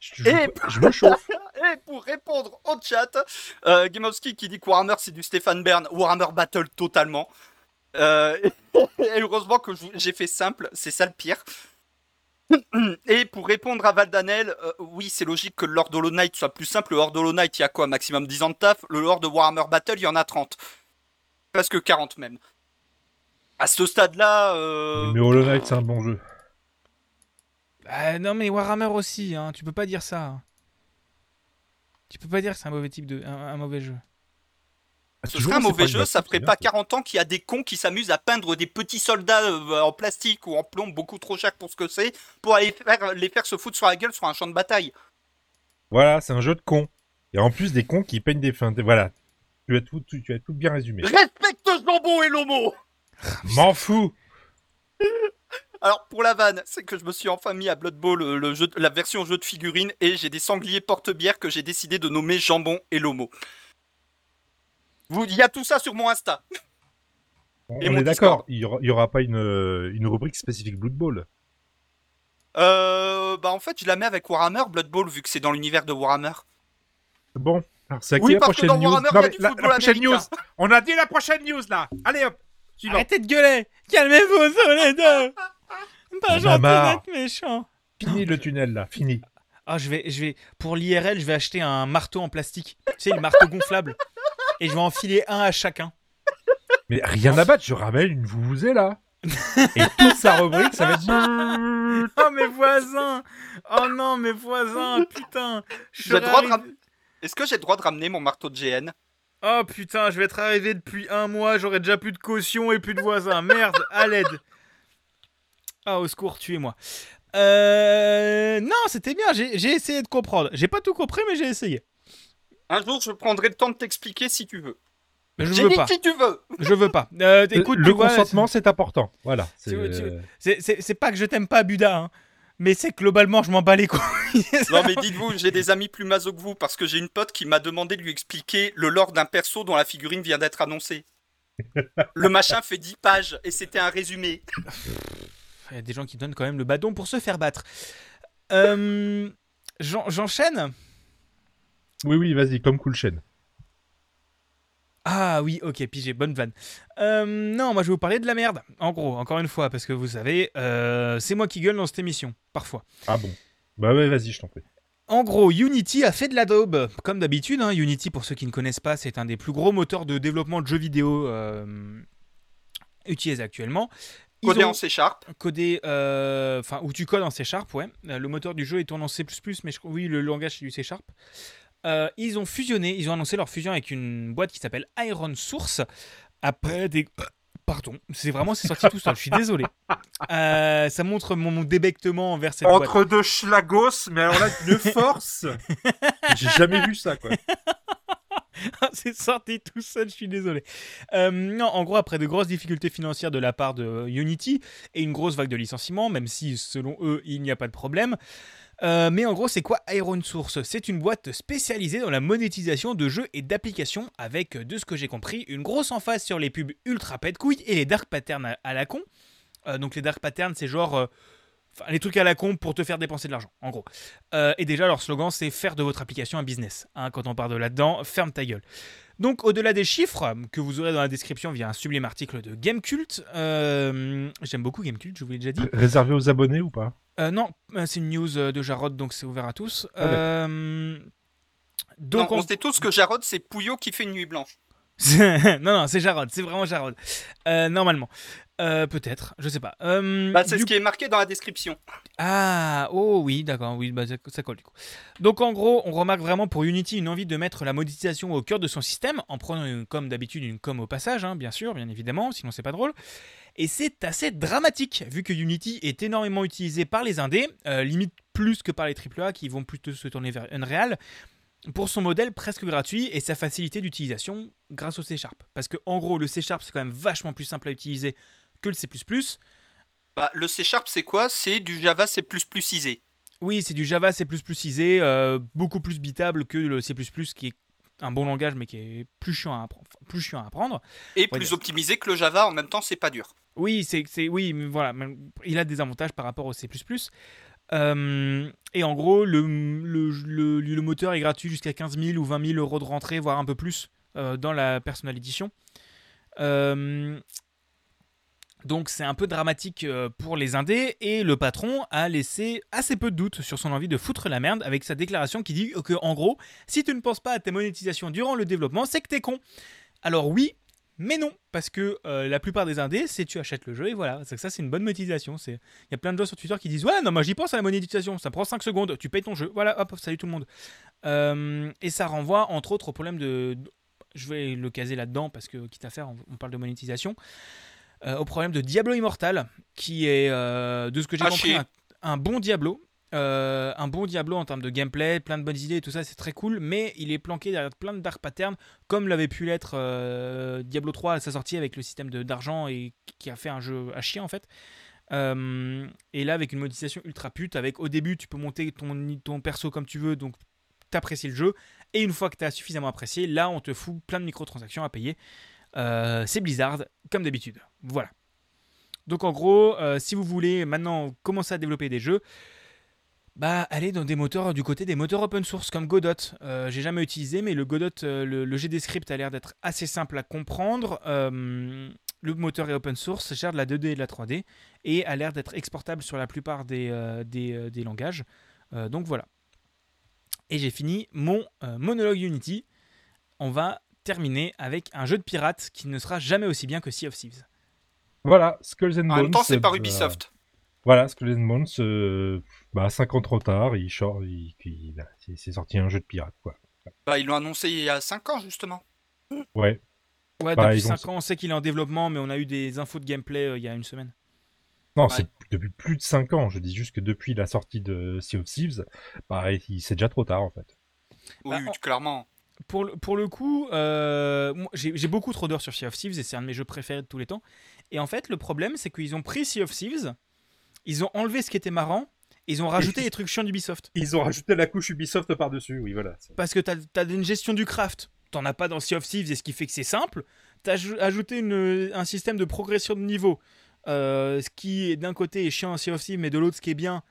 Je, je- Et- je me chauffe. Et pour répondre au chat, euh, Gamowski qui dit que Warhammer c'est du Stéphane Bern, Warhammer Battle totalement. Euh, et heureusement que j'ai fait simple, c'est ça le pire. Et pour répondre à Valdanel, euh, oui, c'est logique que le Lord Hollow Knight soit plus simple. Le Lord Hollow Knight, il y a quoi Maximum 10 ans de taf? Le Lord de Warhammer Battle, il y en a 30. Presque 40 même. À ce stade-là. euh, Mais Hollow Knight, c'est un bon jeu. Ah, non mais Warhammer aussi, hein. tu peux pas dire ça. Tu peux pas dire que c'est un mauvais type de... un, un mauvais jeu. Ce serait un mauvais jeu, ça ferait pas 40 ans qu'il y a des cons qui s'amusent à peindre des petits soldats euh, en plastique ou en plomb beaucoup trop cher pour ce que c'est, pour aller faire, les faire se foutre sur la gueule sur un champ de bataille. Voilà, c'est un jeu de cons. Et en plus des cons qui peignent des fins. Voilà. Tu as tout, tu, tu as tout bien résumé. Respecte Jambon et Lomo M'en fous. Alors pour la vanne, c'est que je me suis enfin mis à Blood Bowl le, le jeu, la version jeu de figurines et j'ai des sangliers porte-bière que j'ai décidé de nommer Jambon et Lomo. Vous- Il y a tout ça sur mon Insta. On Et mon est d'accord. Il y aura, il y aura pas une, euh, une rubrique spécifique Blood Bowl. Euh, bah en fait je la mets avec Warhammer Blood Bowl vu que c'est dans l'univers de Warhammer. Bon. Alors, c'est à qui Oui, la parce que prochaine dans news? Warhammer, Non, il y a mais du la, la prochaine news. On a dit la prochaine news là. Allez hop. Suivant. Arrêtez de gueuler Calmez-vous tous les deux Pas gentil marre. d'être méchant Fini le tunnel là. Fini. Ah, je vais, je vais, pour l'IRL, je vais acheter un marteau en plastique. Tu sais, le marteau gonflable. Et je vais en filer un à chacun. Mais rien à battre. Je ramène une vous là. Et toute sa rubrique, ça va être. Oh, mes voisins Oh non, mes voisins Putain Je J'ai le serais droit de arrivé- ram- Est-ce que j'ai le droit de ramener mon marteau de GN Oh putain, je vais être arrivé depuis un mois, j'aurai déjà plus de caution et plus de voisins. Merde, à l'aide. Ah, au secours, tuez-moi. Euh... Non, c'était bien, j'ai essayé de comprendre. J'ai pas tout compris, mais j'ai essayé. Un jour je prendrai le temps de t'expliquer si tu veux. Mais je J'ai veux dit pas. si tu veux Je veux pas. Euh, écoute, le vois, consentement, c'est important. Voilà. Tu C'est- pas que je t'aime pas, Buda, hein, mais c'est que globalement, je m'en bats les couilles. Non mais dites-vous, j'ai des amis plus maso que vous parce que j'ai une pote qui m'a demandé de lui expliquer le lore d'un perso dont la figurine vient d'être annoncée. Le machin fait 10 pages et c'était un résumé. Il y a des gens qui donnent quand même le badon pour se faire battre. Euh, j'en- J'enchaîne? Oui, oui, vas-y, comme Cool Chain. Ah oui, ok, pigé, bonne vanne. Euh, non, moi je vais vous parler de la merde, en gros, encore une fois, parce que vous savez, euh, c'est moi qui gueule dans cette émission, parfois. Ah bon. Bah ouais, vas-y, je t'en prie. En gros, Unity a fait de la daube, comme d'habitude. hein, Unity, pour ceux qui ne connaissent pas, c'est un des plus gros moteurs de développement de jeux vidéo euh, utilisés actuellement. Ils Codé en C Sharp. codé, euh, enfin, où tu codes en C Sharp, ouais. Le moteur du jeu est tourné en C++, mais je, oui, le langage c'est du C Sharp. Euh, ils ont fusionné, ils ont annoncé leur fusion avec une boîte qui s'appelle Iron Source. Après des. Pardon, c'est vraiment, c'est sorti tout seul, je suis désolé. Euh, ça montre mon, mon débectement envers cette boîte. Entre deux schlagos, mais alors là, une force J'ai jamais vu ça, quoi. c'est sorti tout seul, je suis désolé. Euh, non, en gros, après de grosses difficultés financières de la part de Unity et une grosse vague de licenciements, même si selon eux, il n'y a pas de problème. Euh, mais en gros, c'est quoi Iron Source? C'est une boîte spécialisée dans la monétisation de jeux et d'applications avec, de ce que j'ai compris, une grosse emphase sur les pubs ultra pète couilles et les dark patterns à, la con. Euh, donc les dark patterns, c'est genre euh, les trucs à la con pour te faire dépenser de l'argent, en gros. Euh, et déjà, leur slogan, c'est faire de votre application un business. Hein, quand on parle de là-dedans, ferme ta gueule. Donc, au-delà des chiffres que vous aurez dans la description via un sublime article de Gamecult, euh, j'aime beaucoup Gamecult, je vous l'ai déjà dit. Réservé aux abonnés ou pas? Euh, non, euh, c'est une news de Jarod, donc c'est ouvert à tous. Ah. Euh, Donc, donc, on on- sait tous que Jarod, c'est Pouillot qui fait une nuit blanche. non, non, c'est Jarod, c'est vraiment Jarod. Euh, normalement. Euh, Peut-être, je sais pas. Euh, Bah, c'est du ce qui est marqué dans la description. Ah, oh oui, d'accord, oui, bah, ça, ça colle du coup. Donc en gros, on remarque vraiment pour Unity une envie de mettre la monétisation au cœur de son système, en prenant une- comme d'habitude une com au passage, hein, bien sûr, bien évidemment, sinon c'est pas drôle. Et c'est assez dramatique, vu que Unity est énormément utilisé par les indés, euh, limite plus que par les AAA qui vont plutôt se tourner vers Unreal, pour son modèle presque gratuit et sa facilité d'utilisation grâce au C Sharp. Parce que en gros, le C Sharp c'est quand même vachement plus simple à utiliser que le C++. Bah, le C Sharp, c'est quoi? C'est du Java C++ isé. Oui, c'est du Java C++ isé, euh, beaucoup plus bitable que le C++ qui est un bon langage mais qui est plus chiant à, appre- plus chiant à apprendre. Et plus optimisé que le Java, en même temps, c'est pas dur. Oui, c'est c'est- oui, mais voilà, il a des avantages par rapport au C++. Euh, et en gros, le, le, le- le moteur est gratuit jusqu'à 15 000 ou 20 000 euros de rentrée, voire un peu plus euh, dans la Personal Edition. Euh, donc c'est un peu dramatique euh, pour les indés et le patron a laissé assez peu de doutes sur son envie de foutre la merde avec sa déclaration qui dit que en gros, si tu ne penses pas à tes monétisations durant le développement, c'est que t'es con. Alors oui, mais non, parce que euh, la plupart des indés, c'est tu achètes le jeu et voilà. C'est que ça, c'est une bonne monétisation. Il y a plein de gens sur Twitter qui disent ouais, non, moi j'y pense à la monétisation. Ça prend 5 secondes, tu payes ton jeu. Voilà, hop, salut tout le monde. Euh, et ça renvoie entre autres au problème de, je vais le caser là-dedans parce que quitte à faire, on parle de monétisation. Euh, au problème de Diablo Immortal, qui est euh, de ce que j'ai Ah, compris un, un bon Diablo. Euh, un bon Diablo en termes de gameplay, plein de bonnes idées et tout ça, c'est très cool, mais il est planqué derrière plein de dark patterns, comme l'avait pu l'être Diablo 3 à sa sortie avec le système de- d'argent et qui a fait un jeu à chier en fait. Euh, et là, avec une monétisation ultra pute, avec au début, tu peux monter ton, ton perso comme tu veux, donc t'apprécies le jeu, et une fois que tu as suffisamment apprécié, là, on te fout plein de microtransactions à payer. Euh, c'est Blizzard, comme d'habitude. Voilà. Donc en gros, euh, si vous voulez maintenant commencer à développer des jeux, bah allez dans des moteurs du côté des moteurs open source comme Godot. Euh, J'ai jamais utilisé, mais le Godot, le, le GD script a l'air d'être assez simple à comprendre. Le moteur est open source, gère de la 2D et de la 3D et a l'air d'être exportable sur la plupart des, langages. Donc voilà. Et j'ai fini mon monologue Unity. On va terminer avec un jeu de pirate qui ne sera jamais aussi bien que Sea of Thieves. Voilà, Skulls and Bones. En même temps, c'est par bah, Ubisoft. Voilà, Skulls and Bones, euh, bah, 5 ans trop tard, il, sort- il, il- bah, c'est- c'est sorti un jeu de pirate, quoi. Bah, ils l'ont annoncé il y a 5 ans, justement. Ouais, Ouais, Bah, depuis ils vont 5 ans, on sait qu'il est en développement, mais on a eu des infos de gameplay euh, il y a une semaine. non, Ouais. c'est depuis plus de 5 ans. Je dis juste que depuis la sortie de Sea of Thieves, bah, il- c'est déjà trop tard, en fait. Oui, Bah, on- clairement. Pour le, pour le coup, euh, j'ai beaucoup trop d'heures sur Sea of Thieves et c'est un de mes jeux préférés de tous les temps. Et en fait, le problème, c'est qu'ils ont pris Sea of Thieves, ils ont enlevé ce qui était marrant, et ils ont rajouté les trucs chiants d'Ubisoft. Ils ont rajouté la couche Ubisoft par-dessus, oui, voilà. Parce que t'as as une gestion du craft, t'en as pas dans Sea of Thieves, et ce qui fait que c'est simple. T'as aj- ajouté une- un système de progression de niveau. Euh, ce qui, d'un côté, est chiant en Sea of Thieves, mais de l'autre, ce qui est bien,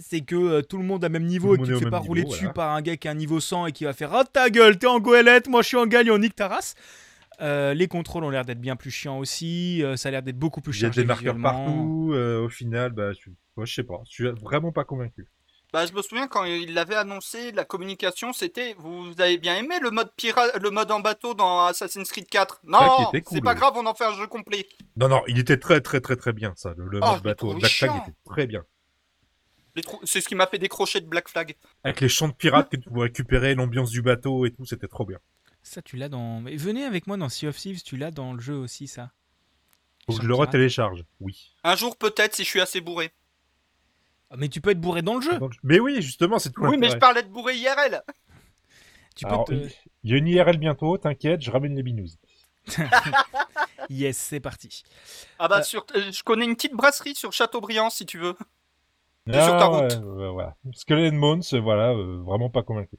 c'est que euh, tout le monde a le même niveau Tout et que tu te fais pas rouler niveau, dessus voilà. par un gars qui a un niveau 100 et qui va faire Ah ta gueule, t'es en goélette, moi je suis en gagne, on nique ta race. Euh, les contrôles ont l'air d'être bien plus chiants aussi, euh, ça a l'air d'être beaucoup plus Il y a des marqueurs partout, euh, au final, bah, je, moi, je sais pas, je suis vraiment pas convaincu. Bah, je me souviens quand il l'avait annoncé, la communication, c'était vous avez bien aimé le mode pirate, le mode en bateau dans Assassin's Creed 4 Ça qui Non, était cool, c'est pas grave, on en fait un jeu complet. Non, non, il était très, très, très, très bien, ça. Le, le Oh, mode bateau, Black Flag chiant. était très bien. C'est ce qui m'a fait décrocher de Black Flag. Avec les champs de pirates que tu pouvais récupérer, l'ambiance du bateau et tout, c'était trop bien. Ça, tu l'as dans. Mais venez avec moi dans Sea of Thieves, tu l'as dans le jeu aussi, ça. Faut que je le retélécharge, oui. Un jour peut-être si je suis assez bourré. Ah, Mais tu peux être bourré dans le jeu. Mais oui, justement, c'est tout Oui, mais je parlais de bourré IRL. Tu peux Alors, te... il il y a une IRL bientôt, t'inquiète, je ramène les binous. Yes, c'est parti. Ah bah Euh. sur, euh, je connais une petite brasserie sur Châteaubriand si tu veux. Sur ta Ah, route. ouais, ouais, voilà. Skull and Bones, voilà, euh, vraiment pas convaincu.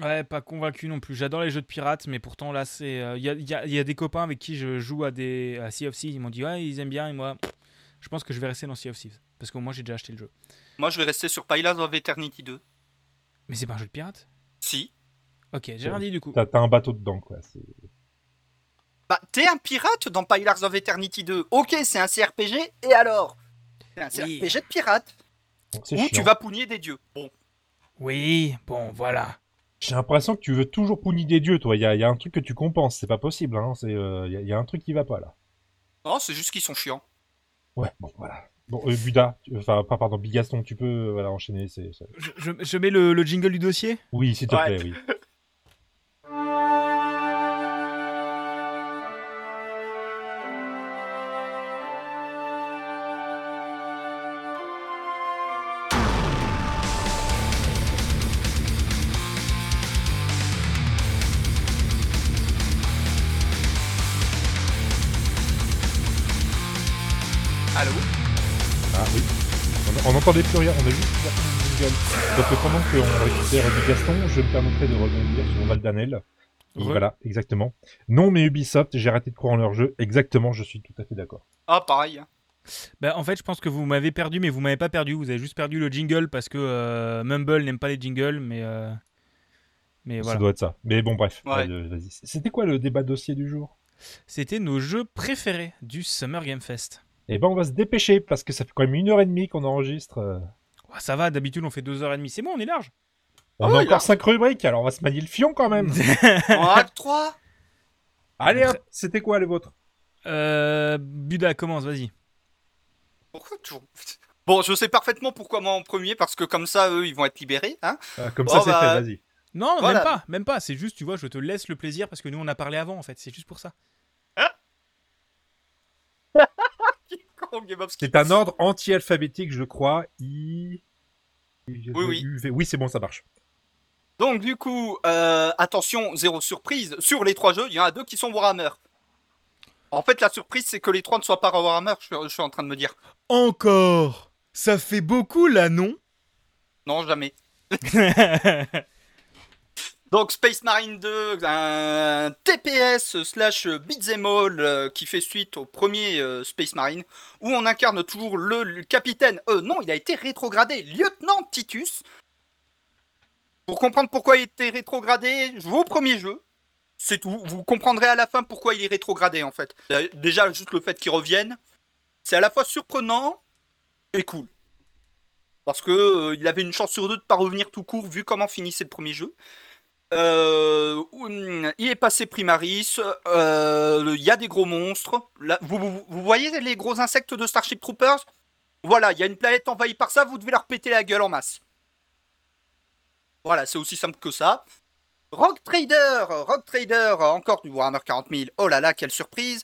Ouais, pas convaincu non plus. J'adore les jeux de pirates, mais pourtant là, c'est. Il y, a, y a- y a des copains avec qui je joue à des à Sea of Thieves. Ils m'ont dit ouais, ils aiment bien et moi, je pense que je vais rester dans Sea of Thieves parce que moi j'ai déjà acheté le jeu. Moi je vais rester sur Pillars of Eternity 2. Mais c'est pas un jeu de pirate. Si. Ok, j'ai rien dit du coup. T'as t'as un bateau dedans, quoi. c'est- Bah t'es un pirate dans Pillars of Eternity 2. Ok, c'est un CRPG et alors? C'est un Oui. CRPG de pirate chiant. tu vas pougner des dieux. Bon. Oui, bon, voilà. J'ai l'impression que tu veux toujours punir des dieux, toi. Il y a, y un truc que tu compenses, c'est pas possible. Hein. C'est, euh, Il y, a- il y a un truc qui va pas là. Non, c'est juste qu'ils sont chiants. Ouais, bon, voilà. Bon, euh, Buda, tu- enfin, pas pardon, Bigaston, tu peux euh, voilà, enchaîner. C'est, c'est- Je, je- je mets le, le jingle du dossier? Oui, s'il te Ouais. plaît, oui. n'entendait plus rien, on a juste du jingle. Donc euh, pendant qu'on récupère Bigaston, je me permettrai de rebondir sur Valdanel. Voilà, exactement. Non, mais Ubisoft, j'ai arrêté de croire en leur jeu. Exactement, je suis tout à fait d'accord. Ah pareil. Bah, en fait, je pense que vous m'avez perdu, mais vous m'avez pas perdu. Vous avez juste perdu le jingle parce que euh, Mumble n'aime pas les jingles, mais. euh, Mais Ça voilà. doit être ça. Mais bon, bref. Ouais. C'était quoi le débat dossier du jour? C'était nos jeux préférés du Summer Game Fest. Eh ben, on va se dépêcher parce que ça fait quand même une heure et demie qu'on enregistre. Ouais, ça va, d'habitude on fait 2h30. C'est bon, on est large. On Ah a encore cinq rubriques, alors on va se manier le fion quand même. En acte 3 Allez hop, c'était quoi les vôtres Euh, Buda, commence, vas-y. Pourquoi toujours Bon, je sais parfaitement pourquoi moi en premier, parce que comme ça, eux, ils vont être libérés. Hein Ah, Comme Oh, ça, c'est bah, fait, vas-y. Non, Voilà. même pas, même pas. C'est juste, tu vois, je te laisse le plaisir parce que nous on a parlé avant en fait. C'est juste pour ça. C'est un ordre anti-alphabétique, je crois. I. Oui, oui. U. Oui, c'est bon, ça marche. Donc du coup, euh, attention, zéro surprise. Sur les trois jeux, il y en a deux qui sont Warhammer. En fait, la surprise, c'est que les trois ne soient pas Warhammer, je, suis- je suis en train de me dire. Encore Ça fait beaucoup là, non? Non, jamais. Donc Space Marine 2, un TPS slash beat'em all euh, qui fait suite au premier euh, Space Marine, où on incarne toujours le, capitaine, euh, non, il a été rétrogradé, lieutenant Titus. Pour comprendre pourquoi il été rétrogradé, je vais au premier jeu. C'est tout. Vous comprendrez à la fin pourquoi il est rétrogradé en fait. Déjà, juste le fait qu'il revienne, c'est à la fois surprenant et cool. Parce que euh, il avait une chance sur deux de pas revenir tout court vu comment finissait le premier jeu. Euh, hum, il est passé Primaris, euh, il y a des gros monstres. Vous- vous voyez les gros insectes de Starship Troopers? Voilà, il y a une planète envahie par ça, vous devez leur péter la gueule en masse. Voilà, c'est aussi simple que ça. Rock Trader, Rock Trader, encore du Warhammer 40 000. Oh là là, quelle surprise.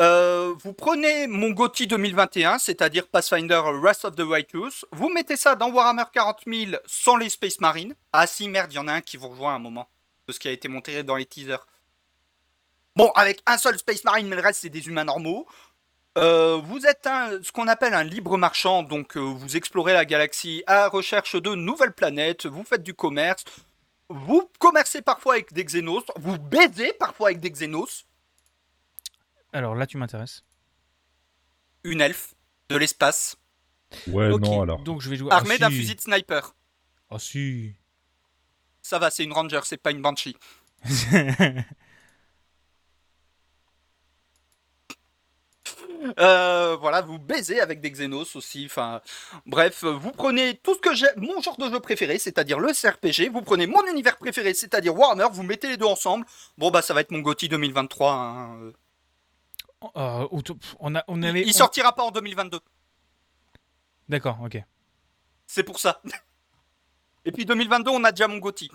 Euh, vous prenez mon GOTY 2021, c'est-à-dire Pathfinder Wrath of the Righteous, vous mettez ça dans Warhammer 40 000 sans les Space Marines. Ah si, merde, il y en a un qui vous rejoint à un moment, de ce qui a été monté dans les teasers. Bon, avec un seul Space Marine, mais le reste, c'est des humains normaux. Euh, vous êtes ce qu'on appelle un libre marchand, donc euh, vous explorez la galaxie à recherche de nouvelles planètes, vous faites du commerce, vous commercez parfois avec des Xenos, vous baisez parfois avec des Xenos, Alors là, tu m'intéresses. une elfe de l'espace, Ouais, non, alors. Donc je vais jouer. armée ah, d'un si. fusil de sniper. Ah si. Ça va, c'est une Ranger, c'est pas une Banshee. Euh, voilà, vous baisez avec des Xenos aussi. Enfin, bref, vous prenez tout ce que j'ai, mon genre de jeu préféré, c'est-à-dire le CRPG. Vous prenez mon univers préféré, c'est-à-dire Warhammer. Vous mettez les deux ensemble. Bon bah, ça va être mon GOTY 2023. hein. Euh, on a, on avait. Il sortira pas en 2022. D'accord, ok. C'est pour ça. Et puis 2022, on a déjà mon Gotti.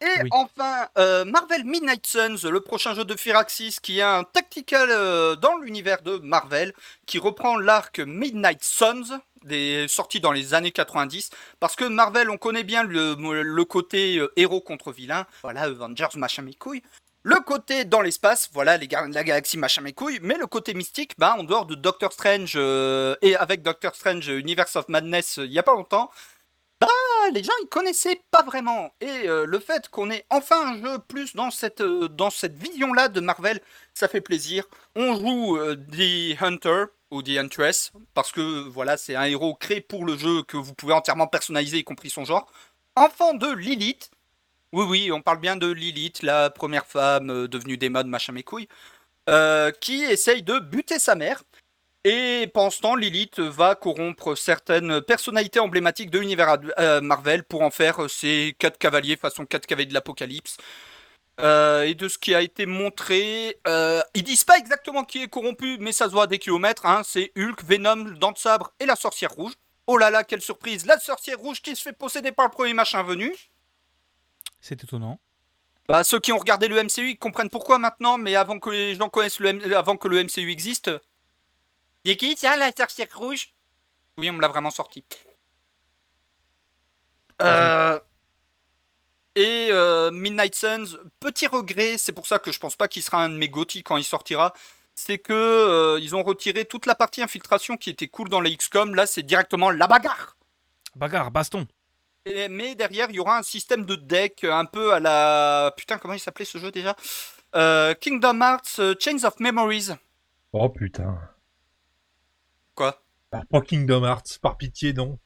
Et Oui. enfin, euh, Marvel Midnight Suns, le prochain jeu de Firaxis, qui est un tactical euh, dans l'univers de Marvel, qui reprend l'arc Midnight Suns, des, sorti dans les années 90. Parce que Marvel, on connaît bien le, le côté euh, héros contre vilain. Voilà, Avengers, machin mes couilles. Le côté dans l'espace, voilà, les gar- la galaxie, machin mes couilles. Mais le côté mystique, bah, en dehors de Doctor Strange, euh, et avec Doctor Strange Universe of Madness, euh, il y a pas longtemps, bah, les gens, ils connaissaient pas vraiment. Et euh, le fait qu'on ait enfin un jeu plus dans cette, dans cette vision-là de Marvel, ça fait plaisir. On joue The Hunter ou The Huntress, parce que voilà, c'est un héros créé pour le jeu que vous pouvez entièrement personnaliser, y compris son genre. Enfant de Lilith. Oui, oui, on parle bien de Lilith, la première femme euh, devenue démon, machin mes couilles, euh, qui essaye de buter sa mère. Et pendant ce temps, Lilith va corrompre certaines personnalités emblématiques de l'univers euh, Marvel pour en faire ses quatre cavaliers façon quatre cavaliers de l'Apocalypse. Et de ce qui a été montré, euh, ils disent pas exactement qui est corrompu, mais ça se voit à des kilomètres. Hein, c'est Hulk, Venom, Dent de Sabre et la Sorcière Rouge. Oh là là, quelle surprise La Sorcière Rouge qui se fait posséder par le premier machin venu. C'est étonnant. Bah, ceux qui ont regardé le MCU, ils comprennent pourquoi maintenant, mais avant que les gens connaissent le, M- avant que le MCU existe. C'est qui ça, la sorcière rouge? Oui, on me l'a vraiment sorti. Euh, Et euh, Midnight Suns, petit regret, c'est pour ça que je pense pas qu'il sera un de mes GOTY quand il sortira. C'est que euh, ils ont retiré toute la partie infiltration qui était cool dans les XCOM. Là, c'est directement la bagarre. Bagarre, baston. Mais derrière, il y aura un système de deck un peu à la. Putain, comment il s'appelait ce jeu déjà? Euh, Kingdom Hearts euh, Chains of Memories. Oh putain. Quoi? Ah, Pas Kingdom Hearts, par pitié, non.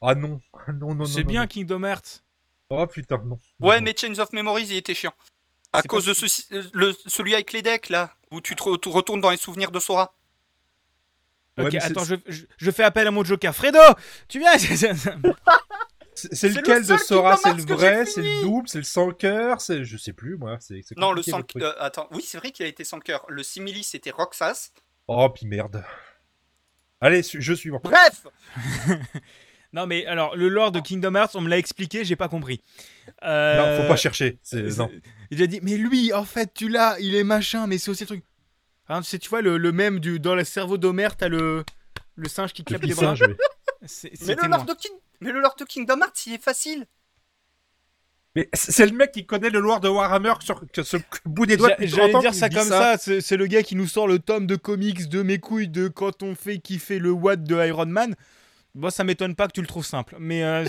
Ah non, non, non, non. C'est non, bien non. Kingdom Hearts. Oh putain, non. Ouais, Non. mais Chains of Memories, il était chiant. À cause pas- de ceci- euh, le, celui avec les decks, là, où tu te re- tu retournes dans les souvenirs de Sora. Ouais, ok, attends, je, je- je fais appel à mon Joker. Fredo Tu viens? C'est lequel le de Sora? Kingdom C'est le vrai? C'est le double? C'est le sans cœur C'est je sais plus moi. C'est Non, le truc. euh, attends, oui, c'est vrai qu'il a été sans cœur. Le simili, c'était Roxas. Oh puis merde. Allez, su- je suis. Bref Non, mais alors, le lore de Kingdom Hearts, on me l'a expliqué, j'ai pas compris. Euh, Non, faut pas chercher. C'est c'est- non. Il a dit, mais lui, en fait, tu l'as, il est machin, mais c'est aussi le truc. Hein, tu sais, tu vois, le, le même du, dans le cerveau d'Homer, t'as le, le singe qui petit les bras. singe, oui. Mais le, moi. lore de King... mais le lore de Kingdom Hearts, il est facile. Mais c'est le mec qui connaît le lore de Warhammer sur ce bout des doigts. J'allais 30 ans dire qui ça comme ça, c'est c'est le gars qui nous sort le tome de comics de mes couilles de quand on fait kiffer le Watt de Iron Man. Bon, ça m'étonne pas que tu le trouves simple, mais euh,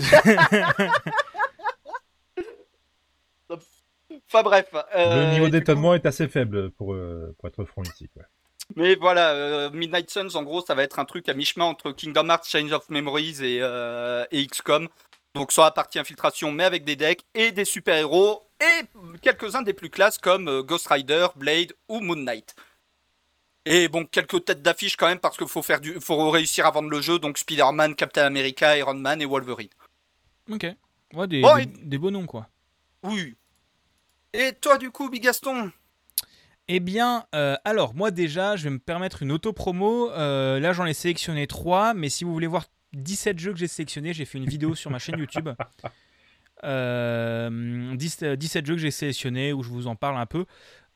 Enfin bref. euh, Le niveau d'étonnement est assez faible pour, euh, pour être franc ici. Quoi. Mais voilà, euh, Midnight Suns, en gros, ça va être un truc à mi-chemin entre Kingdom Hearts, Change of Memories et, euh, et XCOM. Donc sur la partie infiltration, mais avec des decks et des super-héros et quelques-uns des plus classes comme euh, Ghost Rider, Blade ou Moon Knight. Et bon, quelques têtes d'affiche quand même parce qu'il faut, faire du... faut réussir à vendre le jeu, donc Spider-Man, Captain America, Iron Man et Wolverine. ok. Ouais, des, des, et- des beaux noms, quoi. Oui. Et toi du coup, Big Gaston Eh bien, euh, alors, moi déjà, je vais me permettre une auto-promo. Euh, là, j'en ai sélectionné 3, mais si vous voulez voir 17 jeux que j'ai sélectionnés, j'ai fait une vidéo sur ma chaîne YouTube. Euh, 10 euh, 17 jeux que j'ai sélectionnés où je vous en parle un peu.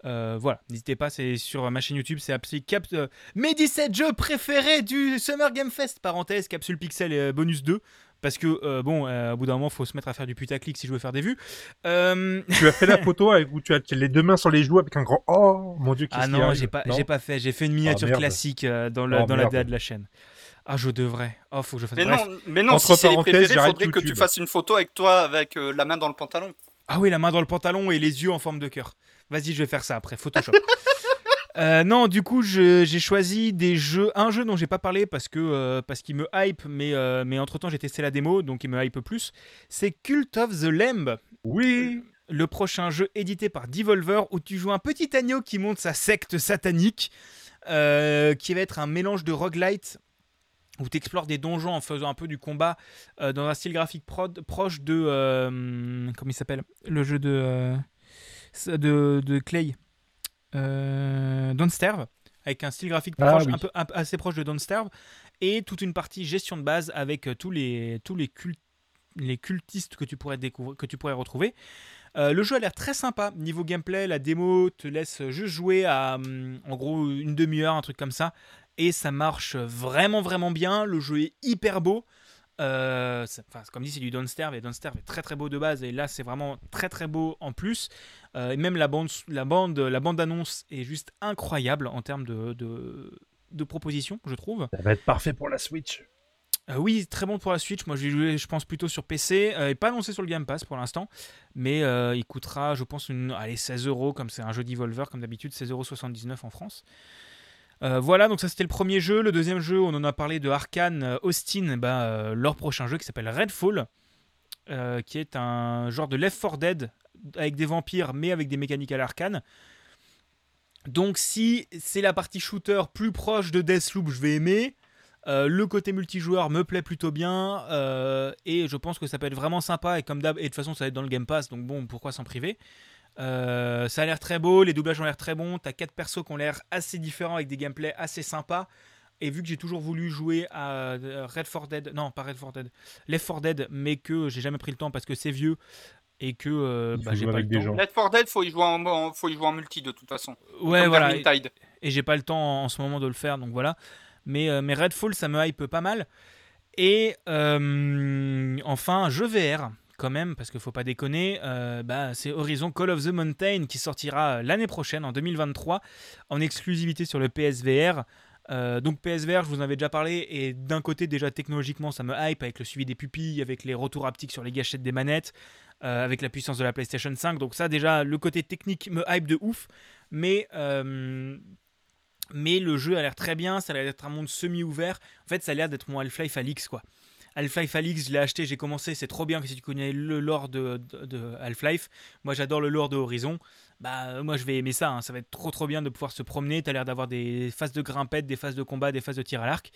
Voilà, n'hésitez pas, c'est sur ma chaîne YouTube, c'est appelé Cap mes 17 jeux préférés du Summer Game Fest, parenthèse, capsule pixel et bonus 2. Parce que, euh, bon, euh, au bout d'un moment, faut se mettre à faire du putaclic si je veux faire des vues. Euh, tu as fait la photo avec, où tu as les deux mains sur les joues avec un grand Oh mon dieu, qu'est-ce Ah non, j'ai pas, Non? j'ai pas fait. J'ai fait une miniature merde. classique euh, dans, le, Oh, dans la. DA de la chaîne. Ah, je devrais. Oh, faut que je fasse. Mais Bref. non, mais non Entre si c'est les préférés, faudrait que tu fasses une photo avec toi avec euh, la main dans le pantalon. Ah oui, la main dans le pantalon et les yeux en forme de cœur. Vas-y, je vais faire ça après. Photoshop. Euh, non, du coup, j'ai choisi des jeux. Un jeu dont j'ai pas parlé parce que euh, parce qu'il me hype, mais euh, mais entre temps j'ai testé la démo, donc il me hype plus. C'est Cult of the Lamb. Oui. le prochain jeu édité par Devolver où tu joues un petit agneau qui monte sa secte satanique, qui va être un mélange de roguelite où tu explores des donjons en faisant un peu du combat dans un style graphique prod- proche de. comment il s'appelle? Le jeu de, de, de Clay. Euh, Don't Starve. Avec un style graphique Ah proche, oui. un peu, un peu assez proche de Don't Starve. et toute une partie gestion de base avec euh, tous les, tous les, cult- les cultistes que tu pourrais, découvrir, que tu pourrais retrouver. Euh, le jeu a l'air très sympa. Niveau gameplay, la démo te laisse juste jouer à hum, en gros une demi-heure, un truc comme ça. Et ça marche vraiment, vraiment bien. Le jeu est hyper beau. Euh, comme dit, c'est du Don't Starve et Don't Starve est très très beau de base. Et là, c'est vraiment très très beau en plus. Euh, et même la bande, la bande, la bande annonce est juste incroyable en termes de, de, de propositions, je trouve. Ça va être parfait pour la Switch. Euh, oui, très bon pour la Switch. Moi, j'ai joué, je pense, plutôt sur PC. Euh, et pas annoncé sur le Game Pass pour l'instant. Mais euh, il coûtera, je pense, une, allez, 16 euros, comme c'est un jeu d'Evolver, comme d'habitude, 16,79 euros en France. Euh, voilà, donc ça c'était le premier jeu. Le deuxième jeu, on en a parlé de Arkane euh, Austin, bah, euh, leur prochain jeu qui s'appelle Redfall, qui est un genre de Left 4 Dead avec des vampires, mais avec des mécaniques à l'Arkane. Donc si c'est la partie shooter plus proche de Deathloop, je vais aimer. Le côté multijoueur me plaît plutôt bien et je pense que ça peut être vraiment sympa et comme d'hab et de toute façon ça va être dans le Game Pass donc bon pourquoi s'en priver Euh, ça a l'air très beau les doublages ont l'air très bons t'as quatre persos qui ont l'air assez différents avec des gameplays assez sympas et vu que j'ai toujours voulu jouer à euh, Red 4 Dead non pas Red 4 Dead Left 4 Dead mais que j'ai jamais pris le temps parce que c'est vieux et que euh, bah, j'ai pas avec le des temps gens. Left 4 Dead, faut y jouer en, en- faut y jouer en multi de toute façon. ouais Comme voilà Vermintide. et j'ai pas le temps en ce moment de le faire, donc voilà. Mais, euh, mais Redfall, ça me hype pas mal. Et euh, enfin, jeu VR, quand même, parce qu'il faut pas déconner, euh, bah, c'est Horizon Call of the Mountain qui sortira l'année prochaine, en 2023, en exclusivité sur le PSVR. Euh, donc PSVR, je vous en avais déjà parlé, et d'un côté déjà technologiquement ça me hype avec le suivi des pupilles, avec les retours haptiques sur les gâchettes des manettes, euh, avec la puissance de la PlayStation 5. Donc ça déjà, le côté technique me hype de ouf, mais euh, mais le jeu a l'air très bien, ça a l'air d'être un monde semi-ouvert. En fait, ça a l'air d'être mon Half-Life Alix, quoi. Half-Life Alix, je l'ai acheté, j'ai commencé, c'est trop bien que si tu connais le lore de, Half-Life. Moi, j'adore le lore de Horizon. Bah, moi, je vais aimer ça. hein. Ça va être trop, trop bien de pouvoir se promener. T'as l'air d'avoir des phases de grimpette, des phases de combat, des phases de tir à l'arc.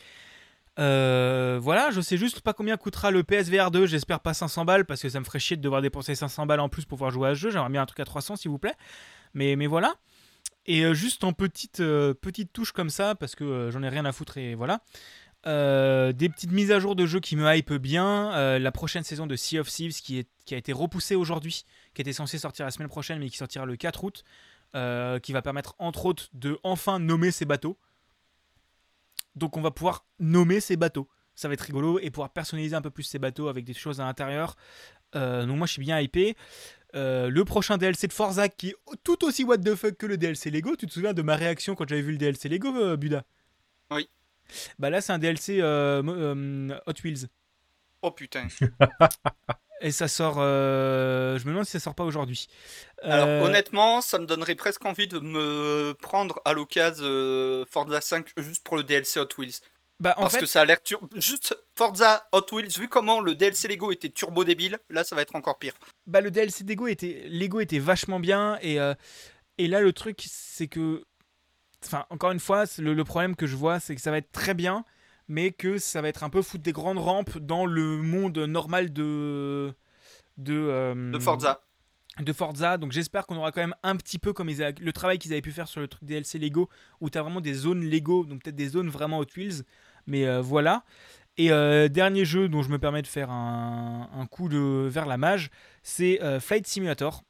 Euh, voilà, je sais juste pas combien coûtera le PSVR 2. J'espère pas 500 balles parce que ça me ferait chier de devoir dépenser 500 balles en plus pour pouvoir jouer à ce jeu. J'aimerais bien un truc à 300, s'il vous plaît. Mais, mais voilà. Et euh, juste en petite, euh, petite touche comme ça, parce que j'en ai rien à foutre et voilà. Euh, des petites mises à jour de jeux qui me hype bien. Euh, la prochaine saison de Sea of Thieves qui, est, a été repoussée aujourd'hui, qui était censée sortir la semaine prochaine, mais qui sortira le 4 août, euh, qui va permettre entre autres de enfin nommer ces bateaux. Donc on va pouvoir nommer ces bateaux. Ça va être rigolo et pouvoir personnaliser un peu plus ces bateaux avec des choses à l'intérieur. Donc moi je suis bien hypé. Le prochain DLC de Forza qui est tout aussi what the fuck que le DLC Lego. Tu te souviens de ma réaction quand j'avais vu le DLC Lego, Buda? Oui. Bah là c'est un DLC euh, euh, Hot Wheels. Oh putain. Et ça sort. euh, je me demande si ça sort pas aujourd'hui. Alors honnêtement, ça me donnerait presque envie de me prendre à l'occasion euh, Forza 5 juste pour le DLC Hot Wheels. bah, en Parce fait, que ça a l'air tur- juste Forza Hot Wheels, vu comment le DLC Lego était turbo débile, là ça va être encore pire. bah, le DLC Lego était, Lego était vachement bien. Et, et là, le truc, c'est que. Enfin, encore une fois, le, le problème que je vois, c'est que ça va être très bien, mais que ça va être un peu foutre des grandes rampes dans le monde normal de. De, euh, De Forza. de Forza. Donc j'espère qu'on aura quand même un petit peu comme ils a- le travail qu'ils avaient pu faire sur le truc DLC Lego, où tu as vraiment des zones Lego, donc peut-être des zones vraiment Hot Wheels. Mais euh, voilà. Et euh, dernier jeu dont je me permets de faire un, un coup de, vers la mage, c'est Flight Simulator.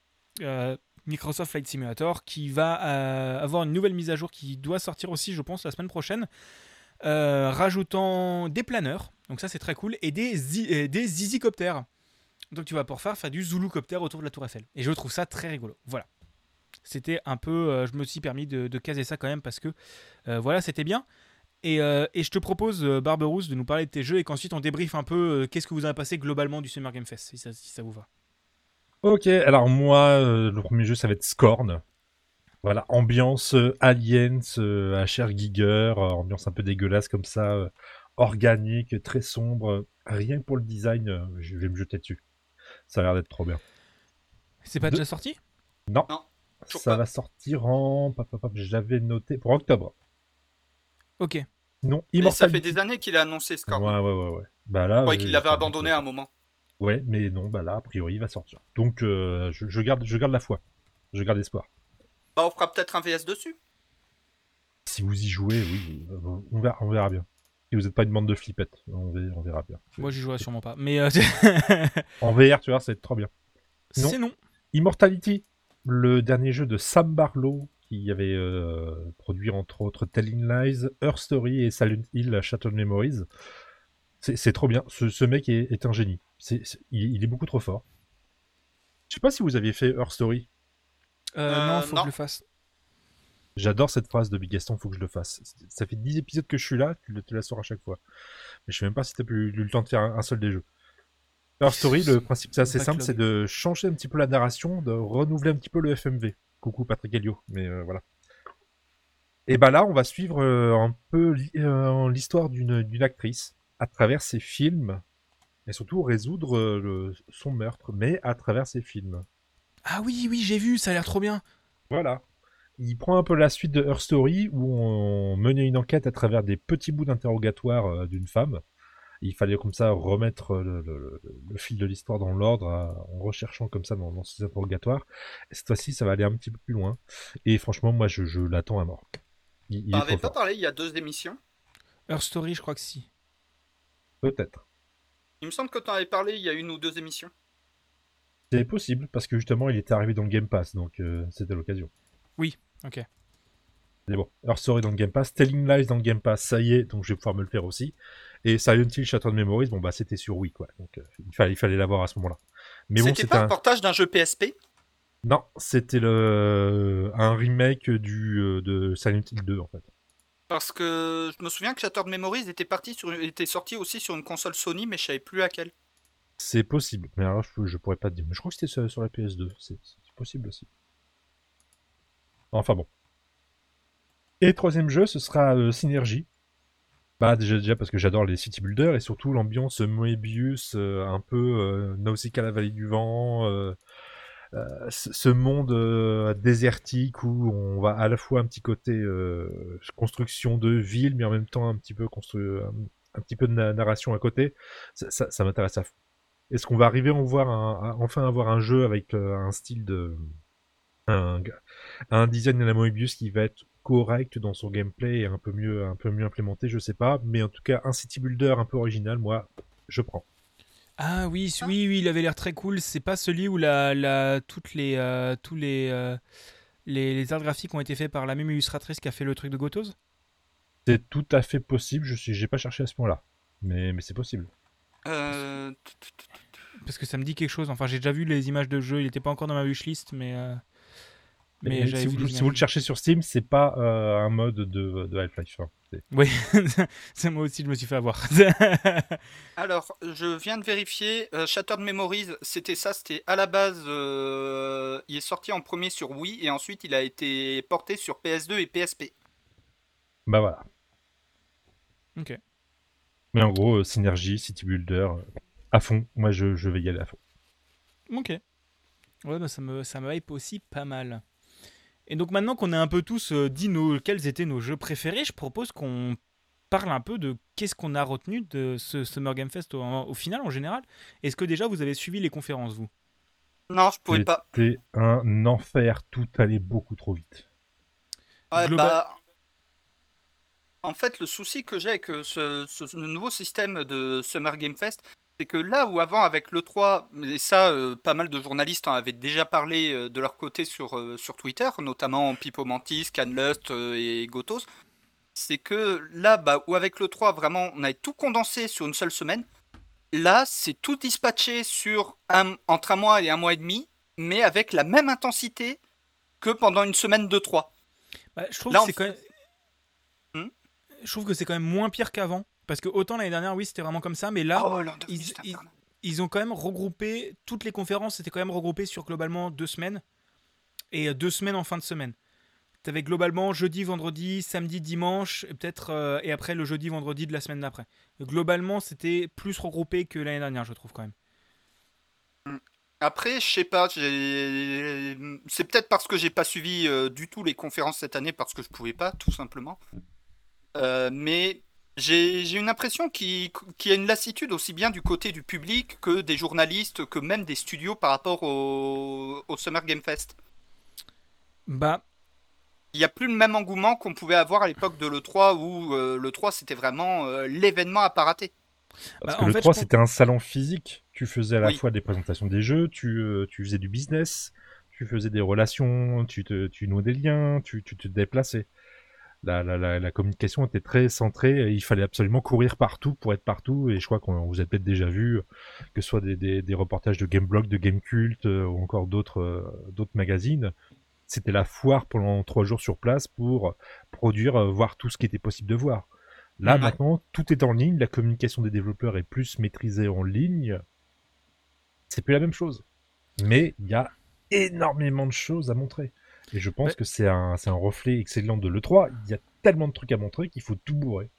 Euh, Microsoft Flight Simulator qui va euh, avoir une nouvelle mise à jour qui doit sortir aussi, je pense, la semaine prochaine, euh, rajoutant des planeurs, donc ça c'est très cool, et des, zi- des zizicoptères. Donc tu vas pouvoir faire, faire du Zulu-copter autour de la Tour Eiffel. Et je trouve ça très rigolo. Voilà. C'était un peu. euh, je me suis permis de, caser ça quand même parce que voilà, c'était bien. Et, et je te propose, Barberousse, de nous parler de tes jeux et qu'ensuite on débriefe un peu qu'est-ce que vous avez passé globalement du Summer Game Fest, si ça vous va. Ok, alors moi, euh, le premier jeu, ça va être Scorn. Voilà, ambiance euh, Aliens, euh, HR Giger, euh, ambiance un peu dégueulasse comme ça, euh, organique, très sombre. Rien que pour le design, euh, je vais me jeter dessus. Ça a l'air d'être trop bien. C'est pas De- déjà sorti? Non, ça pas. va sortir en... J'avais noté pour octobre. Ok. Non, Et ça Immortal. fait des années qu'il a annoncé ce Ouais, ouais, ouais, ouais. Bah là, Je croyais qu'il l'avait abandonné à un moment. Ouais, mais non, bah là, a priori, il va sortir. Donc, euh, je, je garde, je garde la foi. Je garde espoir. Bah on fera peut-être un VS dessus. Si vous y jouez, oui, on verra, on verra bien. Si vous n'êtes pas une bande de flippettes, on verra, on verra bien. Moi, j'y jouerai sûrement pas. Mais euh, En VR, tu vois, c'est trop bien. Non. c'est non. Immortality, le dernier jeu de Sam Barlow, qui avait euh, produit entre autres Telling Lies, Her Story et Silent Hill Shattered Memories. C'est c'est trop bien. Ce, ce mec est, est un génie. C'est- c'est- il, il est beaucoup trop fort. Je sais pas si vous aviez fait Her Story. Euh, Euh, non, faut non. que je le fasse. J'adore cette phrase de Big Gaston, faut que je le fasse. Ça fait 10 épisodes que je suis là, tu le- tu la sors à chaque fois. Mais je sais même pas si t'as pu- eu le temps de faire un, un seul des jeux. Her Story, le principe c'est assez simple, Backlog. c'est de changer un petit peu la narration, de renouveler un petit peu le FMV. Coucou Patrick Helio, mais euh, voilà. Et bah là, on va suivre euh, un peu li- euh, l'histoire d'une d'une actrice à travers ses films et surtout résoudre euh, le- son meurtre, mais à travers ses films. Ah oui, oui, j'ai vu, ça a l'air trop bien. Voilà. Il prend un peu la suite de Her Story où on menait une enquête à travers des petits bouts d'interrogatoire euh, d'une femme. Il fallait comme ça remettre le, le- fil de l'histoire dans l'ordre à- en recherchant comme ça dans, dans ces interrogatoires. Et cette fois-ci, ça va aller un petit peu plus loin. Et franchement, moi, je, je l'attends à mort. Il, il trop pas fort. parlé il y a deux émissions? Her Story, je crois que si. Peut-être. Il me semble que t'en avais parlé il y a une ou deux émissions. C'est possible parce que justement, il était arrivé dans le Game Pass, donc euh, c'était l'occasion. Ok. Mais bon, Story dans le Game Pass, Telling Lies dans le Game Pass, ça y est, donc je vais pouvoir me le faire aussi. Et Silent Hill Shattered Memories, bon bah c'était sur Wii quoi, donc euh, il fallait, il fallait l'avoir à ce moment-là. Mais bon, C'était pas un un... portage d'un jeu PSP Non, c'était le... un remake du, euh, de Silent Hill 2 en fait. Parce que je me souviens que Shattered Memories était, parti sur, était sorti aussi sur une console Sony, mais je savais plus laquelle. C'est possible, mais alors je, je pourrais pas te dire. Mais je crois que c'était sur, la PS2, c'est possible aussi. Enfin bon. Et troisième jeu, ce sera euh, Synergy. Bah déjà, déjà parce que j'adore les city builders et surtout l'ambiance Moebius, euh, un peu euh, Nausicaa la vallée du vent, euh, ce ce monde euh, désertique où on va à la fois un petit côté euh, construction de ville, mais en même temps un petit peu un, petit peu de na- narration à côté. Ça, m'intéresse à. Est-ce qu'on va arriver à, voir à enfin avoir un jeu avec euh, un style de un, un design de la Moebius qui va être correct dans son gameplay et un peu mieux un peu mieux implémenté, je sais pas, mais en tout cas un city builder un peu original, moi je prends. Ah oui, c- oui, oui, il avait l'air très cool. C'est pas celui où la, la, toutes les, euh, tous les, euh, les, les arts graphiques ont été faits par la même illustratrice qui a fait le truc de Gotos? C'est tout à fait possible, je suis j'ai pas cherché à ce point-là. Mais, mais c'est possible. Euh, Parce que ça me dit quelque chose. Enfin, j'ai déjà vu les images de jeu. Il était pas encore dans ma wishlist, mais. Mais si, vous, les si vous le cherchez sur Steam, c'est pas euh, un mode de, de Half-Life. hein. Oui, c'est moi aussi, je me suis fait avoir. Alors, je viens de vérifier. euh, Shattered Memories, c'était ça. C'était à la base. euh, il est sorti en premier sur Wii et ensuite il a été porté sur PS2 et PSP. Bah voilà. ok. Mais en gros, euh, synergie, city builder, euh, à fond. Moi, je, je vais y aller à fond. Ok. Ouais, bah ça me, ça me hype aussi pas mal. Et donc maintenant qu'on a un peu tous euh, dit nos, quels étaient nos jeux préférés, je propose qu'on parle un peu de qu'est-ce qu'on a retenu de ce Summer Game Fest au, au final en général. Est-ce que déjà vous avez suivi les conférences, vous? Non, je pouvais pas. C'était un enfer. Tout allait beaucoup trop vite. Ouais, Global- bah, En fait, le souci que j'ai avec euh, ce, ce- nouveau système de Summer Game Fest, c'est que là où avant avec l'E3, et ça, euh, pas mal de journalistes en avaient déjà parlé euh, de leur côté sur, euh, sur Twitter, notamment Pipo Mantis, Canlust et Gotos, c'est que là, bah, où avec l'E3, vraiment, on avait tout condensé sur une seule semaine. Là, c'est tout dispatché sur un, entre un mois et un mois et demi, mais avec la même intensité que pendant une semaine de 3. Bah, je trouve Là, que on c'est quand fait- même. Hmm? Je trouve que c'est quand même moins pire qu'avant. Parce que autant l'année dernière, oui, c'était vraiment comme ça, mais là, Oh, ils- ont quand même regroupé toutes les conférences, c'était quand même regroupé sur globalement deux semaines et euh, deux semaines en fin de semaine. T'avais globalement jeudi, vendredi, samedi, dimanche, et peut-être euh, et après le jeudi, vendredi de la semaine d'après. Globalement, c'était plus regroupé que l'année dernière, je trouve quand même. Après, je sais pas, c'est peut-être parce que j'ai pas suivi euh, du tout les conférences cette année parce que je pouvais pas, tout simplement. Euh, mais j'ai une impression qu'il y a une lassitude aussi bien du côté du public que des journalistes, que même des studios par rapport au, au Summer Game Fest. Bah, il n'y a plus le même engouement qu'on pouvait avoir à l'époque de l'E3 où euh, l'E3 c'était vraiment euh, l'événement à pas rater. Parce Bah, que en le fait, 3, je c'était un salon physique. Tu faisais à la Oui. fois des présentations des jeux, tu, euh, tu faisais du business, tu faisais des relations, tu, te, tu nouais des liens, tu, tu te déplaçais. La, la, la, la communication était très centrée il fallait absolument courir partout pour être partout. Et je crois qu'on vous a peut-être déjà vu que ce soit des, des, des reportages de Gameblog, de Gamecult euh, ou encore d'autres euh, d'autres magazines. C'était la foire pendant trois jours sur place pour produire, euh, voir tout ce qui était possible de voir. Là, Ouais. maintenant, tout est en ligne, la communication des développeurs est plus maîtrisée en ligne. C'est plus la même chose. Mais il y a énormément de choses à montrer. Et je pense Ouais. que c'est un, un reflet excellent de l'E3. Il y a tellement de trucs à montrer qu'il faut tout bourrer.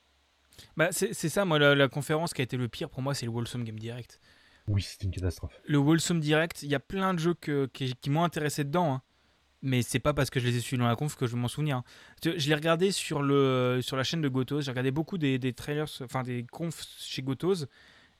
Bah, c'est ça, moi, la, la conférence qui a été le pire pour moi, c'est le Wholesome Game Direct. Oui, c'est une catastrophe. Le Wholesome Direct, il y a plein de jeux que, qui, qui m'ont intéressé dedans. hein. Mais c'est pas parce que je les ai suivis dans la conf que je m'en souvenir. hein. Je, l'ai regardé sur, le, sur la chaîne de Gotos. J'ai regardé beaucoup des, des trailers, enfin des confs chez Gotos.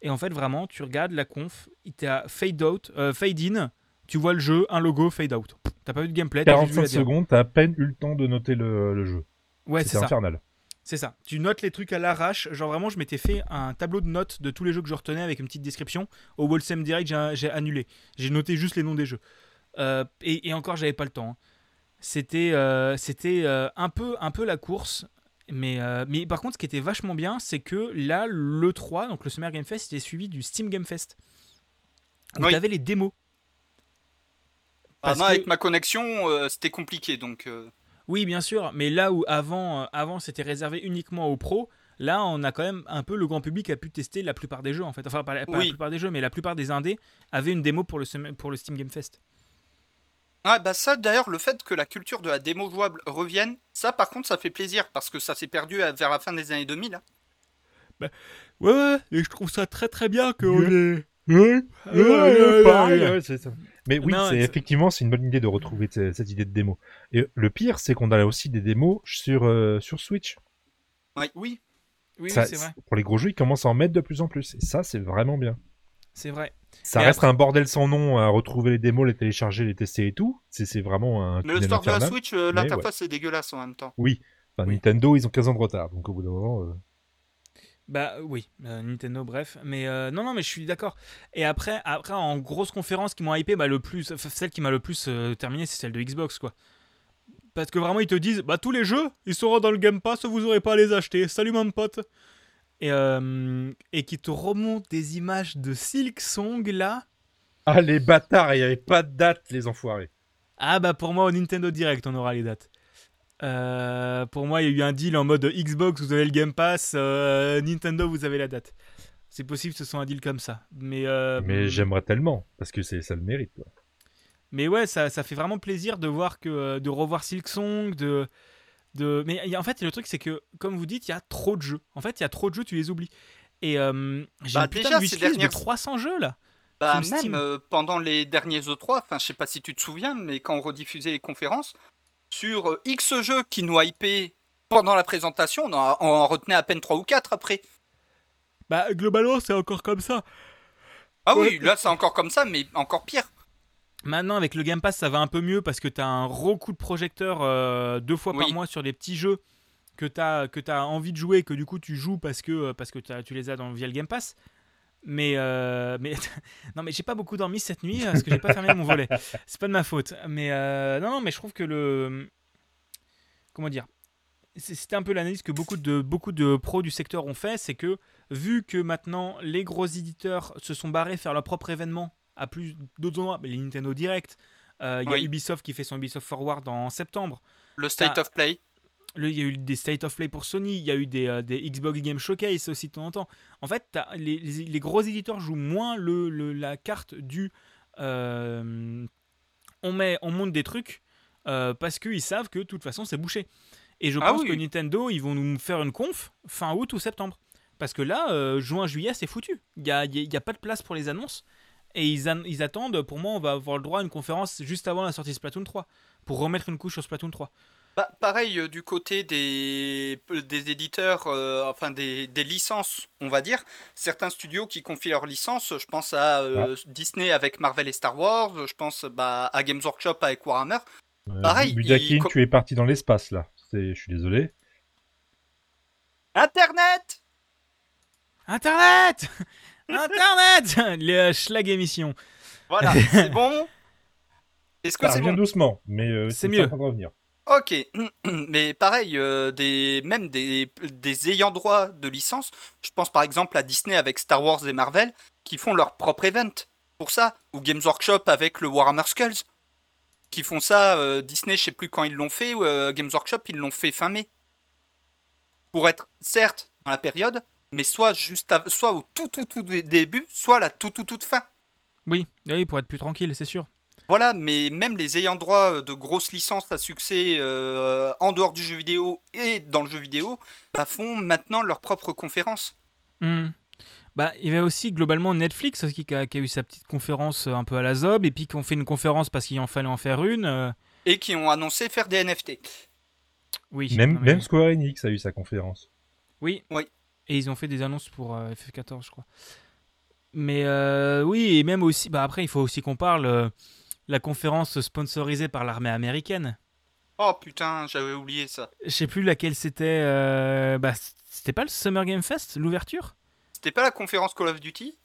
Et en fait, vraiment, tu regardes la conf, il t'as fade out, euh, fade in, tu vois le jeu, un logo, fade out. T'as pas vu de gameplay, t'as juste vu 45 la démo. secondes, t'as à peine eu le temps de noter le, le jeu. Ouais, c'est infernal. C'est ça. Tu notes les trucs à l'arrache. Genre vraiment, je m'étais fait un tableau de notes de tous les jeux que je retenais avec une petite description. Au Wholesome Direct, j'ai- annulé. J'ai noté juste les noms des jeux. Euh, et, et encore, j'avais pas le temps. hein. C'était euh, c'était euh, un, peu, un peu la course. Mais, euh, mais par contre, ce qui était vachement bien, c'est que là, le 3, donc le Summer Game Fest, était suivi du Steam Game Fest. Où Oui. t'avais les démos. Ah, Parce que- avec ma connexion, euh, c'était compliqué donc. euh, Oui, bien sûr, mais là où avant, euh, avant c'était réservé uniquement aux pros, là on a quand même un peu le grand public a pu tester la plupart des jeux en fait. Enfin, pas, la- pas Oui. la plupart des jeux, mais la plupart des indés avaient une démo pour le, pour le Steam Game Fest. Ah bah ça d'ailleurs le fait que la culture de la démo jouable revienne, ça par contre ça fait plaisir parce que ça s'est perdu à- vers la fin des années 2000. hein. Ouais, ouais, et je trouve ça très très bien que on est. Ouais, ouais, ouais. ouais, ça. Mais oui, Non, c'est c'est- effectivement c'est une bonne idée de retrouver ce- cette idée de démo. Et le pire, c'est qu'on a aussi des démos sur euh, sur Switch. Ouais, oui. Oui, Ça- oui, c'est vrai. Pour les gros jeux, ils commencent à en mettre de plus en plus. Et ça, c'est vraiment bien. C'est vrai. Ça Et reste un bordel sans nom à retrouver les démos, les télécharger, les tester et tout. C'est c'est vraiment un Mais le store de la. Switch, euh, l'interface c'est dégueulasse en même temps. Oui. Enfin, Oui. Nintendo, ils ont 15 ans de retard. Donc au bout d'un moment. euh, Bah oui, euh, Nintendo, bref. Mais euh, non, non, mais je suis d'accord. Et après, après, en grosse conférence qui m'ont hypé, bah, le plus, celle qui m'a le plus euh, terminé, c'est celle de Xbox, quoi. Parce que vraiment, ils te disent, bah tous les jeux, ils seront dans le Game Pass, vous aurez pas à les acheter. Salut mon pote. Et, euh, et qui te remontent des images de Silk Song là. Ah, les bâtards, il n'y avait pas de date, les enfoirés. Ah bah pour moi au Nintendo Direct on aura les dates. Euh, pour moi il y a eu un deal en mode Xbox vous avez le Game Pass, euh, Nintendo vous avez la date. C'est possible que ce soit un deal comme ça. Mais, euh, Mais j'aimerais tellement, parce que ça le mérite. quoi. mais ouais ça, ça fait vraiment plaisir de voir que de revoir Silksong, de de mais il y a- en fait le truc c'est que comme vous dites il y a trop de jeux. En fait il y a trop de jeux tu les oublies. Et euh, j'ai Bah, déjà, de dernières- de 300 jeux là. Bah même euh, pendant les derniers E3, enfin je sais pas si tu te souviens, mais quand on rediffusait les conférences, sur euh, X jeux qui nous hypaient pendant la présentation, on en, on en retenait à peine 3 ou 4 après. Bah globalement c'est encore comme ça. Ah Ouais. oui, là c'est encore comme ça, mais encore pire. Maintenant, avec le Game Pass, ça va un peu mieux parce que tu as un gros coup de projecteur euh, deux fois par mois sur des petits jeux que tu as, que as envie de jouer et que du coup tu joues parce que, parce que tu les as dans, via le Game Pass. Mais, euh, mais non, mais j'ai pas beaucoup dormi cette nuit parce que j'ai pas fermé mon volet. C'est pas de ma faute. Mais euh, non, non, mais je trouve que le. Comment dire C'était un peu l'analyse que beaucoup de, beaucoup de pros du secteur ont fait c'est que vu que maintenant les gros éditeurs se sont barrés faire leur propre événement à plus d'autres endroits, les Nintendo Direct, euh, il y a Oui. Ubisoft qui fait son Ubisoft Forward en septembre. Le State of Play. Il y a eu des State of Play pour Sony, il y a eu des, euh, des Xbox Game Showcase aussi de temps en temps. En fait, les, les- les gros éditeurs jouent moins le, le- la carte du euh, on, met, on monte des trucs euh, parce qu'ils savent que de toute façon c'est bouché. Et je Ah pense oui. que Nintendo, ils vont nous faire une conf fin août ou septembre. Parce que là, euh, juin, juillet, c'est foutu. Il n'y a, y a- y a pas de place pour les annonces. Et ils, an- ils attendent, pour moi, on va avoir le droit à une conférence juste avant la sortie de Splatoon 3. Pour remettre une couche sur Splatoon 3. Bah, pareil euh, du côté des, des éditeurs, euh, enfin des, des licences, on va dire. Certains studios qui confient leurs licences, je pense à euh, Disney avec Marvel et Star Wars, je pense bah, à Games Workshop avec Warhammer. Euh, Pareil, Budakin, il- tu es parti dans l'espace là. Je suis désolé. Internet Internet Internet Le schlag émission. Voilà, c'est bon? Est-ce que Ça c'est revient bon? doucement, mais euh, C'est mieux. revenir. Ok, mais pareil, euh, des, même des, des ayants droit de licence, je pense par exemple à Disney avec Star Wars et Marvel, qui font leur propre event pour ça, ou Games Workshop avec le Warhammer Skulls, qui font ça, euh, Disney je sais plus quand ils l'ont fait, ou euh, Games Workshop ils l'ont fait fin mai. Pour être, certes, dans la période, mais soit, juste soit au tout tout tout dé- début, soit à la tout tout toute fin. Oui, oui, pour être plus tranquille, c'est sûr. Voilà, mais même les ayants droit euh, de grosses licences à succès euh, en dehors du jeu vidéo et dans le jeu vidéo bah, font maintenant leur propre conférence. Hmm. Bah, il y avait aussi globalement Netflix qui, a, qui a eu sa petite conférence euh, un peu à la zob, et puis qui ont fait une conférence parce qu'il en fallait en faire une. euh, Et qui ont annoncé faire des NFT. Oui, Même, mais- même Square Enix a eu sa conférence. Oui. Oui. Et ils ont fait des annonces pour euh, FF14, je crois. Mais euh, oui, et même aussi, bah après, il faut aussi qu'on parle euh, la conférence sponsorisée par l'armée américaine. Oh putain, j'avais oublié ça. Je sais plus laquelle c'était. euh, bah, c'était pas le Summer Game Fest, l'ouverture? C'était pas la conférence Call of Duty?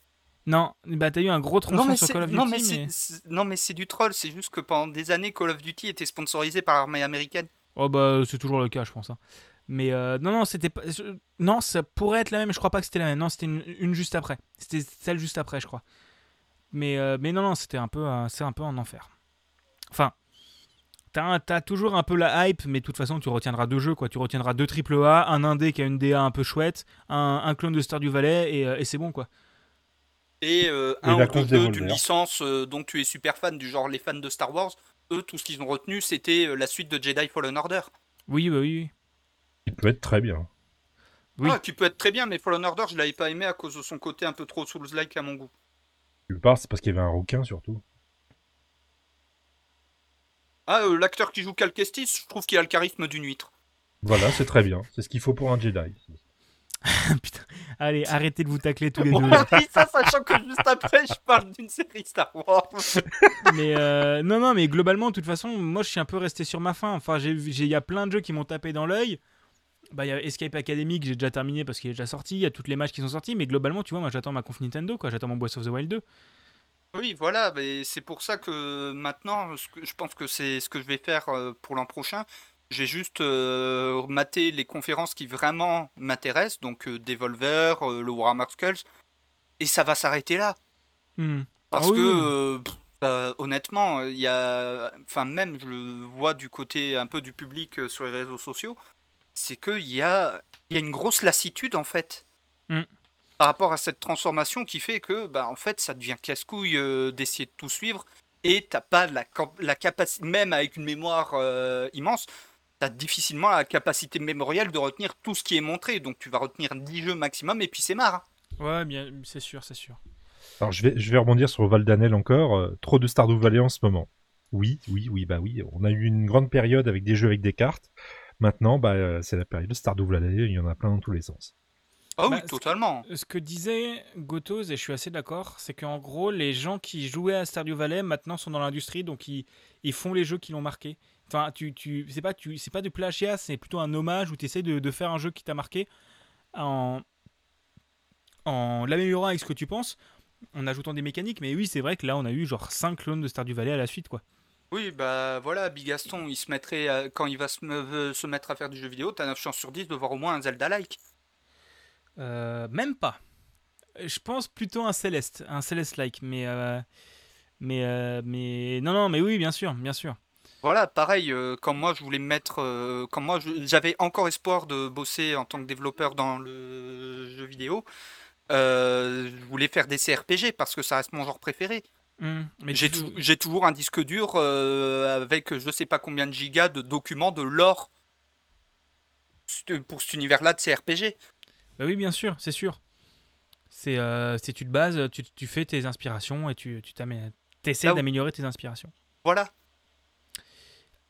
Non, bah t'as eu un gros tronçon sur Call of Duty. non, mais mais- c'est- c'est- non, mais c'est du troll, c'est juste que pendant des années Call of Duty était sponsorisé par l'armée américaine. Oh bah c'est toujours le cas, je pense. hein. Mais euh, non, non, c'était pas. Non, ça pourrait être la même. Je crois pas que c'était la même. Non, c'était une, une juste après. C'était celle juste après, je crois. Mais euh, mais non, non, c'était un peu, euh, c'est un peu un enfer. Enfin, t'as toujours un peu la hype, mais de toute façon, tu retiendras deux jeux, quoi. Tu retiendras deux triple A, un indé qui a une DA un peu chouette, un, un clone de Stardew Valley, et, euh, et c'est bon, quoi. Et euh, Et un ou deux d'une licence euh, dont tu es super fan, du genre les fans de Star Wars. Eux, tout ce qu'ils ont retenu, c'était euh, la suite de Jedi Fallen Order. Oui, bah oui, oui. Il peut être très bien. Oui. Ah, qui peut être très bien, mais Fallen Order, je l'avais pas aimé à cause de son côté un peu trop Souls-like à mon goût. Tu parles, c'est parce qu'il y avait un requin surtout. Ah, euh, l'acteur qui joue Cal Kestis, je trouve qu'il a le charisme d'une huître. Voilà, c'est très bien. C'est ce qu'il faut pour un Jedi. Putain. Allez, arrêtez de vous tacler tous les On deux. dit ça, sachant que juste après, je parle d'une série Star Wars. mais euh, non, non, mais globalement, de toute façon, moi je suis un peu resté sur ma fin. Enfin, j'ai, j'ai- il y a plein de jeux qui m'ont tapé dans l'œil. Bah, il y a Escape Academy que j'ai déjà terminé parce qu'il est déjà sorti. Il y a toutes les matchs qui sont sortis. Mais globalement, tu vois, moi j'attends ma conf Nintendo, quoi. J'attends mon Breath of the Wild 2. Oui, voilà, mais c'est pour ça que maintenant, je pense que c'est ce que je vais faire euh, pour l'an prochain. J'ai juste euh, maté les conférences qui vraiment m'intéressent, donc euh, Devolver, euh, le Warhammer Skulls, et ça va s'arrêter là. Hmm. Parce Ah oui, que, euh, pff, euh, honnêtement, il y a. Enfin, même, je le vois du côté un peu du public sur les réseaux sociaux, c'est qu'il y a, il y a une grosse lassitude, en fait. Mm. Par rapport à cette transformation qui fait que, bah, en fait, ça devient casse-couille euh, d'essayer de tout suivre et t'as pas la, cap- la capacité, même avec une mémoire euh, immense, t'as difficilement la capacité mémorielle de retenir tout ce qui est montré. Donc, tu vas retenir 10 jeux maximum et puis c'est marre. Ouais, bien, c'est sûr, c'est sûr. Alors je vais, je vais rebondir sur Valdanel encore. euh, trop de Stardew Valley en ce moment. Oui, oui, oui, bah oui. On a eu une grande période avec des jeux avec des cartes. Maintenant, bah, euh, c'est la période de Stardew Valley. Il y en a plein dans tous les sens. Ah Bah, oui, ce- totalement. Ce que disait Gotos, et je suis assez d'accord, c'est qu'en gros, les gens qui jouaient à Stardew Valley maintenant sont dans l'industrie, donc ils, ils font les jeux qui l'ont marqué. Enfin, tu, tu, c'est pas, tu, c'est pas du plagiat, c'est plutôt un hommage où tu essaies de, de faire un jeu qui t'a marqué en, en l'améliorant avec ce que tu penses, en ajoutant des mécaniques. Mais oui, c'est vrai que là, on a eu genre 5 clones de Stardew Valley à la suite, quoi. Oui, bah voilà, Bigaston, il se mettrait, à- quand il va se, me- se mettre à faire du jeu vidéo, t'as 9 chances sur 10 de voir au moins un Zelda-like. Euh, même pas. Je pense plutôt un Céleste, un Céleste-like, mais, euh, mais, euh, mais non, non, mais oui, bien sûr, bien sûr. Voilà, pareil, euh, quand moi je voulais me mettre, euh, quand moi je- j'avais encore espoir de bosser en tant que développeur dans le jeu vidéo, euh, je voulais faire des CRPG parce que ça reste mon genre préféré. Mais J'ai tu- toujours un disque dur euh, avec je sais pas combien de gigas de documents de lore pour cet univers-là de CRPG. Bah oui, bien sûr, c'est sûr. C'est euh, c'est tu te bases, tu, tu fais tes inspirations et tu t'essaies d'améliorer tes inspirations. Voilà.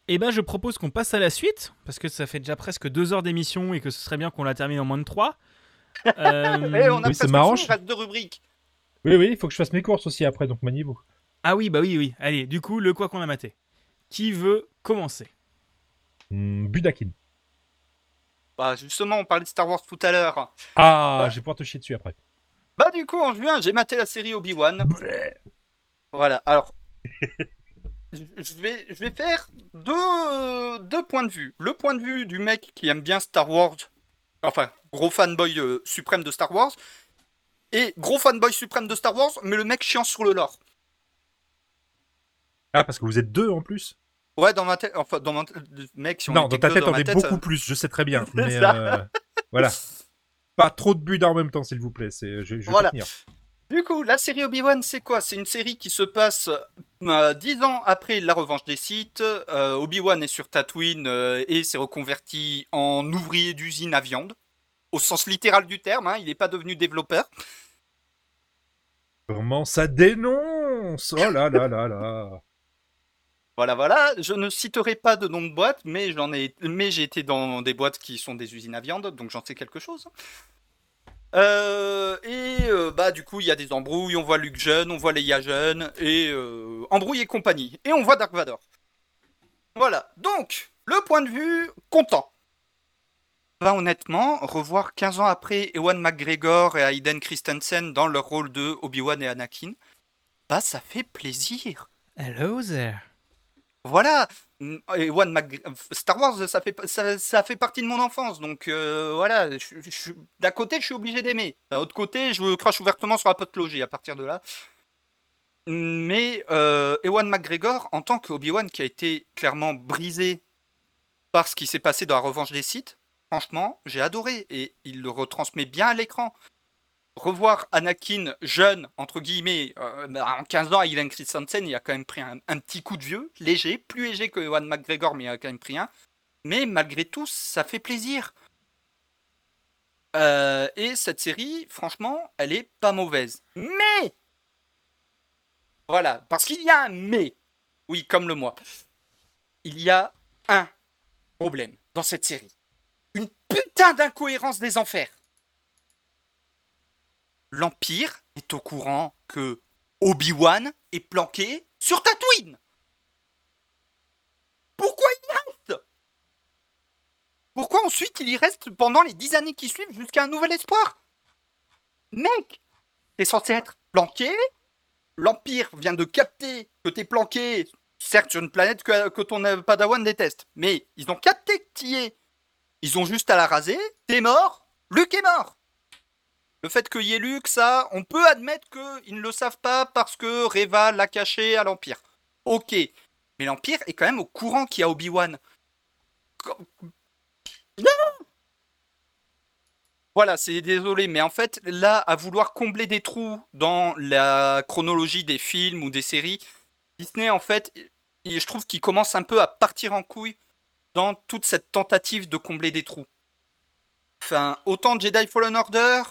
Et ben je propose qu'on passe à la suite parce que ça fait déjà presque deux heures d'émission et que ce serait bien qu'on la termine en moins de trois. Euh, Eh, on a oui, c'est presque marrant, rubriques. Oui, oui, il faut que je fasse mes courses aussi après, donc maniez-vous. Ah oui, bah oui, oui. Allez, du coup, le quoi qu'on a maté. Qui veut commencer? Hmm, Budakin. Bah justement, on parlait de Star Wars tout à l'heure. Ah, je vais pouvoir te chier dessus après. Bah du coup, en juin, j'ai maté la série Obi-Wan. Voilà, alors... je je vais, je vais faire deux, deux points de vue. Le point de vue du mec qui aime bien Star Wars, enfin, gros fanboy euh, suprême de Star Wars, et gros fanboy suprême de Star Wars, mais le mec chiant sur le lore. Ah, parce que vous êtes deux en plus Ouais, dans ma tête, enfin, dans ma tête, mec, si on Non, dans ta tête, dans on est tête, beaucoup euh, plus, je sais très bien. Mais euh, voilà. Pas trop de buts en même temps, s'il vous plaît. C'est, je, je vais Voilà. Du coup, la série Obi-Wan, c'est quoi? C'est une série qui se passe euh, dix ans après la revanche des Sith. Euh, Obi-Wan est sur Tatooine euh, et s'est reconverti en ouvrier d'usine à viande. Au sens littéral du terme, hein, il n'est pas devenu développeur. Comment ça dénonce? Oh là là là là Voilà, voilà. Je ne citerai pas de nom de boîte, mais j'en ai, mais j'ai été dans des boîtes qui sont des usines à viande, donc j'en sais quelque chose. Euh, et euh, bah du coup il y a des embrouilles, on voit Luke jeune, on voit Leia jeune, et euh, et compagnie. Et on voit Dark Vador. Voilà, donc le point de vue content. Bah honnêtement, revoir 15 ans après Ewan McGregor et Hayden Christensen dans leur rôle de Obi-Wan et Anakin, bah ça fait plaisir. Hello there. Voilà, Ewan Mc- Star Wars, ça fait, ça, ça fait partie de mon enfance, donc euh, voilà, d'un côté, je suis obligé d'aimer. D'un autre côté, je crache ouvertement sur la potologie à partir de là. Mais euh, Ewan McGregor, en tant qu'Obi-Wan qui a été clairement brisé par ce qui s'est passé dans la revanche des Sith, franchement, j'ai adoré et il le retransmet bien à l'écran. Revoir Anakin jeune, entre guillemets, euh, bah, en 15 ans, Hayden Christensen, il a quand même pris un, un petit coup de vieux, léger, plus léger que Ewan McGregor, mais il a quand même pris un. Mais malgré tout, ça fait plaisir. Euh, et cette série, franchement, elle est pas mauvaise. Mais Voilà, parce qu'il y a un mais. Oui, comme le moi. Il y a un problème dans cette série. Une putain d'incohérence des enfers. L'Empire est au courant que Obi-Wan est planqué sur Tatooine. Pourquoi il reste? Pourquoi ensuite il y reste pendant les dix années qui suivent jusqu'à un nouvel espoir? Mec, t'es censé être planqué. L'Empire vient de capter que t'es planqué, certes sur une planète que, que ton padawan déteste, mais ils ont capté que t'y es. Ils ont juste à la raser, t'es mort, Luke est mort. Le fait qu'il y ait Luke, ça, on peut admettre qu'ils ne le savent pas parce que Reva l'a caché à l'Empire. Ok. Mais l'Empire est quand même au courant qu'il y a Obi-Wan. Non Voilà, c'est désolé, mais en fait, là, à vouloir combler des trous dans la chronologie des films ou des séries, Disney, en fait, je trouve qu'il commence un peu à partir en couille dans toute cette tentative de combler des trous. Enfin, autant Jedi Fallen Order,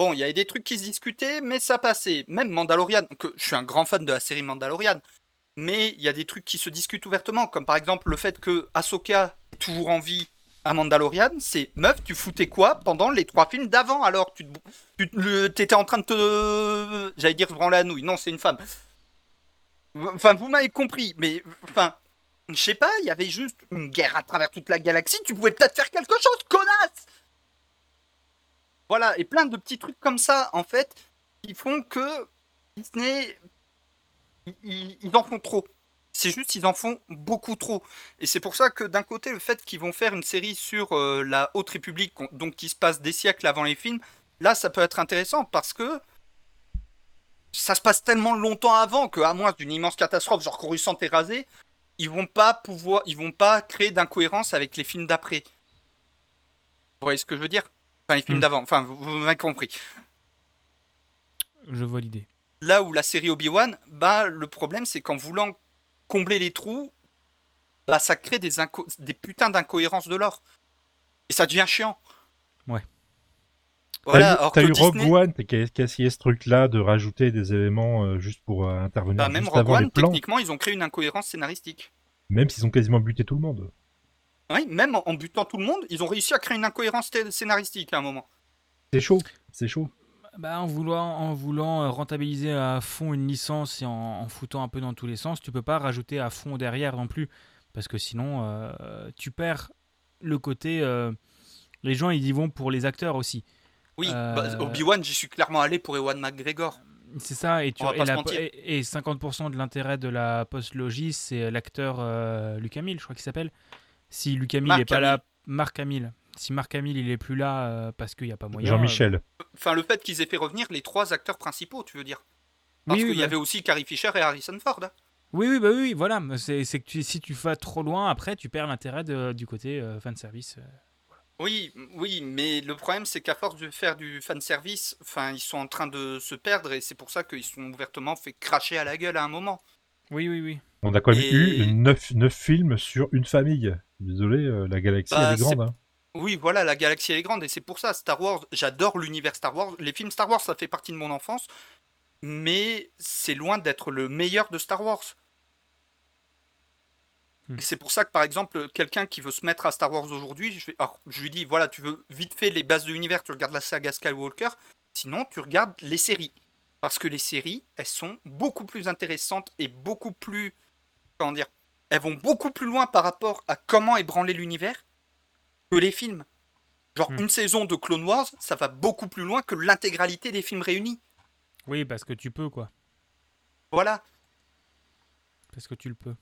Bon, il y avait des trucs qui se discutaient, mais ça passait. Même Mandalorian, que je suis un grand fan de la série Mandalorian, mais il y a des trucs qui se discutent ouvertement, comme par exemple le fait que Ahsoka est toujours en vie à Mandalorian, c'est meuf, tu foutais quoi pendant les trois films d'avant alors? Tu t'étais en train de te. J'allais dire branler la nouille, non, c'est une femme. Enfin, vous m'avez compris, mais enfin, je sais pas, il y avait juste une guerre à travers toute la galaxie, tu pouvais peut-être faire quelque chose, connasse voilà, et plein de petits trucs comme ça, en fait, qui font que Disney, ils- en font trop. C'est juste, ils en font beaucoup trop. Et c'est pour ça que d'un côté, le fait qu'ils vont faire une série sur euh, la Haute République, donc qui se passe des siècles avant les films, là, ça peut être intéressant parce que ça se passe tellement longtemps avant que, à moins d'une immense catastrophe, genre Coruscant est rasé, ils vont pas pouvoir, ils vont pas créer d'incohérence avec les films d'après. Vous voyez ce que je veux dire? Enfin, les films Hmm. d'avant. Enfin, vous, vous m'avez compris. Je vois l'idée. Là où la série Obi-Wan, bah, le problème, c'est qu'en voulant combler les trous, bah, ça crée des, inco- des putains d'incohérences de l'or. Et ça devient chiant. Ouais. Voilà, t'as eu, t'as Rogue Disney- One qui a, qui a essayé ce truc-là de rajouter des éléments euh, juste pour euh, intervenir bah, même juste Rogue avant les One, plans, techniquement, ils ont créé une incohérence scénaristique. même s'ils ont quasiment buté tout le monde. Oui, même en, en butant tout le monde, ils ont réussi à créer une incohérence scénaristique à un moment. C'est chaud, c'est chaud. Bah, en voulant, en voulant euh, rentabiliser à fond une licence et en, en foutant un peu dans tous les sens, tu peux pas rajouter à fond derrière non plus. Parce que sinon, euh, tu perds le côté. euh, les gens, ils y vont pour les acteurs aussi. Oui, Euh, bah, Obi-Wan, j'y suis clairement allé pour Ewan McGregor. C'est ça, et, tu, et, la- et- et 50% de l'intérêt de la post-logie, c'est l'acteur euh, Luc Hamill, je crois qu'il s'appelle. Si Luc Hamill n'est pas Hamill. là, Marc Hamill. Si Marc Hamill il est plus là euh, parce qu'il n'y a pas moyen. Jean-Michel. Enfin, le fait qu'ils aient fait revenir les trois acteurs principaux, tu veux dire euh, Parce oui, oui, qu'il y bah- avait aussi Carrie Fisher et Harrison Ford. oui, oui, bah oui, voilà. C'est c'est que tu- si tu vas trop loin, après, tu perds l'intérêt du côté euh, fan service. Oui, oui, mais le problème c'est qu'à force de faire du fanservice, enfin, ils sont en train de se perdre et c'est pour ça qu'ils sont ouvertement fait cracher à la gueule à un moment. Oui, oui, oui. On a quand même Et- eu 9, films sur une famille. Désolé, euh, la galaxie Bah, elle est grande. hein. Oui, voilà, la galaxie elle est grande et c'est pour ça, Star Wars, j'adore l'univers Star Wars. Les films Star Wars, ça fait partie de mon enfance, mais c'est loin d'être le meilleur de Star Wars. Et c'est pour ça que, par exemple, quelqu'un qui veut se mettre à Star Wars aujourd'hui, je, je lui dis, voilà, tu veux vite fait les bases de l'univers, tu regardes la saga Skywalker, sinon tu regardes les séries. Parce que les séries, elles sont beaucoup plus intéressantes et beaucoup plus... Comment dire Elles vont beaucoup plus loin par rapport à comment ébranler l'univers que les films. Genre, Hmm. une saison de Clone Wars, ça va beaucoup plus loin que l'intégralité des films réunis. Oui, parce que tu peux, quoi. Voilà. Parce que tu le peux.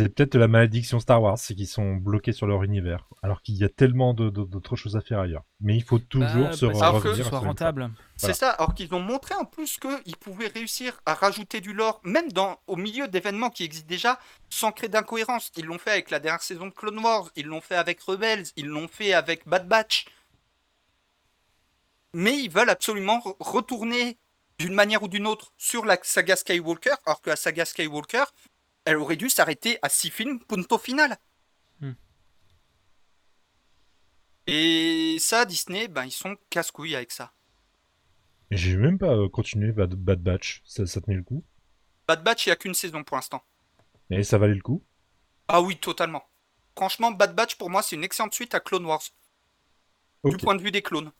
C'est peut-être la malédiction Star Wars, c'est qu'ils sont bloqués sur leur univers, alors qu'il y a tellement de- de- d'autres choses à faire ailleurs. Mais il faut toujours Bah, se parce Alors que ce soit rentable. C'est Voilà. ça, alors qu'ils ont montré en plus qu'ils pouvaient réussir à rajouter du lore, même dans, au milieu d'événements qui existent déjà, sans créer d'incohérence. Ils l'ont fait avec la dernière saison de Clone Wars, ils l'ont fait avec Rebels, ils l'ont fait avec Bad Batch. Mais ils veulent absolument re- retourner d'une manière ou d'une autre sur la saga Skywalker, alors que la saga Skywalker, elle aurait dû s'arrêter à 6 films, punto final. Hmm. Et ça, Disney, ben, ils sont casse-couilles avec ça. J'ai même pas euh, continué Bad, Bad Batch, ça, ça tenait le coup. Bad Batch, il n'y a qu'une saison pour l'instant. Et ça valait le coup. Ah oui, totalement. Franchement, Bad Batch, pour moi, c'est une excellente suite à Clone Wars, du point de vue des clones.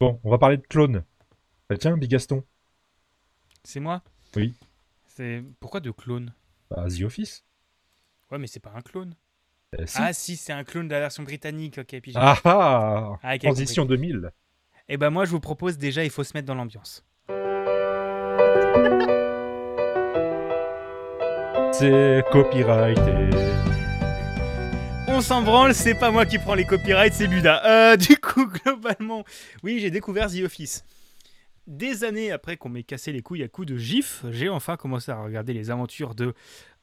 Bon, on va parler de clones. Bah, tiens, Bigaston. C'est moi? Oui. C'est Pourquoi de clone? Bah, The Office. Ouais, mais c'est pas un clone. Euh, si. Ah, si, c'est un clone de la version britannique. Ok, puis Ah ah Ah, Transition 2000. Eh ben moi je vous propose déjà, il faut se mettre dans l'ambiance. C'est copyrighté. On s'en branle, c'est pas moi qui prends les copyrights, c'est Buda. Euh, du coup, globalement, oui, j'ai découvert The Office. Des années après qu'on m'ait cassé les couilles à coups de gif, j'ai enfin commencé à regarder les aventures de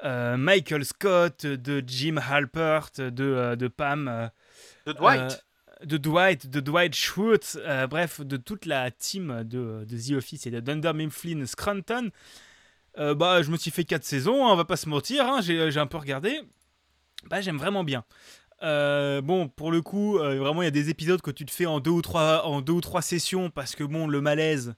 euh, Michael Scott, de Jim Halpert, de, euh, de Pam. euh, De Dwight. De Dwight, de Dwight Schrute, euh, bref, de toute la team de, de The Office et de Dunder Mifflin Scranton. Euh, bah, je me suis fait 4 saisons, hein, on va pas se mentir, hein, j'ai j'ai un peu regardé. Bah, j'aime vraiment bien. Euh, bon, pour le coup, euh, vraiment, il y a des épisodes que tu te fais en deux ou trois, en deux ou trois sessions parce que bon, le malaise,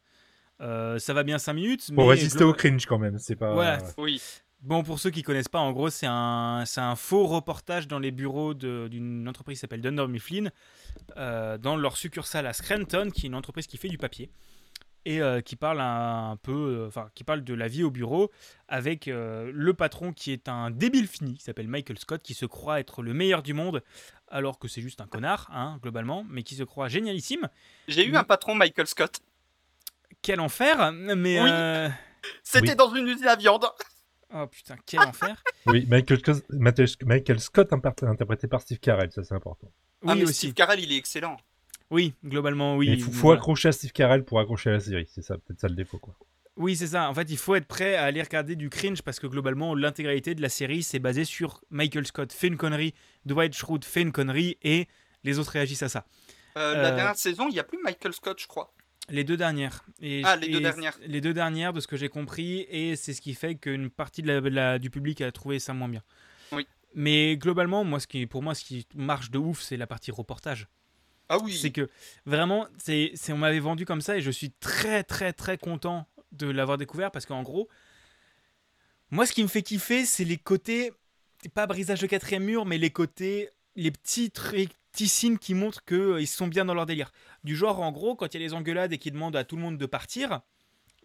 euh, ça va bien 5 minutes. Pour mais résister au cringe quand même, c'est pas. Voilà. Oui. Bon, pour ceux qui connaissent pas, en gros, c'est un, c'est un faux reportage dans les bureaux d'une entreprise qui s'appelle Dunder Mifflin, euh, dans leur succursale à Scranton, qui est une entreprise qui fait du papier et euh, qui parle un, un peu, euh, enfin, qui parle de la vie au bureau avec euh, le patron qui est un débile fini, qui s'appelle Michael Scott, qui se croit être le meilleur du monde, alors que c'est juste un connard, hein, globalement, mais qui se croit génialissime. J'ai eu un patron, Michael Scott. Quel enfer Mais Oui. euh, C'était Oui. dans une usine à viande. oh putain, quel enfer Oui, Michael, Scott- Michael- interprété par Steve Carell, ça c'est important. ah, Oui mais aussi. Steve Carell, il est excellent. Oui, globalement oui. Il faut, faut Voilà. accrocher à Steve Carell pour accrocher à la série, c'est ça, peut-être ça le défaut quoi. Oui, c'est ça. En fait, il faut être prêt à aller regarder du cringe parce que globalement, l'intégralité de la série, c'est basé sur Michael Scott fait une connerie, Dwight Schrute fait une connerie et les autres réagissent à ça. Euh, La Euh, dernière saison, il n'y a plus Michael Scott, je crois. Les deux dernières. Et, Ah, les deux et dernières. Les deux dernières, de ce que j'ai compris, et c'est ce qui fait qu'une partie de la, de la- du public a trouvé ça moins bien. Oui. Mais globalement, moi, ce qui, pour moi, ce qui marche de ouf, c'est la partie reportage. Ah oui. C'est que vraiment, c'est, on m'avait vendu comme ça et je suis très très très content de l'avoir découvert parce qu'en gros, moi ce qui me fait kiffer, c'est les côtés, pas brisage de quatrième mur, mais les côtés, les petits trucs, petits signes qui montrent qu'ils sont bien dans leur délire. Du genre, en gros, quand il y a les engueulades et qu'ils demandent à tout le monde de partir,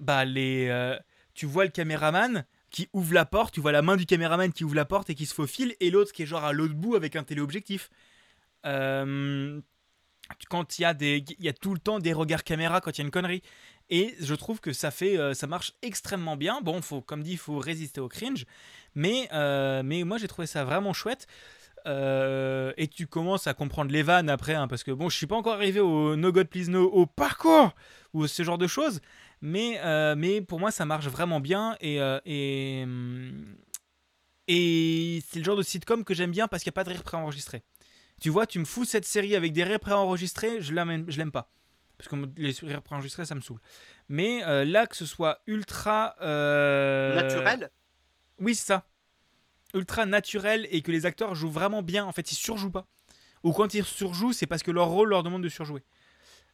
bah les, euh, tu vois le caméraman qui ouvre la porte, tu vois la main du caméraman qui ouvre la porte et qui se faufile, et l'autre qui est genre à l'autre bout avec un téléobjectif. Euh, quand il y a des, il y a tout le temps des regards caméra quand il y a une connerie. Et je trouve que ça fait, euh, ça marche extrêmement bien. Bon, faut, comme dit, il faut résister au cringe, mais, euh, mais moi j'ai trouvé ça vraiment chouette. Euh, et tu commences à comprendre les vannes après, hein, parce que bon, je suis pas encore arrivé au No God Please No, au parcours ou ce genre de choses, mais, mais pour moi ça marche vraiment bien et, et, hum, et c'est le genre de sitcom que j'aime bien parce qu'il n'y a pas de rire préenregistré. Tu vois, tu me fous cette série avec des rires préenregistrés, je l'aime, je l'aime pas. Parce que les rires préenregistrés, ça me saoule. Mais euh, là, que ce soit ultra. euh, Naturel? Oui, c'est ça. Ultra naturel et que les acteurs jouent vraiment bien. En fait, ils surjouent pas. Ou quand ils surjouent, c'est parce que leur rôle leur demande de surjouer.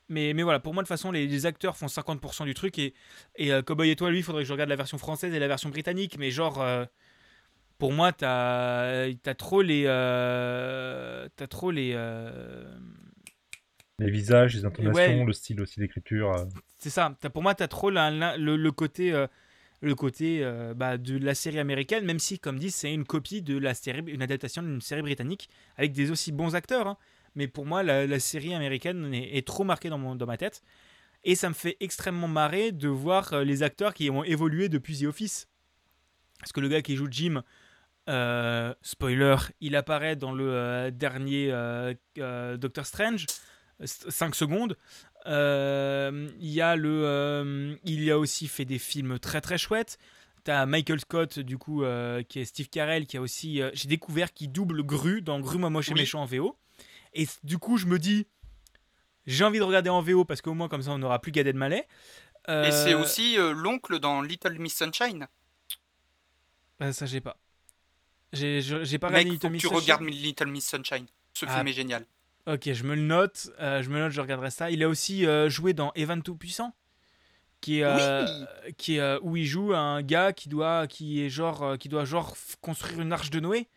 Mais, mais voilà, pour moi, de toute façon, les, les acteurs font 50% du truc. Et, et euh, Cowboy et toi, lui, il faudrait que je regarde la version française et la version britannique. Mais genre, euh, pour moi, t'as as trop les. euh, t'as trop les. euh, Les visages, les intonations, Ouais. le style aussi d'écriture. euh. C'est ça. T'as- pour moi, tu as trop la- la- le, le côté, euh, le côté euh, bah, de la série américaine, même si, comme dit, c'est une copie de la série, une adaptation d'une série britannique avec des aussi bons acteurs. hein. Mais pour moi, la, la série américaine est, est trop marquée dans, mon, dans ma tête. Et ça me fait extrêmement marrer de voir euh, les acteurs qui ont évolué depuis The Office. Parce que le gars qui joue Jim, euh, spoiler, il apparaît dans le euh, dernier euh, Doctor Strange, 5 secondes. Il y a le, il a aussi fait des films très très chouettes. T'as Michael Scott du coup qui est Steve Carell qui a aussi, j'ai découvert qu'il double Gru dans Gru moi moche et Oui. méchant en VO. Et du coup je me dis, j'ai envie de regarder en VO parce qu'au moins comme ça on n'aura plus Gad Elmaleh. Et c'est aussi euh, l'oncle dans Little Miss Sunshine. euh, ça j'ai pas. J'ai pas Mec, Little Miss tu Sunshine. regardes Little Miss Sunshine. Ce Ah. film est génial. Ok, je me le note. euh, je me note, je regarderai ça. Il a aussi euh, joué dans Evan qui est, euh, qui est, euh, où il joue un gars qui doit, qui est genre, qui doit genre construire une arche de Noé.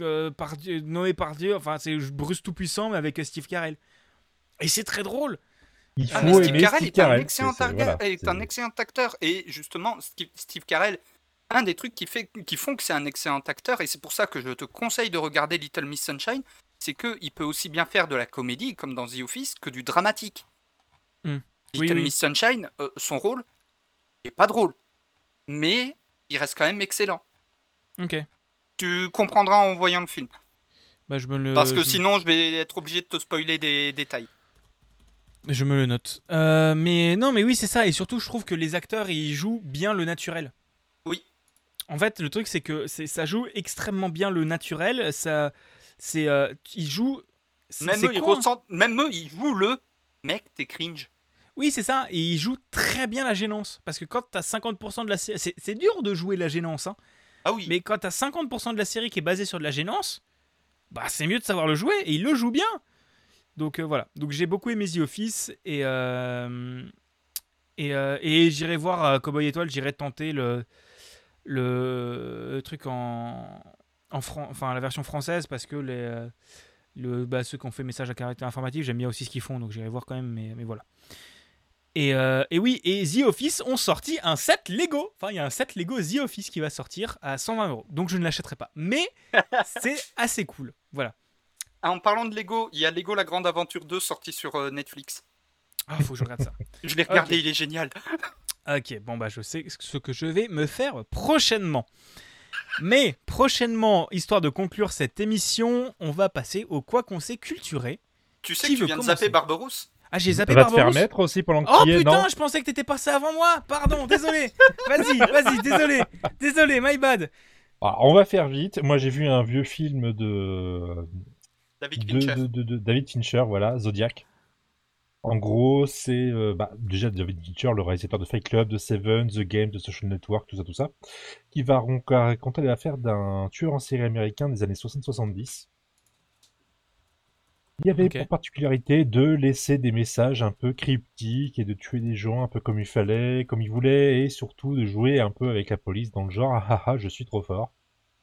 Euh, par Dieu, Noé par Dieu. Enfin, c'est Bruce Tout-Puissant, mais avec Steve Carell. Et c'est très drôle. Il Ah, faut Steve Carell est un excellent, acteur- voilà, est un c'est- excellent acteur. Et justement, Steve, Steve Carell, un des trucs qui, fait, qui font que c'est un excellent acteur, et c'est pour ça que je te conseille de regarder Little Miss Sunshine, c'est qu'il peut aussi bien faire de la comédie, comme dans The Office, que du dramatique. Hmm. Little Oui, oui. Miss Sunshine, euh, son rôle est pas drôle, mais il reste quand même excellent. Ok. Tu comprendras en voyant le film. Bah, je me le. Parce que sinon, je vais être obligé de te spoiler des détails. Je me le note. Euh, mais non, mais oui, c'est ça. Et surtout, je trouve que les acteurs, ils jouent bien le naturel. En fait, le truc, c'est que ça joue extrêmement bien le naturel. Ça, c'est, euh, ils jouent. Même eux, ils con, ressentent, même eux, ils jouent le mec, t'es cringe. Oui, c'est ça. Et ils jouent très bien la gênance. Parce que quand t'as 50% de la série, c'est, dur de jouer la gênance. Hein. Ah oui. Mais quand t'as 50% de la série qui est basée sur de la gênance, bah c'est mieux de savoir le jouer. Et il le joue bien. Donc euh, voilà. Donc j'ai beaucoup aimé The Office et euh, et, euh, et j'irai voir Cowboy Étoile. J'irai tenter le le truc en en fran- enfin la version française parce que les euh, le bah, ceux qui ont fait message à caractère informatif j'aime bien aussi ce qu'ils font donc j'irai voir quand même mais, mais voilà. Et, euh, et oui et The Office ont sorti un set Lego. Enfin il y a un set Lego The Office qui va sortir à 120 euros. Donc je ne l'achèterai pas. Mais c'est assez cool. Voilà. Ah, En parlant de Lego, il y a Lego La Grande Aventure 2 sorti sur euh, Netflix. ah faut que je regarde ça. Je l'ai regardé, il est génial. Ok, bon bah je sais ce que je vais me faire prochainement. Mais prochainement, histoire de conclure cette émission, on va passer au quoi qu'on sait culturé. Tu sais Qui que tu viens de zapper Barberousse Ah j'ai zappé va te faire mettre aussi pendant que Oh tu y es, putain, non je pensais que t'étais passé avant moi. Pardon, désolé. Vas-y, vas-y, désolé, désolé, my bad. Ah, On va faire vite. Moi, j'ai vu un vieux film de, David de, Fincher. de- de- de David Fincher, voilà, Zodiac. En gros, c'est euh, bah, déjà David Fincher, le réalisateur de Fight Club, de Seven, The Game, de Social Network, tout ça, tout ça, qui va raconter l'affaire d'un tueur en série américain des années 60-70. Il y avait pour particularité de laisser des messages un peu cryptiques et de tuer des gens un peu comme il fallait, comme il voulait, et surtout de jouer un peu avec la police dans le genre ah ah ah je suis trop fort.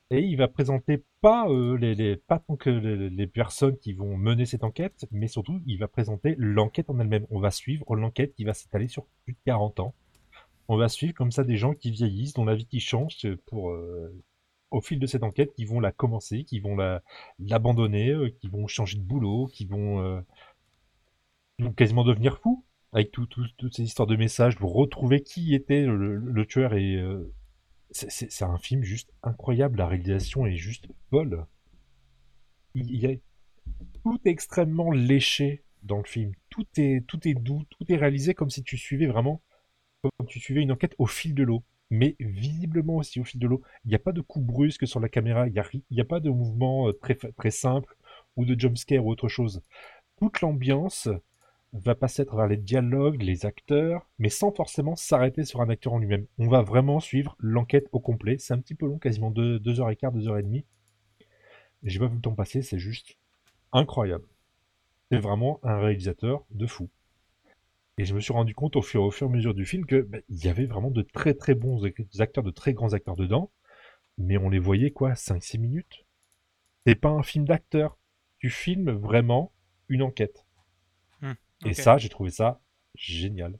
Et il va présenter pas euh, les, pas tant que les, personnes qui vont mener cette enquête, mais surtout il va présenter l'enquête en elle-même. On va suivre l'enquête qui va s'étaler sur plus de 40 ans. On va suivre comme ça des gens qui vieillissent, dont la vie qui change euh, euh, au fil de cette enquête, qui vont la commencer, qui vont la l'abandonner, qui vont changer de boulot, qui vont, quasiment devenir fous avec tout, tout- toutes ces histoires de messages pour retrouver qui était le, tueur et c'est- un film juste incroyable. La réalisation est juste folle. Tout est extrêmement léché dans le film. Tout est tout est doux, tout est réalisé comme si tu suivais vraiment comme tu suivais une enquête au fil de l'eau. Mais visiblement aussi au fil de l'eau. Il n'y a pas de coup brusque sur la caméra, il n'y a, y a pas de mouvement euh, très, très simple ou de jumpscare ou autre chose. Toute l'ambiance va passer à travers les dialogues, les acteurs, mais sans forcément s'arrêter sur un acteur en lui-même. On va vraiment suivre l'enquête au complet. C'est un petit peu long, quasiment deux, deux heures et quart, deux heures et demie. Et j'ai pas vu le temps passer, c'est juste incroyable. C'est vraiment un réalisateur de fou. Et je me suis rendu compte au fur, et à mesure du film que bah, il y avait vraiment de très très bons ac- acteurs, de très grands acteurs dedans, mais on les voyait quoi, 5-6 minutes? C'est pas un film d'acteur. Tu filmes vraiment une enquête. Et ça, j'ai trouvé ça génial.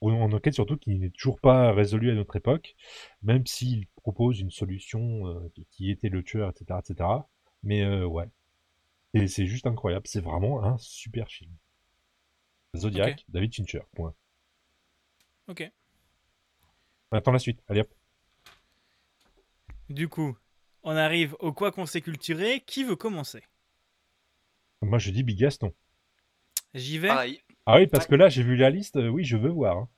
Ou En enquête surtout qui n'est toujours pas résolue à notre époque, même s'il propose une solution euh, qui- était le tueur, etc., etc. Mais euh, ouais, et c'est juste incroyable. C'est vraiment un super film. Zodiac. David Fincher. Point. Ok. On attend la suite. Allez hop. Du coup, on arrive au quoi qu'on s'est culturé. Qui veut commencer? Moi je dis Big Gaston. J'y vais. Pareil. Ah oui, parce que là j'ai vu la liste. euh, oui, je veux voir. hein.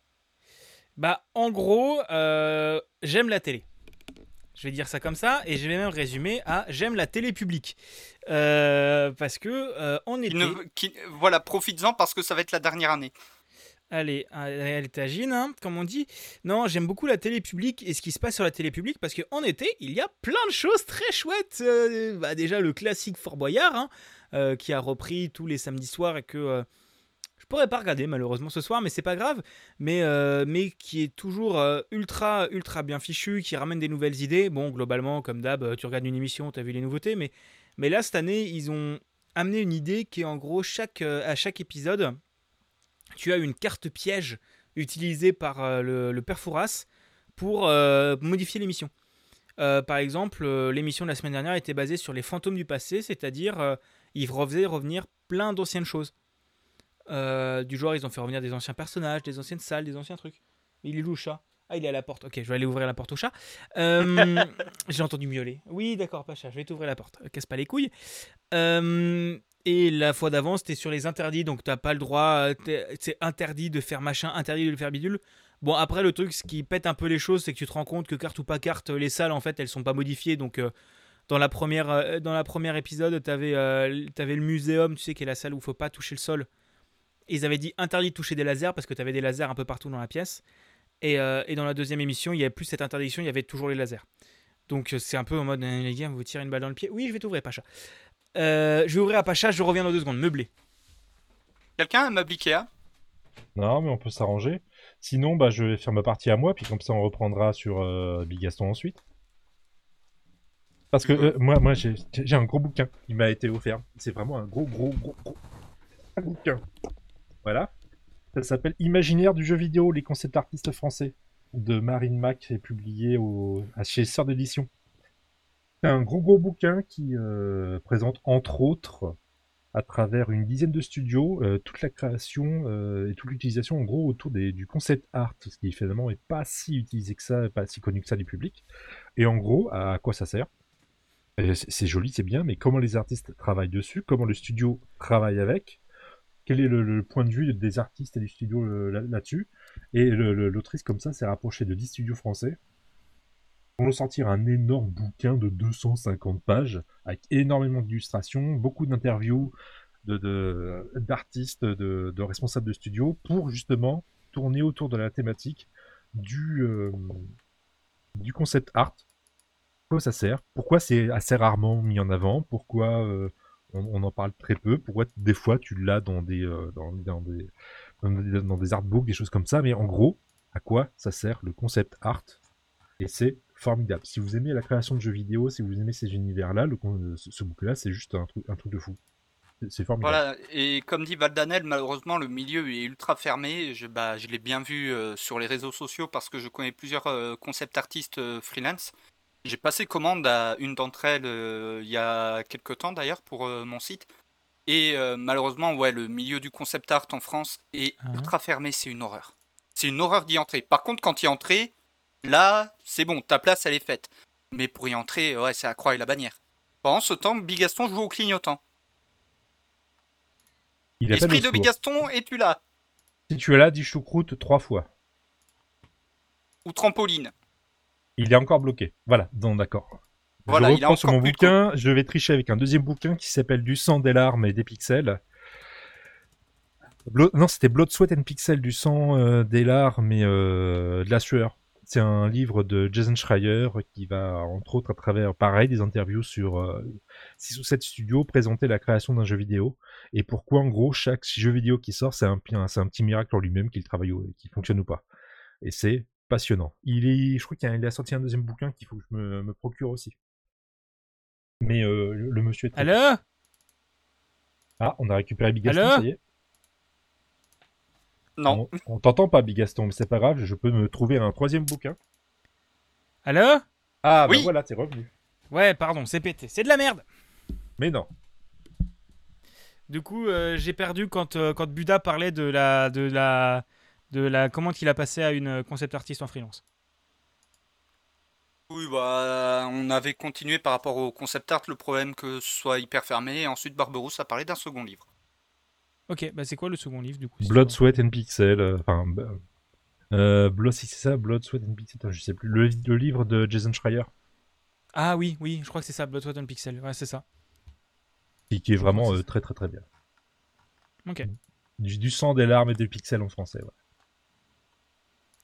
Bah, en gros, euh, j'aime la télé. Je vais dire ça comme ça, et je vais même résumer à j'aime la télé publique. Euh, parce que euh, en Qui été, ne- qui- voilà, profites-en parce que ça va être la dernière année. allez, à l'étagine, hein, comme on dit. Non, j'aime beaucoup la télé publique et ce qui se passe sur la télé publique, parce qu'en été, il y a plein de choses très chouettes. Euh, bah, déjà, le classique Fort Boyard, hein, euh, qui a repris tous les samedis soirs et que euh, je pourrais pas regarder malheureusement ce soir, mais c'est pas grave. Mais, euh, mais qui est toujours euh, ultra, ultra bien fichu, qui ramène des nouvelles idées. Bon, globalement, comme d'hab, tu regardes une émission, tu as vu les nouveautés, mais, mais là, cette année, ils ont amené une idée qui est en gros, chaque, à chaque épisode, tu as une carte piège utilisée par le, le père Fouras pour modifier l'émission. Par exemple, l'émission de la semaine dernière était basée sur les fantômes du passé, c'est-à-dire ils refaisaient revenir plein d'anciennes choses. Euh, du genre, ils ont fait revenir des anciens personnages, des anciennes salles, des anciens trucs. Il est où le chat? Ah, il est à la porte. Ok, je vais aller ouvrir la porte au chat. Euh, J'ai entendu miauler. Oui, d'accord, pas chat, je vais t'ouvrir la porte. Casse pas les couilles. Euh, et la fois d'avant, c'était sur les interdits, donc t'as pas le droit, c'est interdit de faire machin, interdit de le faire bidule. Bon, après, le truc, ce qui pète un peu les choses, c'est que tu te rends compte que carte ou pas carte, les salles, en fait, elles sont pas modifiées. Donc, dans la première, euh, dans la première épisode, t'avais euh, t'avais le muséum, tu sais, qui est la salle où faut pas toucher le sol. Et ils avaient dit interdit de toucher des lasers parce que t'avais des lasers un peu partout dans la pièce. Et, euh, et dans la deuxième émission, il y avait plus cette interdiction, il y avait toujours les lasers. Donc, euh, c'est un peu en mode, euh, les gars, vous tirez une balle dans le pied. Oui, je vais t'ouvrir, Pacha. Euh, je vais ouvrir à Pacha, je reviens dans deux secondes, meublé. Quelqu'un a un Ikea Non, mais on peut s'arranger. Sinon, bah, je vais faire ma partie à moi, puis comme ça, on reprendra sur euh, Big Gaston ensuite. Parce que euh, moi, moi j'ai un gros bouquin qui m'a été offert. C'est vraiment un gros, gros, gros, gros bouquin. Voilà. Ça s'appelle Imaginaire du jeu vidéo, les concepts artistes français de Marine Mac et publié chez Sœur d'édition. C'est un gros, gros bouquin qui euh, présente entre autres à travers une dizaine de studios, euh, toute la création et toute l'utilisation en gros autour du concept art, ce qui finalement est pas si utilisé que ça, pas si connu que ça du public. Et en gros, à quoi ça sert? C'est c'est joli, c'est bien, mais comment les artistes travaillent dessus, comment le studio travaille avec, quel est le, point de vue des artistes et du studio euh, là- là-dessus? Et l'autrice comme ça s'est rapprochée de 10 studios français pour nous sortir un énorme bouquin de 250 pages avec énormément d'illustrations, beaucoup d'interviews d'artistes, de, responsables de studio pour justement tourner autour de la thématique du, euh, du concept art. Pourquoi ça sert? Pourquoi c'est assez rarement mis en avant? Pourquoi euh, on, en parle très peu? Pourquoi des fois tu l'as dans des, euh, dans, des, artbooks, des choses comme ça? Mais en gros, à quoi ça sert le concept art? Et c'est formidable. Si vous aimez la création de jeux vidéo, si vous aimez ces univers-là, con- ce, ce bouquin-là, c'est juste un truc, de fou. C'est- formidable. Voilà, et comme dit Valdanel, malheureusement, le milieu est ultra fermé. Je, bah, je l'ai bien vu euh, sur les réseaux sociaux parce que je connais plusieurs euh, concept artistes euh, freelance. J'ai passé commande à une d'entre elles euh, il y a quelques temps d'ailleurs pour euh, mon site. Et euh, malheureusement, ouais, le milieu du concept art en France est Ah. ultra fermé, c'est une horreur. C'est une horreur d'y entrer. Par contre, quand y entrer, là, c'est bon, ta place, elle est faite. Mais pour y entrer, ouais, c'est la croix et la bannière. Pendant ce temps, Bigaston joue au clignotant. Il appelle Esprit au de. Bigaston, es-tu là? Si tu es là, dis choucroute trois fois. Ou trampoline Il est encore bloqué. Voilà, donc d'accord. Voilà, je il reprends sur mon bouquin. Je vais tricher avec un deuxième bouquin qui s'appelle Du sang, des larmes et des pixels. Blo- Non, c'était Blood, Sweat and Pixels, du sang, euh, des larmes et euh, de la sueur. C'est un livre de Jason Schreier qui va, entre autres, à travers, pareil, des interviews sur 6 ou 7 studios, présenter la création d'un jeu vidéo et pourquoi, en gros, chaque jeu vidéo qui sort, c'est un, un petit miracle en lui-même qu'il travaille ou qu'il fonctionne ou pas. Et c'est passionnant. Il est, je crois qu'il a, il a sorti un deuxième bouquin qu'il faut que je me, me procure aussi. Mais euh, le, le monsieur est. Allô Ah, on a récupéré Bigaston, Allô ça y est. Non. On, on t'entend pas, Bigaston, mais c'est pas grave, je peux me trouver un troisième bouquin. Allô Ah, bah Oui. voilà, t'es revenu. Ouais, pardon, c'est pété. C'est de la merde. Mais non. Du coup, euh, j'ai perdu quand, euh, quand Buda parlait de la, de la, de la commande qu'il a passée à une concept artiste en freelance? Oui, bah, on avait continué par rapport au concept art, le problème que ce soit hyper fermé. Et ensuite, Barberousse a parlé d'un second livre. Ok, bah c'est quoi le second livre du coup Blood, Sweat and Pixel. euh, Enfin, euh, Blood, si c'est ça, Blood, Sweat and Pixel, je sais plus. Le, le livre de Jason Schreier, Ah oui, oui, je crois que c'est ça, Blood, Sweat and Pixel. Ouais, c'est ça. qui, qui est vraiment euh, très très très bien. Ok, Du, du sang, des larmes et des pixels en français. ouais.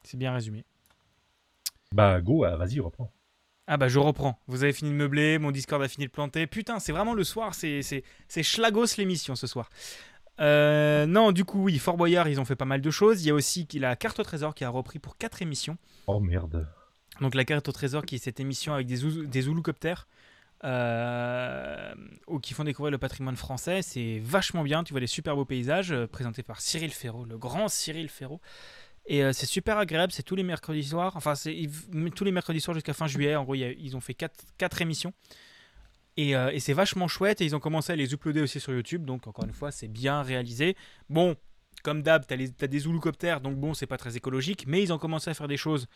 C'est bien résumé. Bah, go, ah, vas-y, reprends. Ah bah je reprends. Vous avez fini de meubler, mon Discord a fini de planter. Putain, c'est vraiment le soir, c'est c'est c'est Schlagos l'émission ce soir. Euh, non, du coup oui, Fort Boyard, ils ont fait pas mal de choses. Il y a aussi la carte au trésor qui a repris pour quatre émissions. Oh merde. Donc la carte au trésor qui est cette émission avec des, des Zoulou-coptères euh, ou qui font découvrir le patrimoine français. C'est vachement bien, tu vois des super beaux paysages euh, présentés par Cyril Ferraud, le grand Cyril Ferraud. Et euh, c'est super agréable, c'est tous les mercredis soirs, enfin c'est tous les mercredis soirs jusqu'à fin juillet. En gros, ils ont fait quatre, quatre émissions. Et, euh, et c'est vachement chouette et ils ont commencé à les uploader aussi sur YouTube. Donc encore une fois, c'est bien réalisé. Bon, comme d'hab, t'as, t'as des Zoulou-coptères, donc bon, c'est pas très écologique, mais ils ont commencé à faire des choses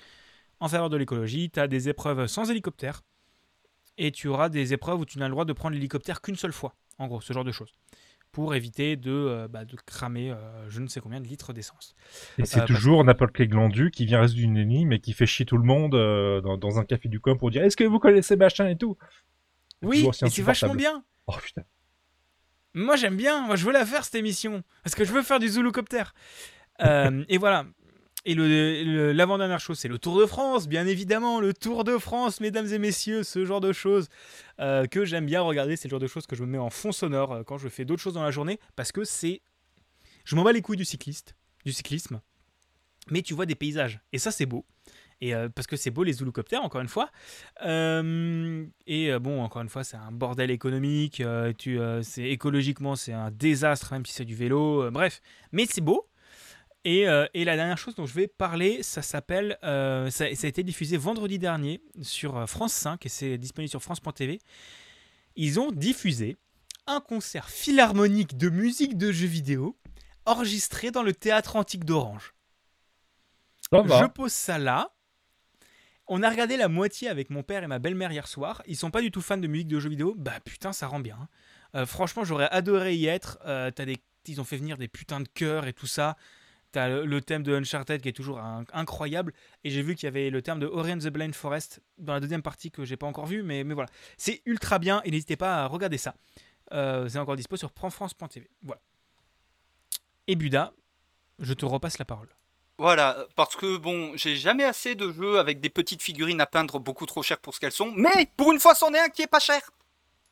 en faveur de l'écologie. Tu as des épreuves sans hélicoptère. Et tu auras des épreuves où tu n'as le droit de prendre l'hélicoptère qu'une seule fois. En gros, ce genre de choses. Pour éviter de, euh, bah, de cramer euh, je ne sais combien de litres d'essence. Et c'est Euh, toujours n'importe quel glandu qui vient résoudre une énigme et qui fait chier tout le monde dans, dans un café du coin pour dire est-ce que vous connaissez machin et tout? Oui, et c'est vachement bien. Oh putain. Moi, j'aime bien. Moi, je veux la faire, cette émission. Parce que je veux faire du Zoulou-copter. Euh, et voilà. Et l'avant-dernière chose, c'est le Tour de France, bien évidemment. Le Tour de France, mesdames et messieurs, ce genre de choses euh, que j'aime bien regarder. C'est le genre de choses que je me mets en fond sonore euh, quand je fais d'autres choses dans la journée. Parce que c'est. Je m'en bats les couilles du cycliste, du cyclisme. Mais tu vois des paysages. Et ça, c'est beau. Et euh, parce que c'est beau les Zoulou-coptères, encore une fois. Et bon, encore une fois, c'est un bordel économique. c'est écologiquement, c'est un désastre, même si c'est du vélo. bref, mais c'est beau. Et, euh, et la dernière chose dont je vais parler, ça s'appelle, euh, ça, ça a été diffusé vendredi dernier sur euh, France 5 et c'est disponible sur France.tv. Ils ont diffusé un concert philharmonique de musique de jeux vidéo enregistré dans le théâtre antique d'Orange. Je pose ça là. On a regardé la moitié avec mon père et ma belle-mère hier soir. Ils sont pas du tout fans de musique de jeux vidéo. Bah putain, ça rend bien. hein. Euh, franchement, j'aurais adoré y être. T'as des... Ils ont fait venir des putains de chœurs et tout ça. T'as le, thème de Uncharted qui est toujours incroyable. Et j'ai vu qu'il y avait le thème de Ori and the Blind Forest dans la deuxième partie que j'ai pas encore vu. Mais, mais voilà. C'est ultra bien et n'hésitez pas à regarder ça. Euh, c'est encore dispo sur France.tv. Voilà. Et Buda, je te repasse la parole. Voilà, parce que bon, j'ai jamais assez de jeux avec des petites figurines à peindre beaucoup trop chères pour ce qu'elles sont, mais pour une fois, c'en est un qui est pas cher.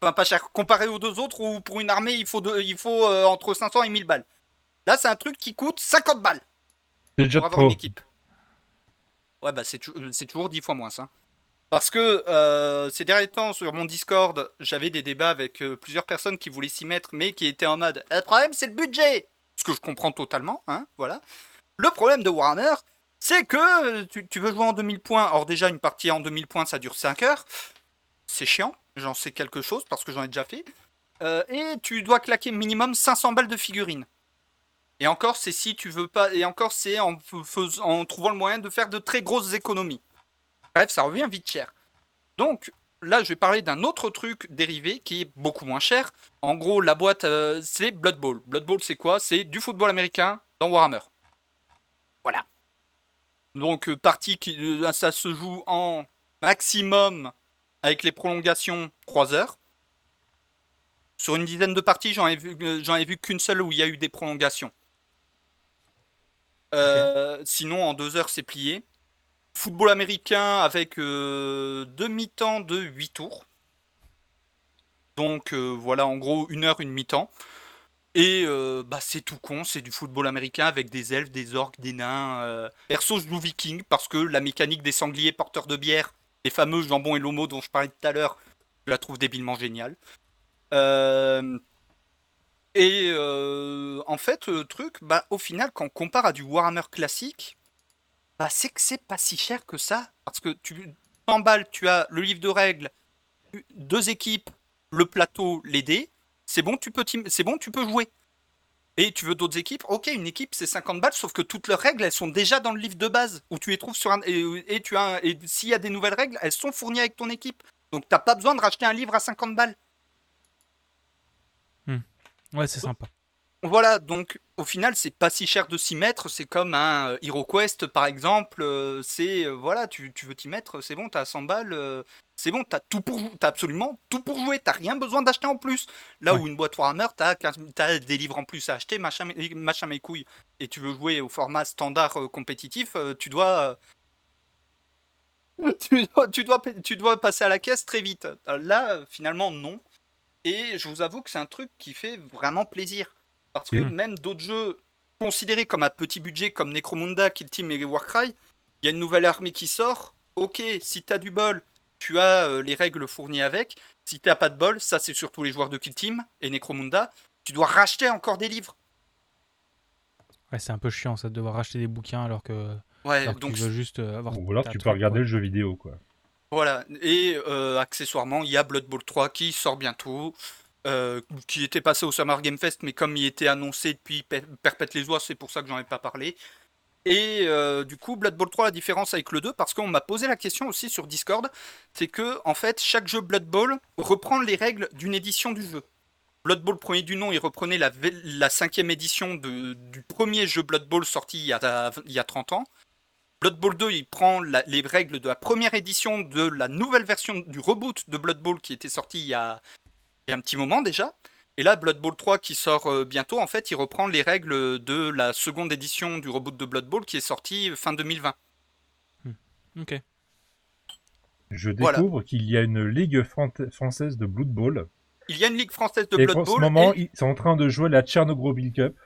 Enfin, pas cher comparé aux deux autres où pour une armée, il faut, de- il faut euh, entre 500 et 1000 balles. Là, c'est un truc qui coûte 50 balles C'est déjà pour avoir une équipe. Ouais, bah c'est c'est toujours 10 fois moins ça. Parce que euh, ces derniers temps, sur mon Discord, j'avais des débats avec euh, plusieurs personnes qui voulaient s'y mettre, mais qui étaient en mode Le problème, c'est le budget Ce que je comprends totalement, hein, voilà. Le problème de Warhammer, c'est que euh, tu, tu veux jouer en 2000 points. Or, déjà, une partie en 2000 points, ça dure 5 heures. C'est chiant, j'en sais quelque chose parce que j'en ai déjà fait. Euh, et tu dois claquer minimum 500 balles de figurines. Et encore, c'est si tu veux pas. Et encore, c'est en, trouvant le moyen de faire de très grosses économies. Bref, ça revient vite cher. Donc, là, je vais parler d'un autre truc dérivé qui est beaucoup moins cher. En gros, la boîte, euh, c'est Blood Bowl. Blood Bowl, c'est quoi? C'est du football américain dans Warhammer. Voilà. Donc, euh, partie qui. euh, ça se joue en maximum, avec les prolongations, 3 heures. Sur une dizaine de parties, j'en ai vu, j'en ai vu qu'une seule où il y a eu des prolongations. Euh, Sinon, en deux heures, c'est plié. Football américain avec euh, deux mi-temps de 8 tours. Donc euh, voilà, en gros, une heure, une mi-temps. Et euh, bah, c'est tout con, c'est du football américain avec des elfes, des orques, des nains. Perso, je joue viking parce que la mécanique des sangliers porteurs de bière, les fameux jambon et lomo dont je parlais tout à l'heure, je la trouve débilement géniale. Et euh, en fait, le truc, bah, au final, quand on compare à du Warhammer classique, bah, c'est que c'est pas si cher que ça. Parce que tu t'emballes, tu as le livre de règles, deux équipes, le plateau, les dés. C'est bon, tu peux, c'est bon, tu peux jouer. Et tu veux d'autres équipes Ok, une équipe c'est 50 balles, sauf que toutes leurs règles elles sont déjà dans le livre de base où tu les trouves sur un et, tu as un- et s'il y a des nouvelles règles, elles sont fournies avec ton équipe. Donc t'as pas besoin de racheter un livre à 50 balles. Ouais, c'est sympa. Voilà, donc au final, c'est pas si cher de s'y mettre. C'est comme un euh, HeroQuest par exemple. euh, c'est euh, voilà, tu, tu veux t'y mettre, c'est bon, t'as 100 balles, c'est bon, t'as tout pour, t'as absolument tout pour jouer. T'as rien besoin d'acheter en plus. Là Ouais. où une boîte Warhammer, t'as 15 t'as des livres en plus à acheter, machin, mes- machin mes couilles. Et tu veux jouer au format standard euh, compétitif, euh, tu dois. tu, dois, tu, dois, pa- tu dois passer à la caisse très vite. Là, finalement, non. Et je vous avoue que c'est un truc qui fait vraiment plaisir. Parce que Mhm. même d'autres jeux considérés comme à petit budget, comme Necromunda, Kill Team et Warcry, il y a une nouvelle armée qui sort. Ok, si t'as du bol, tu as euh, les règles fournies avec. Si t'as pas de bol, ça c'est surtout les joueurs de Kill Team et Necromunda, tu dois racheter encore des livres. Ouais, c'est un peu chiant ça de devoir racheter des bouquins alors que, Ouais, alors que donc tu veux juste euh, avoir. Ou alors tu peux truc, regarder quoi. le jeu vidéo, quoi. Voilà, et euh, accessoirement, il y a Blood Bowl 3 qui sort bientôt, euh, qui était passé au Summer Game Fest, mais comme il était annoncé depuis Per- Perpète les Oies, c'est pour ça que j'en ai pas parlé. Et euh, du coup, Blood Bowl 3, la différence avec le 2, parce qu'on m'a posé la question aussi sur Discord, c'est que en fait, chaque jeu Blood Bowl reprend les règles d'une édition du jeu. Blood Bowl premier du nom, il reprenait la, la cinquième édition du premier jeu Blood Bowl sorti il y a, il y a 30 ans. Blood Bowl 2, il prend la- les règles de la première édition de la nouvelle version du reboot de Blood Bowl qui était sorti il y a, il y a un petit moment déjà. Et là, Blood Bowl 3 qui sort euh, bientôt, en fait, il reprend les règles de la seconde édition du reboot de Blood Bowl qui est sorti fin 2020. Ok. Je Voilà. découvre qu'il y a une ligue fran- française de Blood Bowl. Il y a une ligue française de et Blood en ce Bowl. moment, et- ils sont en train de jouer la Tchernobyl Cup.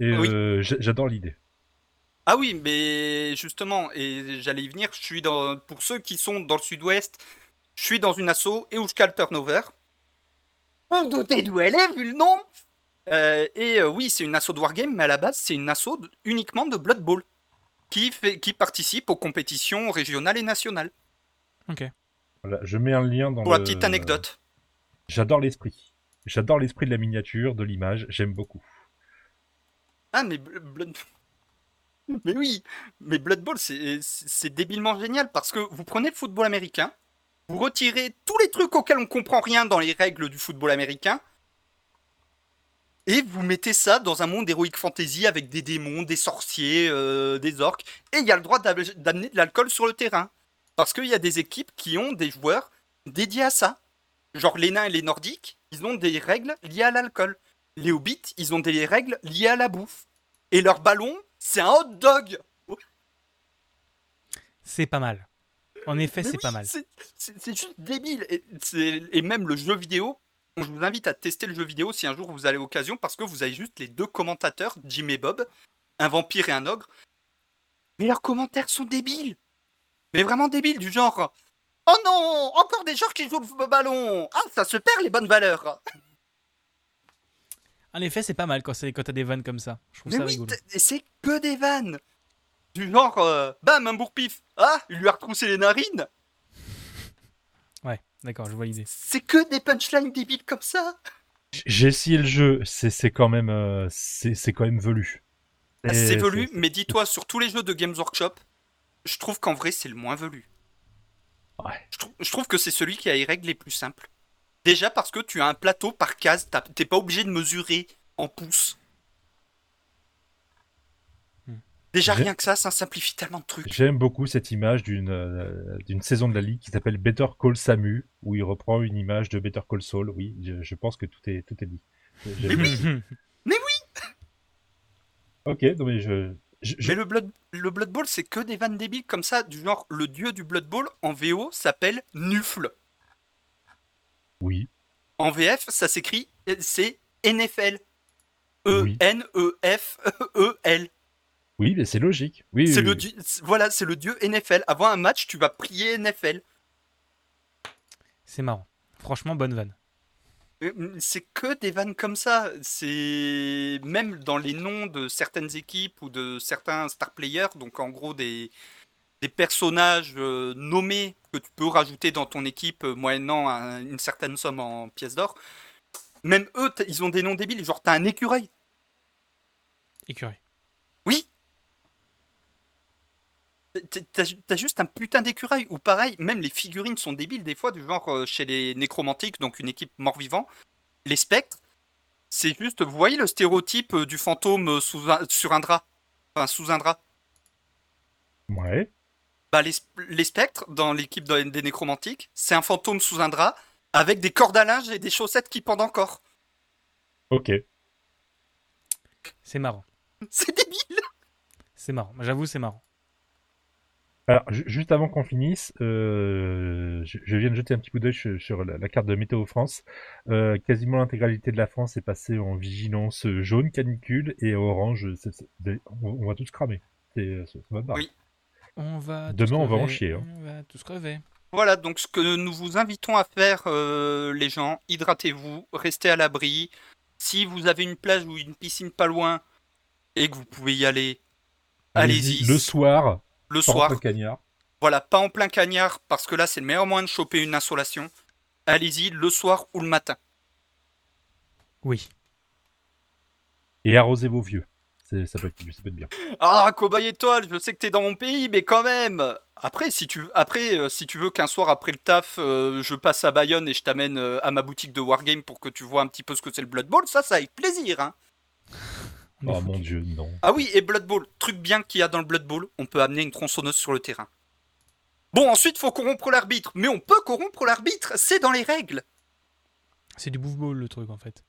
Et Oui. euh, j'a- j'adore l'idée. Ah oui, mais justement, et j'allais y venir, je suis dans, pour ceux qui sont dans le sud-ouest, je suis dans une asso, Euskal Turnover. On doutait d'où elle est, vu le nom Euh, Et euh, oui, c'est une asso de Wargame, mais à la base, c'est une asso de- uniquement de Blood Bowl, qui, fait, qui participe aux compétitions régionales et nationales. Ok. Voilà, je mets un lien dans Pour la petite anecdote. J'adore l'esprit. J'adore l'esprit de la miniature, de l'image. J'aime beaucoup. Ah, mais Bl- Blood... Mais oui, mais Blood Bowl, c'est débilement génial parce que vous prenez le football américain, vous retirez tous les trucs auxquels on comprend rien dans les règles du football américain, et vous mettez ça dans un monde héroïque fantasy avec des démons, des sorciers, euh, des orques, et il y a le droit d'am- d'amener de l'alcool sur le terrain. Parce qu'il y a des équipes qui ont des joueurs dédiés à ça. Genre les nains et les nordiques, ils ont des règles liées à l'alcool. Les hobbits, ils ont des règles liées à la bouffe. Et leur ballon, c'est un hot dog. C'est pas mal. En effet, c'est oui, pas mal. c'est- juste débile. Et, même le jeu vidéo, je vous invite à tester le jeu vidéo si un jour vous avez l'occasion, parce que vous avez juste les deux commentateurs, Jim et Bob, un vampire et un ogre. Mais leurs commentaires sont débiles. Mais vraiment débiles, du genre Oh non Encore des joueurs qui jouent le ballon Ah, ça se perd les bonnes valeurs En effet, c'est pas mal quand, c'est- quand t'as des vannes comme ça. Je trouve Mais ça oui, rigolo. c'est que des vannes Du genre, euh, bam, un bourre-pif Ah, il lui a retroussé les narines Ouais, d'accord, je vois l'idée. C'est que des punchlines débiles comme ça J'ai essayé le jeu, c'est c'est quand même euh, c'est quand même velu. Ah, C'est velu, mais dis-toi, sur tous les jeux de Games Workshop, je trouve qu'en vrai, c'est le moins velu. Ouais. Je trouve que c'est celui qui a les règles les plus simples. Déjà parce que tu as un plateau par case, t'es pas obligé de mesurer en pouces. Hmm. Déjà rien que ça, ça simplifie tellement de trucs. J'aime beaucoup cette image d'une euh, d'une saison de la ligue qui s'appelle Better Call Samu où il reprend une image de Better Call Saul. Oui, je, je pense que tout est tout est dit. Mais beaucoup. oui, Ok, non mais je, je- je- mais le Blood, le Blood Bowl, c'est que des vannes débiles comme ça, du genre le dieu du Blood Bowl en VO s'appelle Nufle. Oui, En VF, ça s'écrit, c'est NFL. E-N-E-F-E-L. oui, mais c'est logique. Oui, C'est oui, le oui. voilà, c'est le dieu NFL. Avant un match, tu vas prier NFL. c'est marrant. Franchement, bonne vanne. Euh, C'est que des vannes comme ça. C'est même dans les noms de certaines équipes ou de certains star players, donc en gros des, des personnages euh, nommés que tu peux rajouter dans ton équipe euh, moyennant un- une certaine somme en pièces d'or. Même eux, ils ont des noms débiles. Genre, t'as un écureuil. Écureuil. Oui. T'as juste un putain d'écureuil. Ou pareil, même les figurines sont débiles des fois, du genre euh, chez les nécromantiques, donc une équipe mort-vivant. Les spectres, c'est juste, vous voyez le stéréotype euh, du fantôme sous un- sur un drap Enfin, sous un drap. Ouais. Bah, les, sp- les spectres, dans l'équipe de- des nécromantiques, c'est un fantôme sous un drap avec des cordes à linge et des chaussettes qui pendent encore. Ok. C'est marrant. C'est débile C'est marrant. J'avoue, c'est marrant. Alors, ju- juste avant qu'on finisse, euh, je, je viens de jeter un petit coup d'œil sur, sur la, la carte de Météo France. Euh, quasiment l'intégralité de la France est passée en vigilance jaune, canicule, et orange, on, on va tous cramer. C'est- Ça va pas. Oui. On va. Demain, on va en chier, hein. On va tous crever. Voilà, donc ce que nous vous invitons à faire, euh, les gens, hydratez-vous, restez à l'abri. Si vous avez une plage ou une piscine pas loin et que vous pouvez y aller, allez-y. Le soir, le par soir. le cagnard. Voilà, pas en plein cagnard, parce que là, c'est le meilleur moyen de choper une insolation. Allez-y le soir ou le matin. Oui. Et arrosez vos vieux. C'est- Ça peut, être, ça peut être bien. Ah, cobaye étoile, je sais que t'es dans mon pays, mais quand même. Après, si tu, après, euh, si tu veux qu'un soir après le taf, euh, je passe à Bayonne et je t'amène euh, à ma boutique de Wargame pour que tu vois un petit peu ce que c'est le Blood Bowl, ça, ça avec plaisir. Hein. Oh mon dieu, non. Ah oui, et Blood Bowl, truc bien qu'il y a dans le Blood Bowl, on peut amener une tronçonneuse sur le terrain. Bon, ensuite, faut corrompre l'arbitre, mais on peut corrompre l'arbitre, c'est dans les règles. C'est du bouffe ball le truc en fait.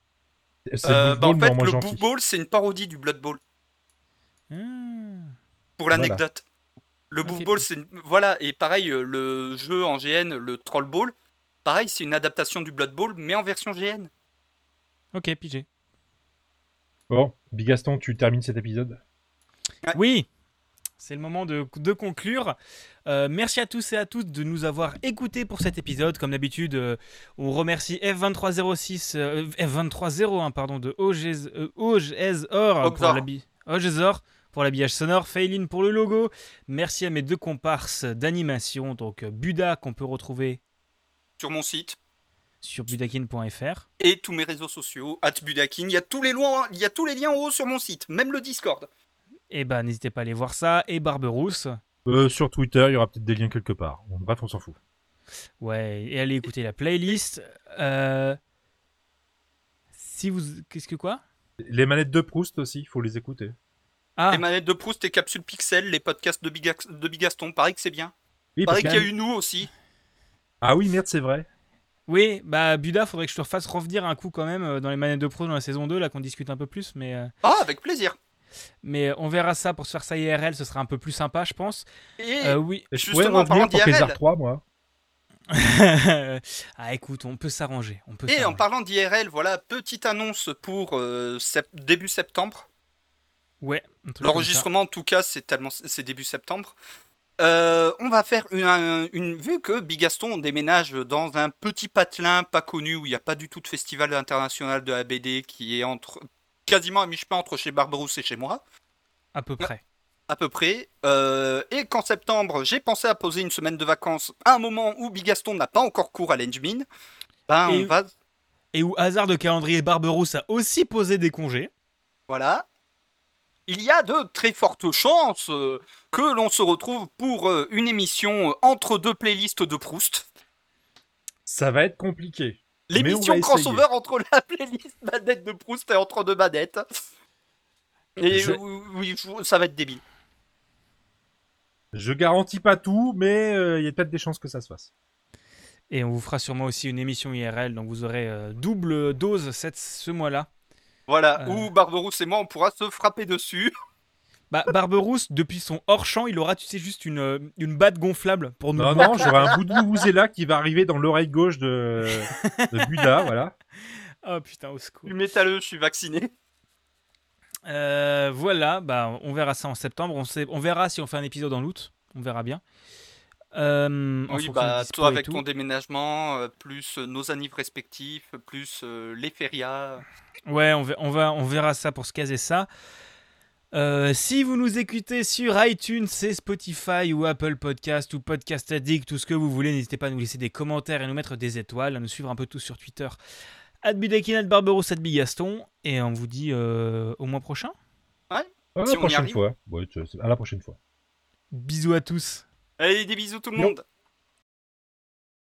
Euh, bah, en fait, le. Bouffe Bowl, c'est une parodie du Blood Bowl. Ah. Pour Voilà. l'anecdote. Le Ok. Bouffe Ball, c'est une- voilà et pareil euh, le jeu en GN, le Troll Ball, pareil c'est une adaptation du Blood Bowl mais en version GN. Ok, pigé. Bon, Bigaston, tu termines cet épisode Oui, c'est le moment de, de conclure. Euh, merci à tous et à toutes de nous avoir écoutés pour cet épisode. Comme d'habitude, euh, on remercie F2306, euh, F2301 pardon, de euh, OGESOR pour Oxor. Pour l'habillage sonore, Faylin pour le logo. Merci à mes deux comparses d'animation, donc euh, Buda qu'on peut retrouver Sur mon site sur budakin.fr. et tous mes réseaux sociaux, @budakin, il y a tous les liens, il y a tous les liens en haut sur mon site, même le Discord. Et bah n'hésitez pas à aller voir ça. Et Barberousse. euh, Sur Twitter, il y aura peut-être des liens quelque part. Bon, bref, on s'en fout. Ouais, et allez écouter la playlist. Euh, Si vous. Qu'est-ce que quoi? Les manettes de Proust aussi, il faut les écouter. Ah, Les manettes de Proust et Capsule Pixel, les podcasts de, Bigax- de Bigaston, pareil que c'est bien. Oui, Pareil qu'il que- y a eu nous aussi. Ah oui, merde, c'est vrai. oui, bah Buda, faudrait que je te refasse revenir un coup quand même euh, dans les manettes de pro dans la saison 2, là qu'on discute un peu plus, mais, euh, Ah, avec plaisir. mais on verra ça pour se faire ça IRL, ce sera un peu plus sympa, je pense. Et Euh, oui. Je Justement, pourrais revenir pour les d'IRL. R3, moi. ah écoute, on peut s'arranger. On peut Et en parlant d'IRL, voilà, petite annonce pour euh, sep- début septembre. Ouais. L'enregistrement, en tout cas, c'est tellement, c'est début septembre. Euh, on va faire une, un- une- vu que Bigaston déménage dans un petit patelin pas connu où il n'y a pas du tout de festival international de la BD qui est entre quasiment à mi-chemin entre chez Barberousse et chez moi, À peu près. à peu près. Euh, et qu'en septembre, j'ai pensé à poser une semaine de vacances à un moment où Bigaston n'a pas encore cours à l'Engmin. Ben, Et- on va, Et où hasard de calendrier Barberousse a aussi posé des congés. voilà. Il y a de très fortes chances euh, que l'on se retrouve pour euh, une émission euh, entre deux playlists de Proust. Ça va être compliqué. L'émission crossover entre la playlist manette de Proust et entre deux manettes. Et Je- oui, ça va être débile. Je garantis pas tout, mais euh, il y a peut-être des chances que ça se fasse. Et on vous fera sûrement aussi une émission IRL, donc vous aurez euh, double dose cette, ce mois-là. Voilà, Euh. où Barberousse et moi, on pourra se frapper dessus. Bah, Barberousse, depuis son hors-champ, il aura, tu sais, juste une, euh, une batte gonflable pour nous Non, non, j'aurai un bout de Vuvuzela qui va arriver dans l'oreille gauche de, de Buda, voilà. Oh putain, au secours. Du métalleux, je suis vacciné. Euh, voilà, bah, on verra ça en septembre. On, sait, on verra si on fait un épisode en août. On verra bien. Euh, en Oui, bah, toi avec ton déménagement, euh, plus euh, nos annives respectifs, plus euh, les férias. Ouais, on, va, on, va, on verra ça pour se caser ça. Euh, si vous nous écoutez sur iTunes, c'est Spotify ou Apple Podcast ou Podcast Addict, tout ce que vous voulez, n'hésitez pas à nous laisser des commentaires et nous mettre des étoiles, à nous suivre un peu tous sur Twitter. Adbudekin, Barberousse, Bigaston. Et on vous dit euh, au mois prochain. À la Si prochaine fois. Ouais, à la prochaine fois. Bisous à tous. Allez, des bisous tout le monde.